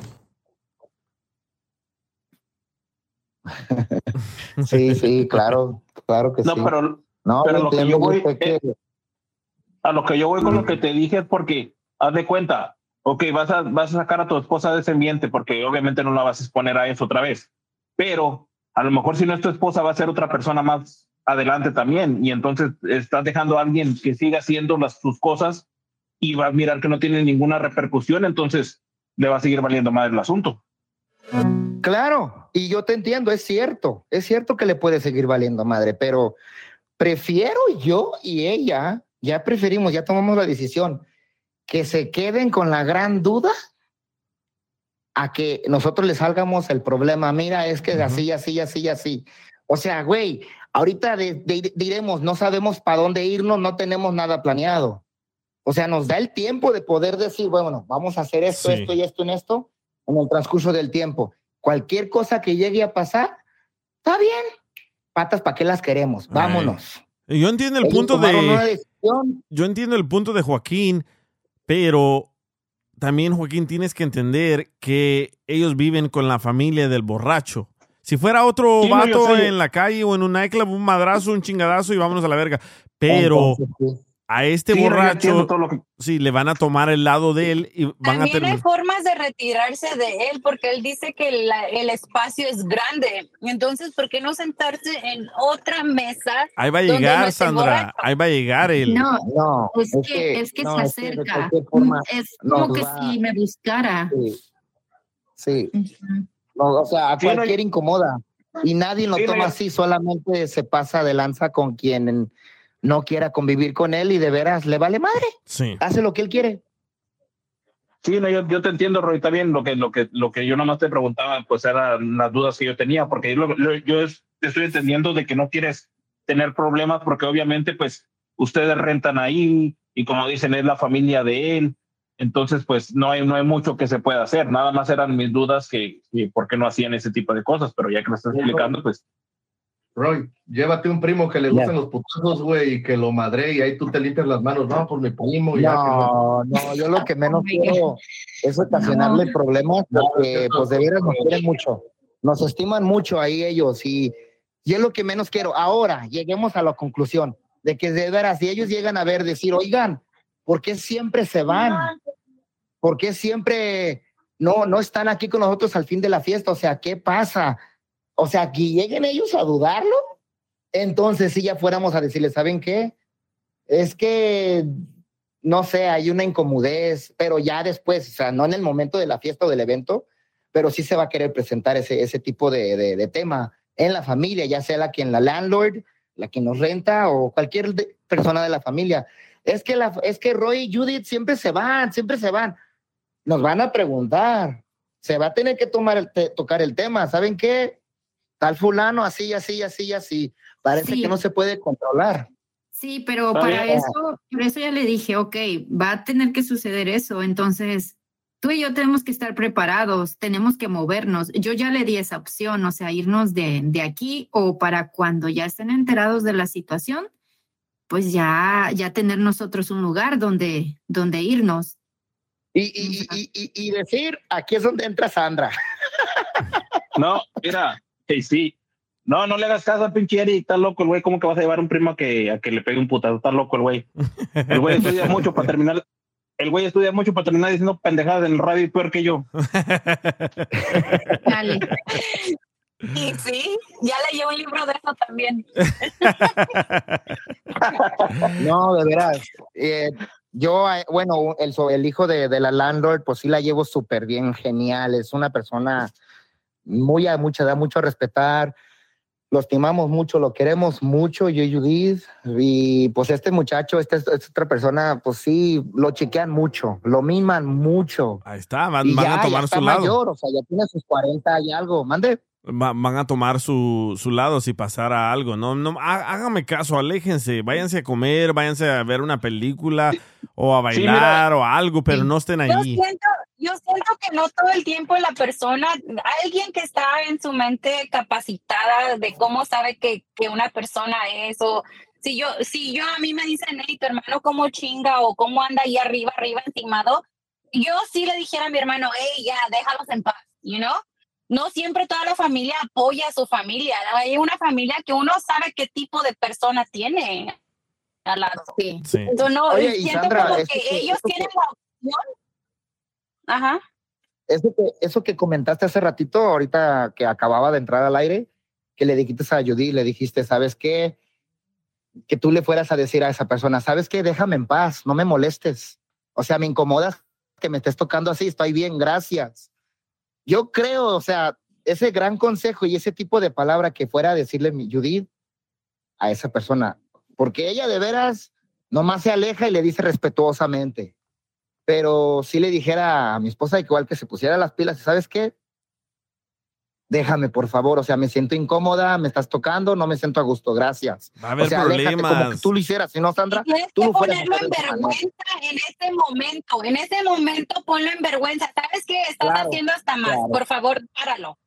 [LAUGHS] Sí, sí, claro, claro que No, sí. pero, no, pero yo lo que yo voy, que- eh, a lo que yo voy con lo que te dije es porque, haz de cuenta, ok, vas a, vas a sacar a tu esposa de ese ambiente porque obviamente no la vas a exponer a eso otra vez, pero a lo mejor si no es tu esposa va a ser otra persona más adelante también y entonces estás dejando a alguien que siga haciendo las, sus cosas y va a mirar que no tiene ninguna repercusión, entonces le va a seguir valiendo más el asunto. Claro, y yo te entiendo, es cierto, es cierto que le puede seguir valiendo madre, pero prefiero yo y ella, ya preferimos, ya tomamos la decisión, que se queden con la gran duda a que nosotros les salgamos el problema. Mira, es que así, así, así, así. O sea, güey, ahorita de- de- diremos, no sabemos para dónde irnos, no tenemos nada planeado. O sea, nos da el tiempo de poder decir, bueno, vamos a hacer esto, Sí. esto y esto en esto en el transcurso del tiempo. Cualquier cosa que llegue a pasar, está bien. Patas, ¿para qué las queremos? Vámonos. Yo entiendo el Ellos punto de. Yo entiendo el punto de Joaquín, pero también, Joaquín, tienes que entender que ellos viven con la familia del borracho. Si fuera otro Sí, vato en la calle o en un nightclub, un madrazo, un chingadazo y vámonos a la verga. Pero a este Sí, borracho, entiendo todo lo que- sí, le van a tomar el lado de él y van a También hay formas de retirarse de él porque él dice que la- el espacio es grande. Entonces, ¿por qué no sentarse en otra mesa? Ahí va a no llegar, Sandra. borracho? Ahí va a llegar él. No, No, es, es que, que- es que no, se es que de acerca. forma es como que va- si me buscara. Sí. Sí. No, o sea, a Sí, no, cualquier incomoda. Y nadie lo Sí, no, toma así, solamente se pasa de lanza con quien no quiera convivir con él y de veras le vale madre. Sí. Hace lo que él quiere. Sí, no, yo, yo te entiendo, Roy, está bien. Lo que, lo, que, lo que yo nomás te preguntaba, pues eran las dudas que yo tenía, porque yo, lo- yo es- estoy entendiendo de que no quieres tener problemas, porque obviamente, pues, ustedes rentan ahí y como dicen, es la familia de él. Entonces, pues, no hay, no hay mucho que se pueda hacer. Nada más eran mis dudas que, que por qué no hacían ese tipo de cosas, pero ya que lo estás explicando, pues, Roy, llévate un primo que le gusten los putazos, güey, y que lo madre y ahí tú te limpias las manos. No, por mi primo. ya que No, no, yo lo que menos quiero es ocasionarle problemas porque pues de veras nos quieren mucho. Nos estiman mucho ahí ellos y yo es lo que menos quiero. Ahora, lleguemos a la conclusión de que de veras, si ellos llegan a ver, decir, oigan, ¿por qué siempre se van? ¿Por qué siempre no, no están aquí con nosotros al fin de la fiesta? O sea, ¿qué pasa? O sea, que lleguen ellos a dudarlo, entonces si ya fuéramos a decirles, ¿saben qué? Es que, no sé, hay una incomodez, pero ya después, o sea, no en el momento de la fiesta o del evento, pero sí se va a querer presentar ese, ese tipo de, de- de tema en la familia, ya sea la quien la landlord, la que nos renta o cualquier de- persona de la familia. Es que, la, es que Roy y Judith siempre se van, siempre se van. Nos van a preguntar, se va a tener que tomar el te- tocar el tema, ¿saben qué? Tal fulano, así, así, así, así. Parece Sí. que no se puede controlar. Sí, pero Está para bien. eso, por eso ya le dije, ok, va a tener que suceder eso. Entonces, tú y yo tenemos que estar preparados, tenemos que movernos. Yo ya le di esa opción, o sea, irnos de, de aquí o para cuando ya estén enterados de la situación, pues ya, ya tener nosotros un lugar donde, donde irnos. Y, y, y, y, y decir, aquí es donde entra Sandra. No, mira, hey, sí. No, no le hagas caso al pinche Eric, está loco el güey. ¿Cómo que vas a llevar a un primo a que, a que le pegue un putazo? Está loco el güey. El güey estudia mucho para terminar. El güey estudia mucho para terminar diciendo pendejadas en el radio y peor que yo. Dale. [LAUGHS] Y sí, ya leí un libro de eso también. [LAUGHS] No, de veras. Eh, yo, eh, bueno, el, so- el hijo de, de la landlord, pues sí la llevo súper bien, genial. Es una persona muy a mucha, da mucho a respetar. Lo estimamos mucho, lo queremos mucho, yo y Judith. Y pues este muchacho, esta, esta otra persona, pues sí, lo chequean mucho, lo miman mucho. Ahí está, van, Y van ya, a ya tomar está su lado. mayor, o sea, ya tiene sus 40 y algo. Mande. Va- van a tomar su, su lado si pasara algo. No, no, há- hágame caso, aléjense, váyanse a comer, váyanse a ver una película o a Sí, bailar mira. o algo, pero no estén Yo ahí. siento, yo siento que no todo el tiempo la persona, alguien que está en su mente capacitada de cómo sabe que, que una persona es, o si yo, si yo a mí me dicen, hey, tu hermano cómo chinga o cómo anda ahí arriba, arriba encimado, yo sí le dijera a mi hermano, hey, ya, déjalos en paz, you know? No siempre toda la familia apoya a su familia. Hay una familia que uno sabe qué tipo de persona tiene al lado. Sí. Entonces, no, Oye, y siento Sandra, como que que- ellos tienen la opción. Ajá. Eso que, eso que comentaste hace ratito, ahorita que acababa de entrar al aire, que le dijiste a Judy, le dijiste, ¿sabes qué? Que tú le fueras a decir a esa persona, ¿sabes qué? Déjame en paz, no me molestes. O sea, me incomodas que me estés tocando así, estoy bien, gracias. Yo creo, o sea, ese gran consejo y ese tipo de palabra que fuera a decirle mi Judith a esa persona, porque ella de veras nomás se aleja y le dice respetuosamente pero si le dijera a mi esposa igual que se pusiera las pilas, ¿sabes qué? déjame, por favor, o sea, me siento incómoda, me estás tocando, no me siento a gusto, gracias. Va a haber o sea, déjate como que problemas. tú lo hicieras, si no, Sandra, Tienes tú que ponerlo en vergüenza en ese momento. En ese momento ponlo en vergüenza. ¿Sabes qué? Estás Claro, haciendo hasta más. claro. Por favor, páralo.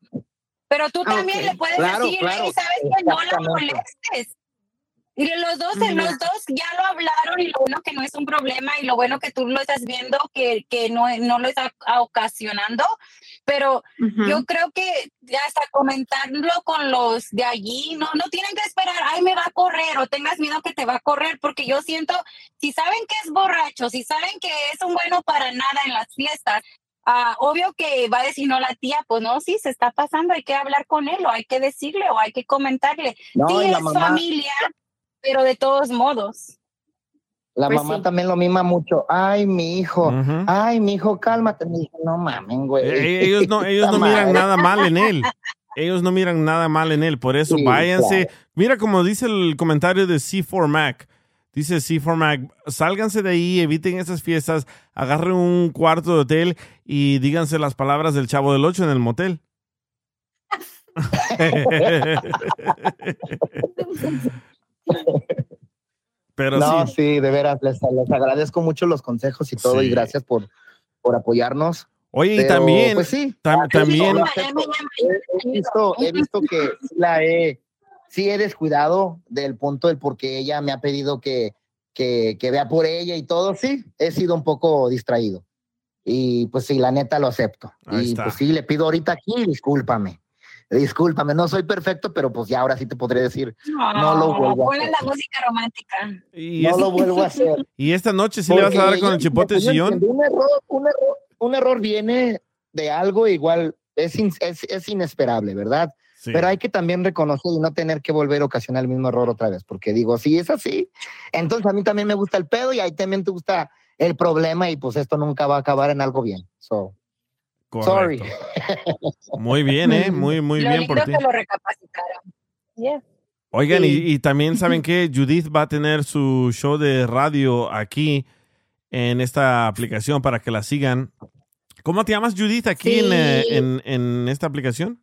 Pero tú también le puedes Claro, decir, claro, "Ey, ¿sabes qué? No la molestes. Y los dos, los dos ya lo hablaron y lo bueno que no es un problema y lo bueno que tú lo estás viendo que, que no, no lo está ocasionando, pero yo creo que hasta comentarlo con los de allí, no, no tienen que esperar, ay, me va a correr o tengas miedo que te va a correr, porque yo siento, si saben que es borracho, si saben que es un bueno para nada en las fiestas, ah, obvio que va a decir, no, la tía, pues no, sí, se está pasando, hay que hablar con él o hay que decirle o hay que comentarle. No, sí, es mamá- familia, pero de todos modos. La Pues mamá sí. también lo mima mucho. Ay, mi hijo. Ay, mi hijo, cálmate. Me dijo, no mamen, güey. Eh, ellos no, [LAUGHS] ellos no miran nada mal en él. [LAUGHS] Ellos no miran nada mal en él. Por eso Sí, váyanse. claro. Mira como dice el comentario de C4 Mac. Dice C4 Mac, sálganse de ahí, eviten esas fiestas, agarren un cuarto de hotel y díganse las palabras del chavo del 8 en el motel. [LAUGHS] Pero no, sí. sí. de veras, les, les agradezco mucho los consejos y todo, Sí. y gracias por, por apoyarnos. Oye, y Pero, también, pues sí, tam- ah, también, He, he visto, he visto que sí la he, sí he descuidado del punto del por qué ella me ha pedido que, que, que vea por ella y todo. Sí, he sido un poco distraído. Y pues sí, la neta lo acepto. Ahí y está. pues sí, le pido ahorita aquí, discúlpame. Discúlpame, no soy perfecto, pero pues ya ahora sí te podré decir, no lo vuelvo a hacer. la música romántica. y No es- lo vuelvo a [LAUGHS] hacer. y esta noche sí le vas a dar con el chipote entiendo, Un error, un error, un error viene de algo igual, es, in- es, es inesperable, ¿verdad? Sí. Pero hay que también reconocer y no tener que volver a ocasionar el mismo error otra vez, porque digo, si es así, entonces a mí también me gusta el pedo y ahí también te gusta el problema y pues esto nunca va a acabar en algo bien. So, sorry. [LAUGHS] Muy bien, ¿eh? Muy, muy lo bien lindo por ti. que lo recapacitaron. Yeah. Oigan, Sí. y, y también saben [LAUGHS] que Judith va a tener su show de radio aquí en esta aplicación para que la sigan. ¿Cómo te llamas, Judith, aquí en, eh, en esta aplicación?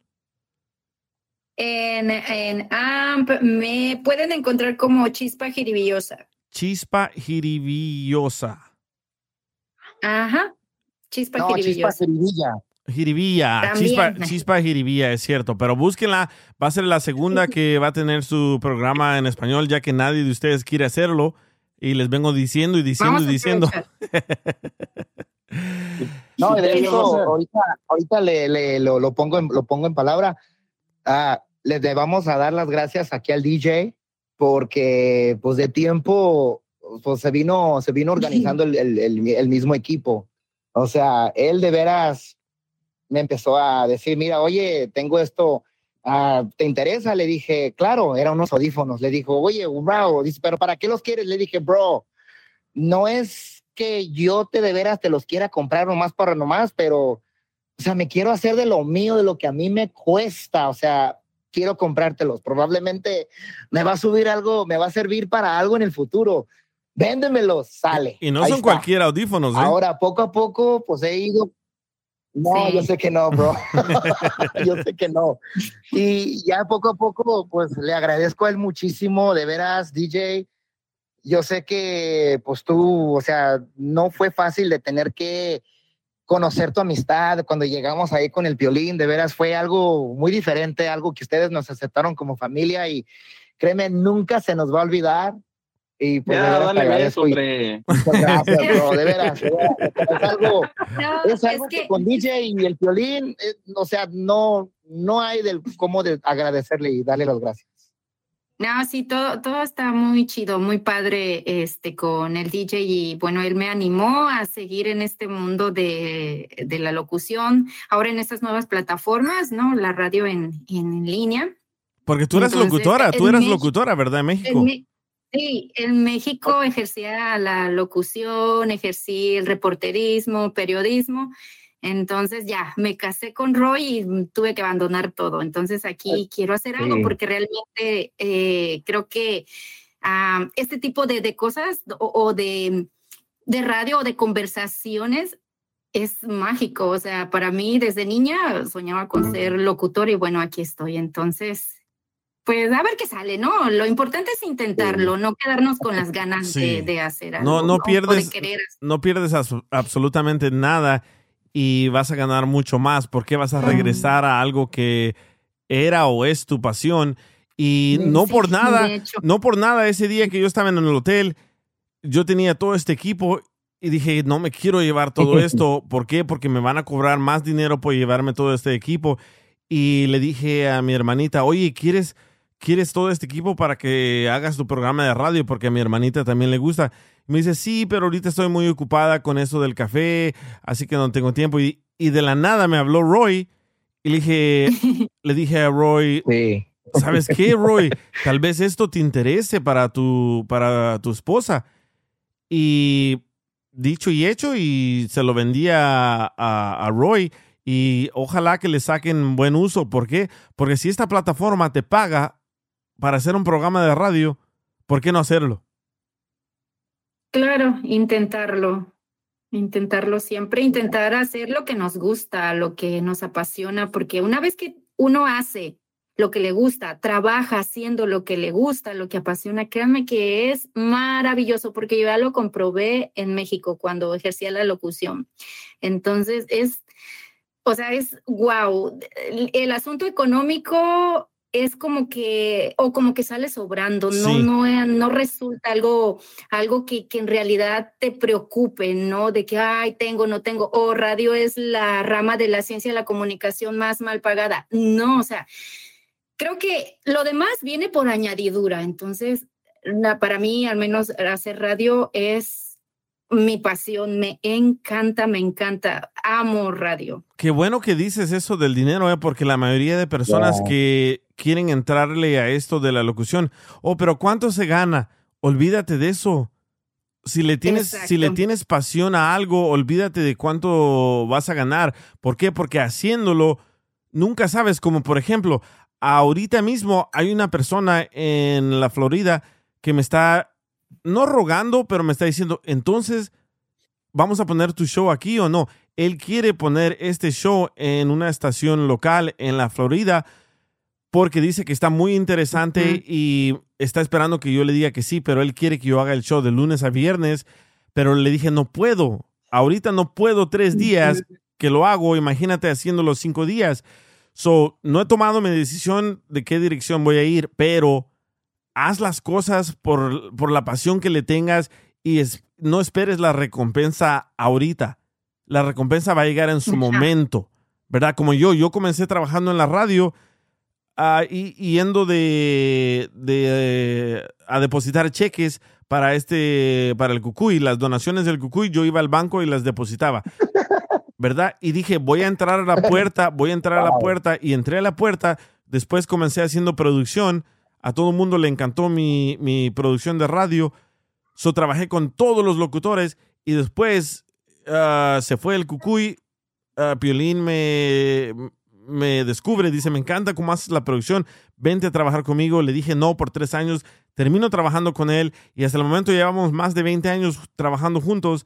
En, en AMP me pueden encontrar como Chispa Jiribillosa. Chispa Jiribillosa. Ajá. Chispa No, chispa jiribilla. Chispa, chispa Jiribilla, es cierto, pero búsquenla, va a ser la segunda que va a tener su programa en español, ya que nadie de ustedes quiere hacerlo, y les vengo diciendo y diciendo Vamos y diciendo. [LAUGHS] No, de hecho, ahorita, ahorita le, le- lo, lo pongo en, lo pongo en palabra. Ah, les debamos a dar las gracias aquí al DJ porque pues de tiempo pues se vino, se vino organizando el, el- el- el mismo equipo. O sea, él de veras me empezó a decir, mira, oye, tengo esto, ah, ¿te interesa? Le dije, claro, eran unos audífonos. Le dijo, oye, bro, dice, pero ¿para qué los quieres? Le dije, bro, no es que yo te de veras te los quiera comprar nomás para nomás, pero, o sea, me quiero hacer de lo mío, de lo que a mí me cuesta, o sea, quiero comprártelos. Probablemente me va a subir algo, me va a servir para algo en el futuro. Véndemelos, sale. Y no Ahí son está. cualquier audífonos, ¿eh? Ahora, poco a poco, pues he ido. No, Sí. yo sé que no, bro. [LAUGHS] [LAUGHS] yo sé que no. Y ya poco a poco, pues le agradezco a él muchísimo, de veras, DJ. Yo sé que, pues tú, o sea, no fue fácil de tener que conocer tu amistad cuando llegamos ahí con el violín, de veras fue algo muy diferente, algo que ustedes nos aceptaron como familia y créeme, nunca se nos va a olvidar. Y pues de Ya, veras te dale beso, hombre. Muchas gracias, [LAUGHS] bro, de veras. de veras. Es algo, No, es algo que, con DJ y el violín, eh, o sea, no, no hay del cómo de agradecerle y darle las gracias. No, sí, todo, todo está muy chido, muy padre este, con el DJ y bueno, él me animó a seguir en este mundo de, de la locución, ahora en estas nuevas plataformas, ¿no? La radio en, en línea. Porque tú eras Entonces, locutora, tú eras México- locutora, ¿verdad? En México. En sí, en México ejercía la locución, ejercí el reporterismo, periodismo. Entonces ya me casé con Roy y tuve que abandonar todo. Entonces aquí quiero hacer algo porque realmente eh, creo que ah, este tipo de, de cosas o, o de, de radio o de conversaciones es mágico. O sea, para mí desde niña soñaba con ser locutor y bueno, aquí estoy. Entonces, pues a ver qué sale, ¿no? Lo importante es intentarlo, no quedarnos con las ganas Sí. de, de hacer algo. No, no pierdes, no pierdes abs- absolutamente nada y vas a ganar mucho más porque vas a regresar a algo que era o es tu pasión y no Sí, por nada, no por nada ese día que yo estaba en el hotel, yo tenía todo este equipo y dije, no me quiero llevar todo [LAUGHS] esto, ¿por qué? Porque me van a cobrar más dinero por llevarme todo este equipo y le dije a mi hermanita, oye, ¿quieres ¿quieres todo este equipo para que hagas tu programa de radio? Porque a mi hermanita también le gusta. Me dice, sí, pero ahorita estoy muy ocupada con eso del café, así que no tengo tiempo. Y, y de la nada me habló Roy y le dije, [LAUGHS] le dije a Roy, ¿sabes qué, Roy? Tal vez esto te interese para tu, para tu esposa. Y dicho y hecho, y se lo vendí a, a- a Roy. Y ojalá que le saquen buen uso. ¿Por qué? Porque si esta plataforma te paga para hacer un programa de radio, ¿por qué no hacerlo? Claro, intentarlo, intentarlo siempre, intentar hacer lo que nos gusta, lo que nos apasiona, porque una vez que uno hace lo que le gusta, trabaja haciendo lo que le gusta, lo que apasiona, créanme que es maravilloso, porque yo ya lo comprobé en México cuando ejercía la locución. Entonces, es, o sea, es wow. El, el asunto económico es como que, o como que sale sobrando, no, Sí. no, eh, no resulta algo, algo que, que en realidad te preocupe, ¿no? De que, ay, tengo, no tengo, o radio es la rama de la ciencia de la comunicación más mal pagada. No, o sea, creo que lo demás viene por añadidura. Entonces, para mí, al menos hacer radio es mi pasión, me encanta, me encanta, amo radio. Qué bueno que dices eso del dinero, ¿eh? porque la mayoría de personas que quieren entrarle a esto de la locución, oh, pero ¿cuánto se gana? Olvídate de eso. Si le tienes, si le tienes pasión a algo, olvídate de cuánto vas a ganar. ¿Por qué? Porque haciéndolo, nunca sabes, como por ejemplo, ahorita mismo hay una persona en la Florida que me está, no rogando, pero me está diciendo, entonces, ¿vamos a poner tu show aquí o no? Él quiere poner este show en una estación local en la Florida porque dice que está muy interesante y está esperando que yo le diga que sí, pero él quiere que yo haga el show de lunes a viernes, pero le dije, no puedo, ahorita no puedo tres días que lo hago, imagínate haciéndolo cinco días. So, no he tomado mi decisión de qué dirección voy a ir, pero haz las cosas por, por la pasión que le tengas y es- no esperes la recompensa ahorita. La recompensa va a llegar en su momento, ¿verdad? Como yo, yo comencé trabajando en la radio ah, y y yendo de, de, a depositar cheques para este para el Cucuy, las donaciones del Cucuy, yo iba al banco y las depositaba. ¿Verdad? Y dije, voy a entrar a la puerta, voy a entrar a la puerta y entré a la puerta, después comencé haciendo producción, a todo el mundo le encantó mi, mi producción de radio, so trabajé con todos los locutores y después ah, se fue el Cucuy, ah, Piolín me, me descubre, dice, me encanta cómo haces la producción, vente a trabajar conmigo. Le dije no por tres años, termino trabajando con él y hasta el momento llevamos más de 20 años trabajando juntos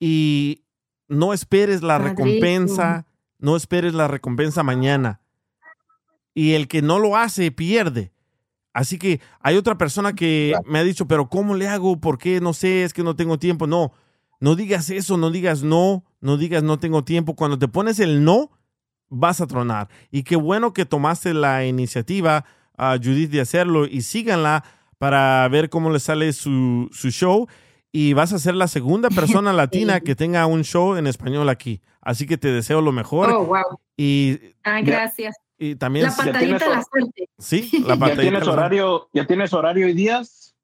y no esperes la recompensa, no esperes la recompensa mañana. Y el que no lo hace pierde. Así que hay otra persona que me ha dicho, pero ¿cómo le hago? ¿Por qué? No sé, es que no tengo tiempo. No, no digas eso, no digas no, no digas no tengo tiempo. Cuando te pones el no, vas a tronar. Y qué bueno que tomaste la iniciativa, a Judith, de hacerlo y síganla para ver cómo le sale su, su show. Y vas a ser la segunda [LAUGHS] persona latina que tenga un show en español aquí. Así que te deseo lo mejor. Oh, wow. Y, Ay, gracias. Y también... La patadita de la suerte. Sí, [LAUGHS] la ¿Ya tienes la- horario, ya tienes horario y días?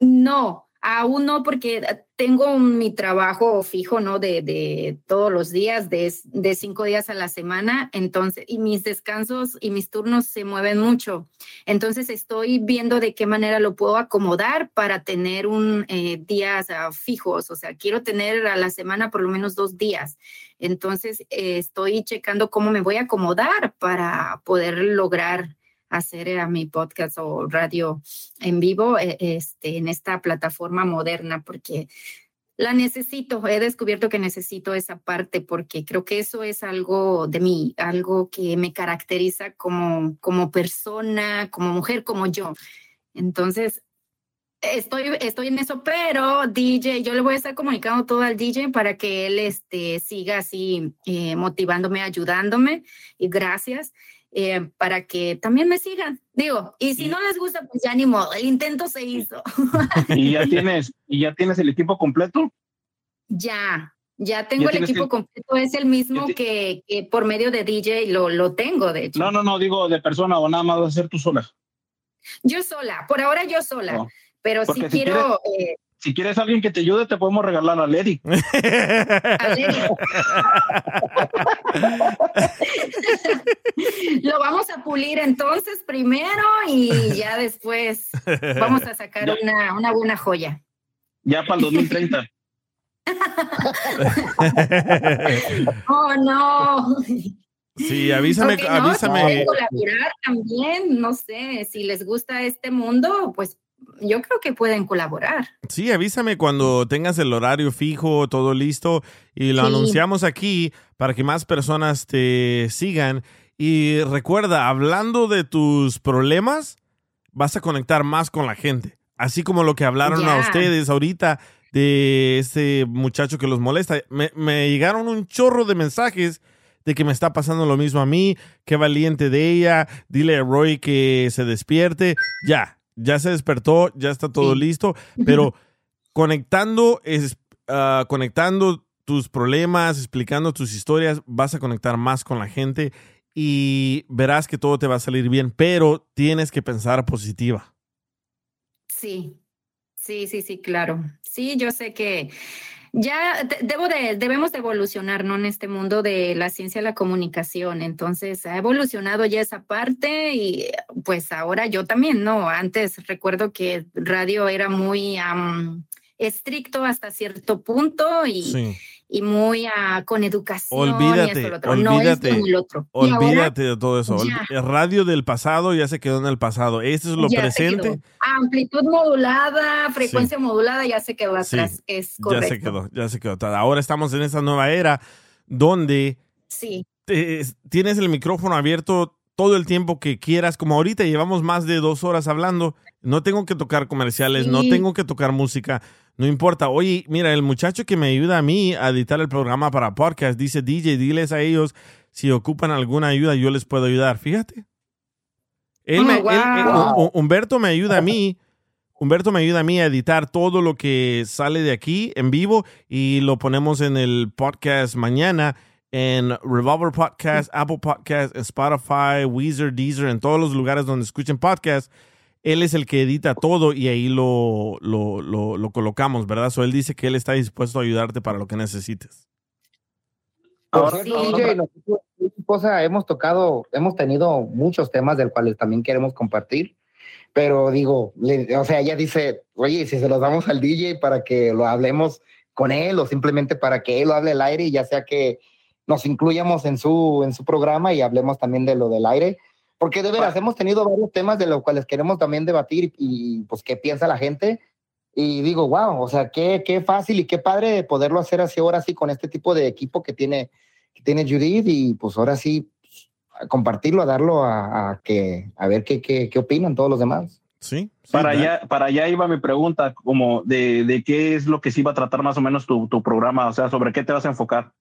No, aún no, porque tengo mi trabajo fijo, ¿no? De, de todos los días, de, de cinco días a la semana, entonces, y mis descansos y mis turnos se mueven mucho. Entonces, estoy viendo de qué manera lo puedo acomodar para tener un eh, días ah, fijos, o sea, quiero tener a la semana por lo menos dos días. Entonces, eh, estoy checando cómo me voy a acomodar para poder lograr hacer eh, mi podcast o radio en vivo eh, este, en esta plataforma moderna, porque la necesito, he descubierto que necesito esa parte porque creo que eso es algo de mí, algo que me caracteriza como, como persona, como mujer, como yo. Entonces, estoy, estoy en eso, pero DJ, yo le voy a estar comunicando todo al DJ para que él este, siga así eh, motivándome, ayudándome y gracias. eh, para que también me sigan, digo, y si no les gusta, pues ya ni modo, el intento se hizo. ¿Y ya [LAUGHS] tienes, y ya tienes el equipo completo? Ya, ya tengo Ya el equipo que- completo, es el mismo que, que por medio de DJ lo, lo tengo, de hecho. No, no, no, digo de persona o nada más vas a ser tú sola. Yo sola, por ahora yo sola, No. Pero si Porque si quiero... eh, Si quieres alguien que te ayude, te podemos regalar a Lady. [LAUGHS] [LAUGHS] lo vamos a pulir entonces primero y ya después vamos a sacar Ya. una, una buena joya. Ya para el 2030. [LAUGHS] Oh, no. Sí, avísame, no, si avísame. colaborar también, no sé, si les gusta este mundo, pues yo creo que pueden colaborar. Sí, avísame cuando tengas el horario fijo, todo listo, y lo Sí. anunciamos aquí para que más personas te sigan. Y recuerda, hablando de tus problemas, vas a conectar más con la gente. Así como lo que hablaron a ustedes ahorita de ese muchacho que los molesta. Me, me llegaron un chorro de mensajes de que me está pasando lo mismo a mí, qué valiente de ella, dile a Roy que se despierte. Ya, ya se despertó, ya está todo listo, [LAUGHS] pero conectando es ah, conectando tus problemas, explicando tus historias, vas a conectar más con la gente y verás que todo te va a salir bien, pero tienes que pensar positiva. Sí, sí, sí, sí, claro. Sí, yo sé que ya de- debo de, debemos de evolucionar, ¿no? En este mundo de la ciencia de la comunicación. Entonces, ha evolucionado ya esa parte y pues ahora yo también, ¿no? Antes recuerdo que radio era muy am, estricto hasta cierto punto y. y muy ah, con educación y esto, Olvídate, lo otro. No olvídate, esto lo otro. Ahora olvídate de todo eso. ya. El radio del pasado ya se quedó en el pasado. Esto es lo ya se presente. Amplitud modulada, frecuencia modulada, ya se quedó Sí, atrás. es ya correcto. se quedó, ya se quedó. Ahora estamos en esa nueva era donde Sí. te- tienes el micrófono abierto todo el tiempo que quieras, como ahorita llevamos más de dos horas hablando, no tengo que tocar comerciales, no tengo que tocar música, no importa. Oye, mira, el muchacho que me ayuda a mí a editar el programa para podcast dice, DJ, diles a ellos si ocupan alguna ayuda, yo les puedo ayudar. Fíjate. Él Oh, me- él- él- wow. Hu- Humberto me ayuda a mí. Humberto me ayuda a mí a editar todo lo que sale de aquí en vivo y lo ponemos en el podcast mañana en Revolver Podcast, Apple Podcast, Spotify, Weezer, Deezer, en todos los lugares donde escuchen podcast. Él es el que edita todo y ahí lo, lo, lo, lo colocamos, ¿verdad? So él dice que él está dispuesto a ayudarte para lo que necesites. Por Ahora- DJ, nosotros, mi esposa, hemos tocado, hemos tenido muchos temas del cuales también queremos compartir, pero digo, le- o sea, ella dice, oye, si se los damos al DJ para que lo hablemos con él o simplemente para que él lo hable al aire y ya sea que nos incluyamos en su, en su programa y hablemos también de lo del aire, porque de veras hemos tenido varios temas de los cuales queremos también debatir y, pues qué piensa la gente. Y digo, wow, o sea, qué, qué fácil y qué padre poderlo hacer así ahora sí con este tipo de equipo que tiene, que tiene Judith y pues ahora sí a compartirlo, a darlo a, a que, a ver qué, qué, qué opinan todos los demás. Sí. Para allá, para allá iba mi pregunta, como de, de qué es lo que sí iba a tratar más o menos tu, tu programa, o sea, sobre qué te vas a enfocar.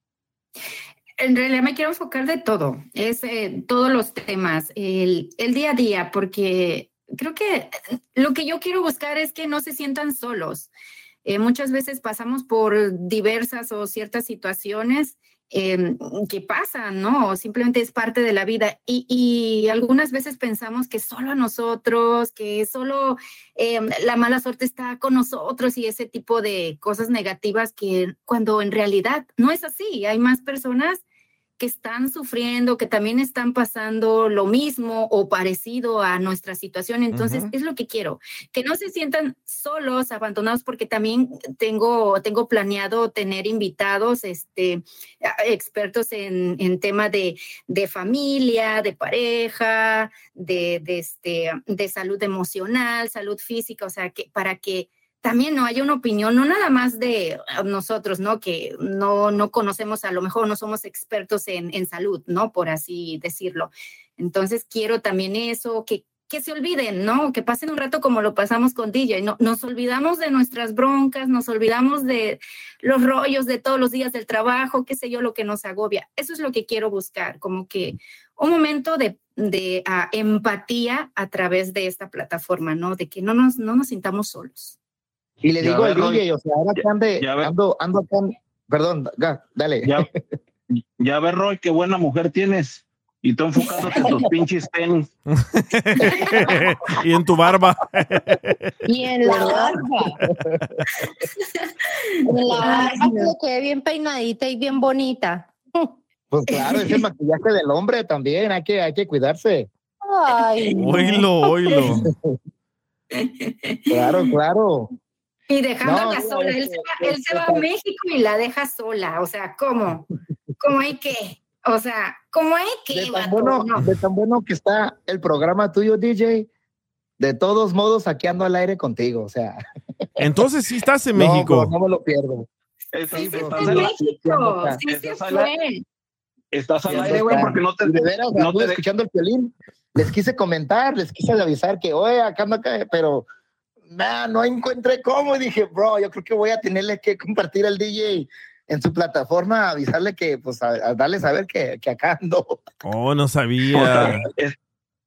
En realidad me quiero enfocar de todo, es eh, todos los temas, el, el día a día, porque creo que lo que yo quiero buscar es que no se sientan solos. Eh, muchas veces pasamos por diversas o ciertas situaciones eh, que pasan, ¿no? O simplemente es parte de la vida. Y, y algunas veces pensamos que solo a nosotros, que solo eh, la mala suerte está con nosotros y ese tipo de cosas negativas que cuando en realidad no es así. Hay más personas que están sufriendo, que también están pasando lo mismo o parecido a nuestra situación. Entonces, Ujú. es lo que quiero, que no se sientan solos, abandonados, porque también tengo, tengo planeado tener invitados, este, expertos en, en tema de, de familia, de pareja, de, de, este, de salud emocional, salud física, o sea, que para que también no haya una opinión, no nada más de nosotros, ¿no? Que no, no conocemos, a lo mejor no somos expertos en, en salud, ¿no? Por así decirlo. Entonces quiero también eso, que, que se olviden, ¿no? Que pasen un rato como lo pasamos con DJ. No, nos olvidamos de nuestras broncas, nos olvidamos de los rollos de todos los días del trabajo, qué sé yo, lo que nos agobia. Eso es lo que quiero buscar, como que un momento de, de ah, empatía a través de esta plataforma, ¿no? De que no nos, no nos sintamos solos. Y le Ya digo al DJ, o sea, ahora que ande, ya ando, ando acá, en- perdón, ga, dale. Ya, [LAUGHS] ya ves, Roy, qué buena mujer tienes. Y tú enfocándote en tus [LAUGHS] pinches tenis. [LAUGHS] y en tu barba. Y en la barba. En la barba que le quede bien peinadita y bien bonita. Pues claro, es el maquillaje del hombre también, hay que, hay que cuidarse. Ay. Oílo, oílo. Claro, claro. Y dejándola No, sola, él, se va, él se va a México y la deja sola. O sea, ¿cómo? ¿Cómo hay que? O sea, ¿cómo hay que? De tan, bueno, No. de tan bueno que está el programa tuyo, DJ, de todos modos, aquí ando al aire contigo, o sea. Entonces sí estás en [LAUGHS] México. bro, no me lo pierdo. Estás, Sí, estás sí, sí, México, sí se estás al- fue. estás al Sí, aire, güey, porque no te. De veras, no te- escuchando el violín, les quise comentar, les quise avisar que, oye, acá ando acá, pero nah, no encontré cómo. Y dije, bro, yo creo que voy a tenerle que compartir al DJ en su plataforma, avisarle que, pues, a, a darle saber que, que acá ando. Oh, no o sea, sabía. es-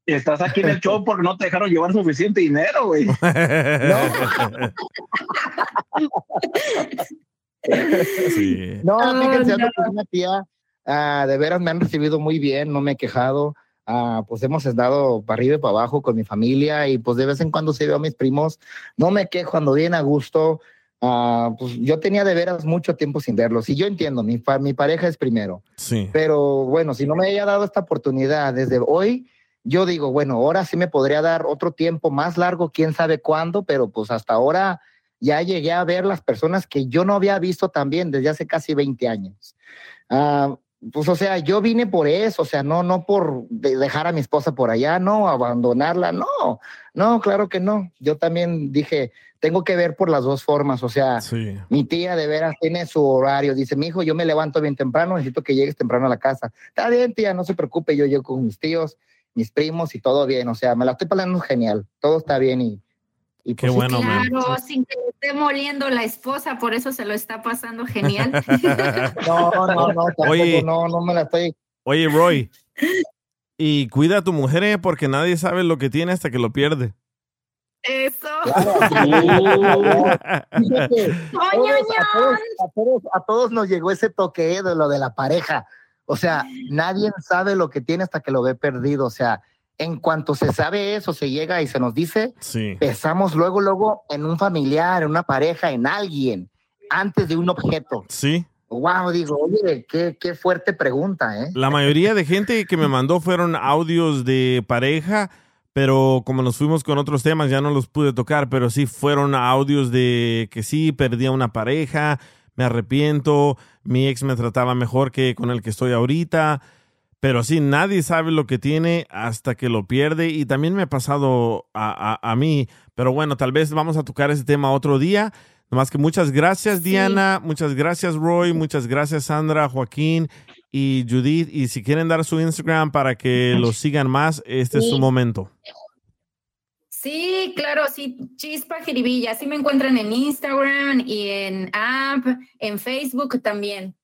estás aquí en el show porque no te dejaron llevar suficiente dinero, güey. [LAUGHS] sí. No, fíjense, no. con una tía, ah, de veras me han recibido muy bien, no me he quejado. Ah, pues hemos estado para arriba y para abajo con mi familia y pues de vez en cuando sí veo a mis primos. No me quejo, ando bien a gusto. Ah, pues yo tenía de veras mucho tiempo sin verlos y yo entiendo, mi, mi pareja es primero. Sí. Pero bueno, si no me haya dado esta oportunidad desde hoy, yo digo, bueno, ahora sí me podría dar otro tiempo más largo, quién sabe cuándo, pero pues hasta ahora ya llegué a ver las personas que yo no había visto también desde hace casi 20 años. Ah, pues o sea, yo vine por eso, o sea, no, no por de- dejar a mi esposa por allá, no, abandonarla, no, no, claro que no. Yo también dije, tengo que ver por las dos formas, o sea, Sí. mi tía de veras tiene su horario. Dice, mi hijo, yo me levanto bien temprano, necesito que llegues temprano a la casa. Está bien, tía, no se preocupe, yo llego con mis tíos, mis primos y todo bien. O sea, me la estoy pasando genial, todo está bien y, y Qué pues, bueno, man. Claro, sin que le esté moliendo la esposa, por eso se lo está pasando genial. [LAUGHS] [LAUGHS] No, no, no, tampoco, Oye. no, no me la estoy. Oye, Roy. Y cuida a tu mujer, eh, porque nadie sabe lo que tiene hasta que lo pierde. Eso. [LAUGHS] Fíjate, Oño, todos- a, todos, a todos- a todos nos llegó ese toque eh, de lo de la pareja. O sea, nadie sabe lo que tiene hasta que lo ve perdido. O sea, en cuanto se sabe eso, se llega y se nos dice, Sí. pensamos luego, luego en un familiar, en una pareja, en alguien, antes de un objeto. Sí. Wow, digo, oye, qué, qué fuerte pregunta, ¿eh? La mayoría de gente que me mandó fueron audios de pareja, pero como nos fuimos con otros temas ya no los pude tocar, pero sí fueron audios de que sí, perdí a una pareja, me arrepiento, mi ex me trataba mejor que con el que estoy ahorita, pero sí, nadie sabe lo que tiene hasta que lo pierde y también me ha pasado a, a- a mí, pero bueno, tal vez vamos a tocar ese tema otro día. Nomás que muchas gracias, Diana. Muchas gracias, Roy. Muchas gracias, Sandra, Joaquín y Judith. Y si quieren dar su Instagram para que los sigan más, este es su Sí. momento. Sí, claro, sí, Chispa Jiribilla. Así me encuentran en Instagram y en app, en Facebook también.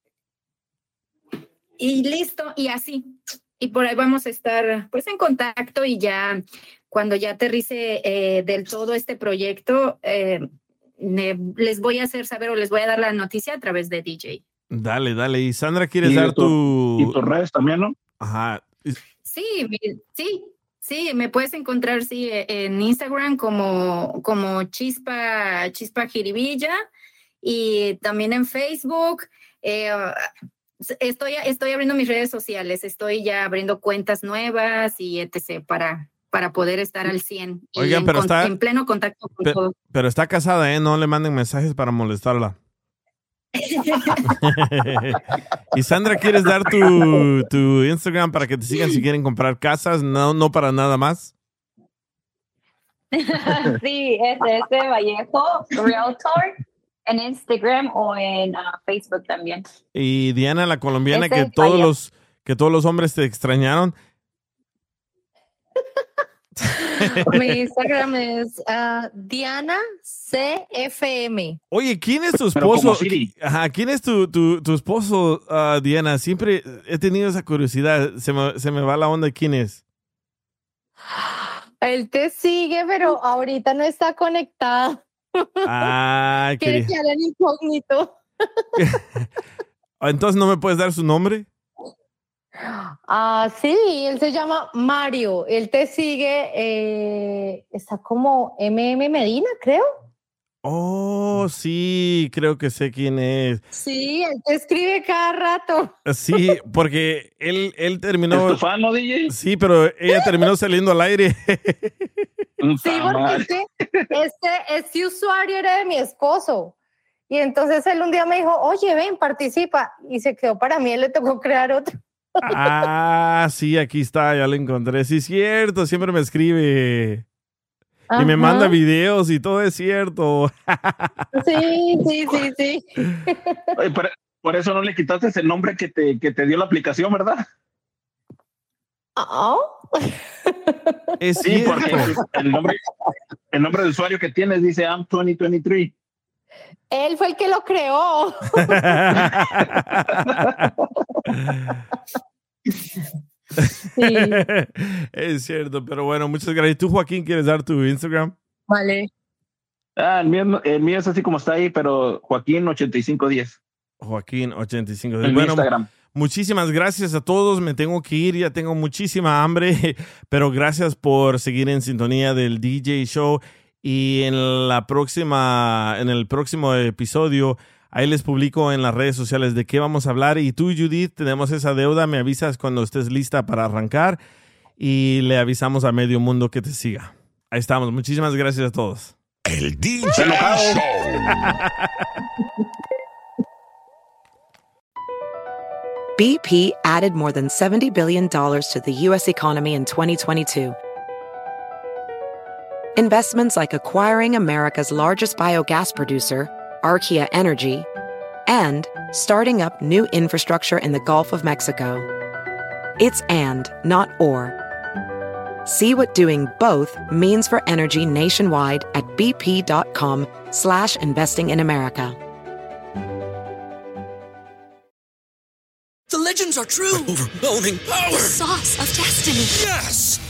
Y listo, y así. Y por ahí vamos a estar pues en contacto y ya cuando ya aterrice eh, del todo este proyecto, eh, les voy a hacer saber o les voy a dar la noticia a través de DJ. Dale, dale. Y Sandra, ¿quieres Y dar tu- tu... Y tus redes también, ¿no? Ajá. Sí, sí, sí, me puedes encontrar sí, e- en Instagram como, como Chispa, Chispa Jiribilla y también en Facebook. Eh, estoy, estoy abriendo mis redes sociales, estoy ya abriendo cuentas nuevas y etc. para, para poder estar al 100 y Oigan, en, pero con- está- en pleno contacto con Pe- todo. pero está casada, ¿eh? No le manden mensajes para molestarla. [LAUGHS] y Sandra, ¿quieres dar tu, tu Instagram para que te sigan si quieren comprar casas? No, no para nada más. [LAUGHS] sí, es este Vallejo Realtor en Instagram o en ah, Facebook también. Y Diana, la colombiana, que todos los, que todos los hombres te extrañaron. [LAUGHS] Mi Instagram es ah, Diana CFM. Oye, ¿quién es tu esposo? Ajá, ¿quién es tu, tu, tu esposo, ah, Diana? Siempre he tenido esa curiosidad. Se me, se me va la onda. ¿Quién es? Él te sigue, pero ahorita no está conectado. Ah, que haga el incógnito. [LAUGHS] Entonces, ¿no me puedes dar su nombre? Ah, sí, él se llama Mario. Él te sigue, eh, está como MM Medina, creo. Oh, sí, creo que sé quién es. Sí, él te escribe cada rato. Sí, porque él, él terminó. ¿Es tu fan, no, DJ? Sí, pero ella terminó saliendo al aire. Sí, porque es que este, este usuario era de mi esposo. Y entonces él un día me dijo, oye, ven, participa. Y se quedó para mí, él le tocó crear otro. Ah, sí, aquí está, ya lo encontré. Sí, es cierto, siempre me escribe. Y me manda videos y todo es cierto. [LAUGHS] Sí, sí, sí, sí. Oye, por, por eso no le quitaste el nombre que te, que te dio la aplicación, ¿verdad? Ah, Es Sí, porque el nombre, el nombre del usuario que tienes dice I'm 2023. Él fue el que lo creó. [LAUGHS] [LAUGHS] [LAUGHS] es cierto, pero bueno, muchas gracias. ¿Tú, Joaquín, quieres dar tu Instagram? Vale. Ah, el mío, el mío es así como está ahí, pero Joaquín 8510. Joaquín 85. En Bueno, Instagram. muchísimas gracias a todos. Me tengo que ir, ya tengo muchísima hambre, [LAUGHS] pero gracias por seguir en sintonía del DJ Show. Y en la próxima, en el próximo episodio, ahí les publico en las redes sociales de qué vamos a hablar. Y tú, Judith, tenemos esa deuda. Me avisas cuando estés lista para arrancar y le avisamos a medio mundo que te siga. Ahí estamos. Muchísimas gracias a todos. El DJ Show. BP added more than $70 billion to the U.S. economy in 2022. Investments like acquiring America's largest biogas producer, Archaea Energy, and starting up new infrastructure in the Gulf of Mexico. It's and, not or. See what doing both means for energy nationwide at bp.com slash investing in America. The legends are true. overwhelming power! sauce of destiny. Yes!